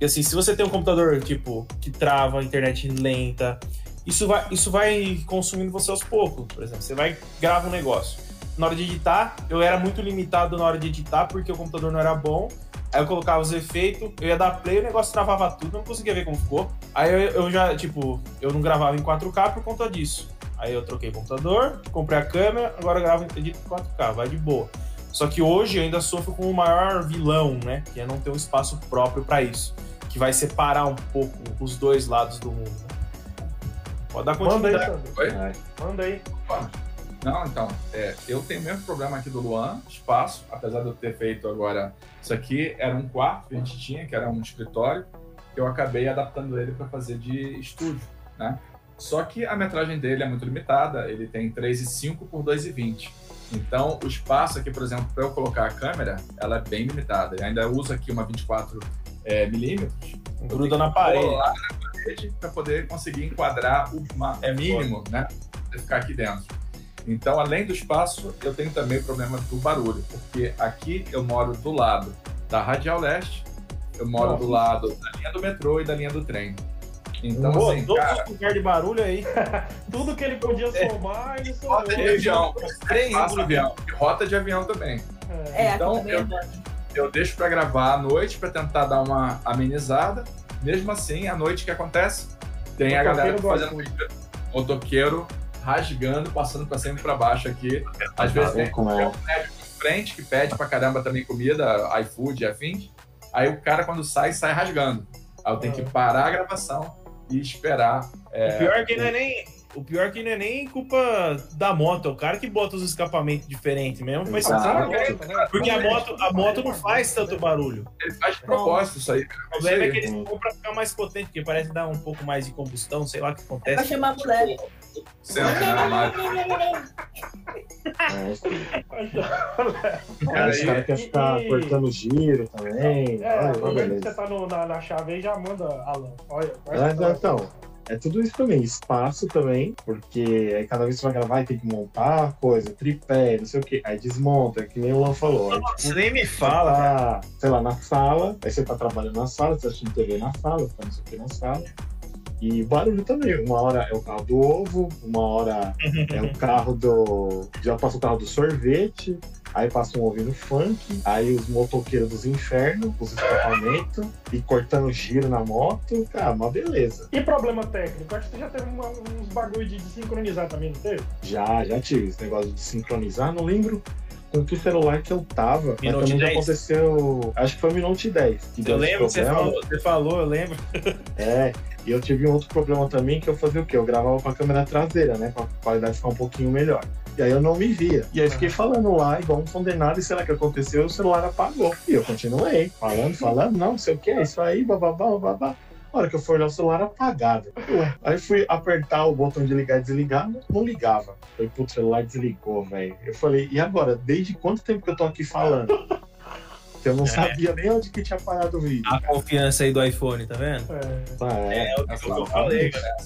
E assim, se você tem um computador, tipo, que trava, internet lenta, isso vai, isso vai consumindo você aos poucos. Por exemplo, você vai grava um negócio. Na hora de editar, eu era muito limitado na hora de editar porque o computador não era bom. Aí eu colocava os efeitos, eu ia dar play, o negócio travava tudo, não conseguia ver como ficou. Aí eu, eu já, tipo, eu não gravava em 4K por conta disso. Aí eu troquei o computador, comprei a câmera, agora eu gravo em 4K, vai de boa. Só que hoje eu ainda sofro com o maior vilão, né? Que é não ter um espaço próprio para isso que vai separar um pouco os dois lados do mundo. Pode dar continuidade.
Manda aí? Manda aí.
Não, então, é, eu tenho o mesmo problema aqui do Luan, espaço, apesar de eu ter feito agora. Isso aqui era um quarto que a gente tinha, que era um escritório, que eu acabei adaptando ele para fazer de estúdio, né? Só que a metragem dele é muito limitada, ele tem 3,5 por 2,20. Então, o espaço aqui, por exemplo, para eu colocar a câmera, ela é bem limitada. Eu ainda uso aqui uma 24 é, milímetros.
Gruda na parede.
Parede para poder conseguir enquadrar o é mínimo, né? Para ficar aqui dentro. Então, além do espaço, eu tenho também o problema do barulho, porque aqui eu moro do lado da Radial Leste, eu moro Nossa. do lado da linha do metrô e da linha do trem.
Então, Pô, assim, todos cara... os de barulho aí. [laughs] Tudo que ele podia é. somar, ele somou.
Rota de avião. Trem de avião. Rota de avião também.
É, então, eu,
eu deixo para gravar à noite para tentar dar uma amenizada. Mesmo assim, à noite o que acontece? Tem a galera fazendo motoqueiro rasgando, passando para cima e para baixo aqui. Às vezes tem um prédio em frente que pede para caramba também comida, iFood afins. Aí o cara, quando sai, sai rasgando. Aí eu tenho que parar a gravação e esperar.
É, o pior é que não é nem o pior é que não é nem culpa da moto, é o cara que bota os escapamentos diferentes mesmo. Mas
Exato.
porque a moto, a moto não faz tanto barulho.
Ele faz de propósito isso aí.
O problema é que eles compram pra ficar mais potente, porque parece dar um pouco mais de combustão, sei lá o que
Vai
acontece.
chamar a mulher.
Senta na máquina.
Sim.
Cara,
Os caras querem ficar
e-
cortando giro também.
É, você tá no- na, na chave aí já manda, Alan. Olha, vai
então, é tudo isso também. Espaço também, porque aí cada vez que você vai gravar, tem que montar coisa, tripé, não sei o quê. Aí desmonta, é que nem o Lan falou. Aí, tipo,
Você nem me fala,
tá, sei lá, na sala, aí você tá trabalhando na sala, você tá assistindo TV na sala, tá não sei o que na sala. E barulho também. Uma hora é o carro do ovo, uma hora é o [laughs] carro do. Já passa o carro do sorvete, aí passa um ouvindo funk, aí os motoqueiros dos infernos, os escapamentos, e cortando giro na moto. Cara, uma beleza.
E problema técnico? Acho que você já teve uma- uns bagulho de sincronizar também, não teve?
Já, já tive esse negócio de sincronizar, não lembro com que celular que eu tava, mas
Minute
também já
10.
aconteceu. Acho que foi o Minute 10. que deu
Eu lembro, você falou, você falou, eu lembro.
É, e eu tive um outro problema também que eu fazia o quê? Eu gravava com a câmera traseira, né? Pra qualidade ficar um pouquinho melhor. E aí eu não me via. E aí fiquei falando lá, igual um condenado, e sei lá o que aconteceu, o celular apagou. E eu continuei, falando, falando, não, não sei o que, é isso aí, bababá, bababá. A hora que eu fui olhar o celular apagado. Ué, Aí fui apertar o botão de ligar e desligar, não, ligava. Falei, putz, o celular desligou, velho. Eu falei, e agora? Desde quanto tempo que eu tô aqui falando? Que eu não sabia nem onde que tinha parado o vídeo.
A confiança aí do iPhone, tá vendo?
É.
Ah, é.
É, o que eu falei, galera.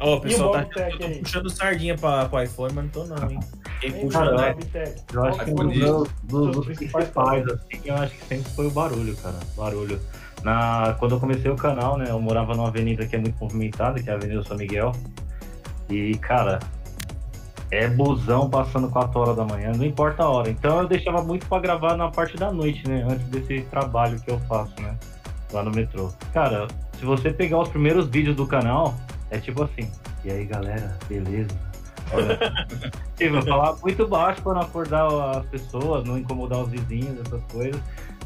Ó, o pessoal tá eu tô
aí?
puxando sardinha pra, pro iPhone, mas não tô não, hein? Quem
Nem
puxa, né?
Bobtech.
Eu acho que um dos, dos, dos, principais,
principais
assim, eu acho que sempre foi o barulho, cara. Barulho. Na, quando eu comecei o canal, né, eu morava numa avenida que é muito movimentada, que é a Avenida São Miguel. E, cara, é busão passando 4 horas da manhã, não importa a hora. Então eu deixava muito pra gravar na parte da noite, né, antes desse trabalho que eu faço, né, lá no metrô. Cara, se você pegar os primeiros vídeos do canal, é tipo assim, e aí galera, beleza? Olha, [laughs] Tipo, eu falava muito baixo para não acordar as pessoas, não incomodar os vizinhos, essas coisas.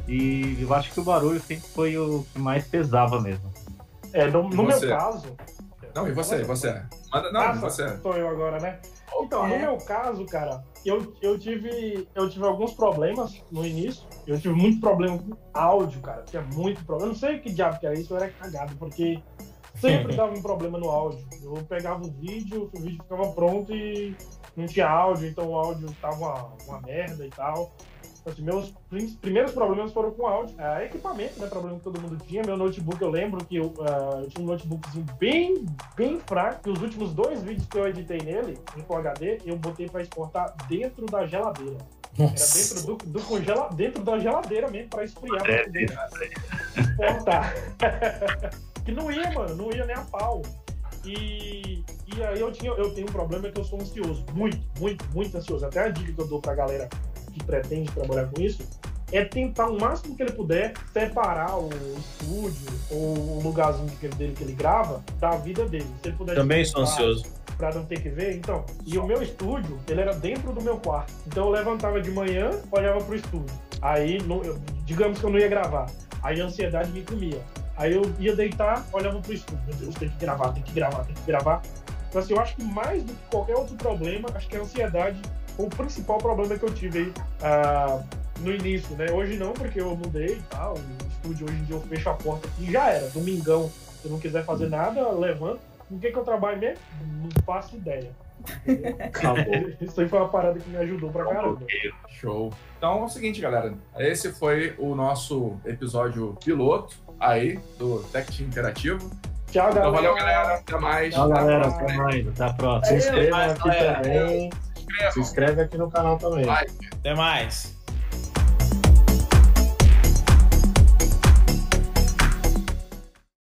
E eu acho que o barulho sempre foi o que mais pesava mesmo.
É, no, no meu caso.
Não, e você? E você? Manda, não,
Ah,
você.
Sou eu agora, né? Então, no
É.
meu caso, cara, eu, eu, tive, eu tive alguns problemas no início. Eu tive muito problema com áudio, cara. Tinha muito problema. Eu não sei o que diabo que era isso, eu era cagado, porque sempre dava um problema no áudio. Eu pegava o vídeo, o vídeo ficava pronto e não tinha áudio, então o áudio tava uma, uma merda e tal. Então, assim, meus prim- primeiros problemas foram com áudio. É, equipamento, né? Problema que todo mundo tinha. Meu notebook, eu lembro que eu, ah, eu tinha um notebookzinho bem, bem fraco. E os últimos dois vídeos que eu editei nele, em Full HD, eu botei pra exportar dentro da geladeira. Era dentro, do, do congela, dentro da geladeira mesmo, pra esfriar. pra
É,
poder exportar. [laughs] que não ia, mano, não ia nem a pau. E, e aí eu, tinha, eu tenho um problema que eu sou ansioso, muito, muito, muito ansioso. Até a dica que eu dou pra galera que pretende trabalhar com isso é tentar o máximo que ele puder separar o estúdio ou o lugarzinho dele que ele grava da vida dele. Se ele puder
Também sou ansioso.
Pra não ter que ver, então. E o meu estúdio, ele era dentro do meu quarto. Então eu levantava de manhã, olhava pro estúdio. Aí, no- eu- digamos que eu não ia gravar. Aí a ansiedade me comia. Aí eu ia deitar, olhava pro estúdio. Meu Deus, tem que gravar, tem que gravar, tem que gravar. Então assim, eu acho que mais do que qualquer outro problema, acho que a ansiedade foi o principal problema que eu tive aí ah, no início, né? Hoje não, porque eu mudei e tal. O estúdio hoje em dia eu fecho a porta aqui e já era. Domingão, se eu não quiser fazer nada, levanto. Com que, que eu trabalho mesmo? Não faço ideia.
Acabou. [laughs]
Isso aí foi uma parada que me ajudou pra caramba.
Show. Então é o seguinte, galera. Esse foi o nosso episódio piloto aí do Tech Team Interativo.
Tchau, galera.
Então valeu, galera. Até mais.
Tchau,
Até
galera.
próxima.
Até mais. Até a
Se
próxima.
inscreva
mais,
aqui
galera.
também. Se inscreve aqui no canal também.
Vai.
Até mais.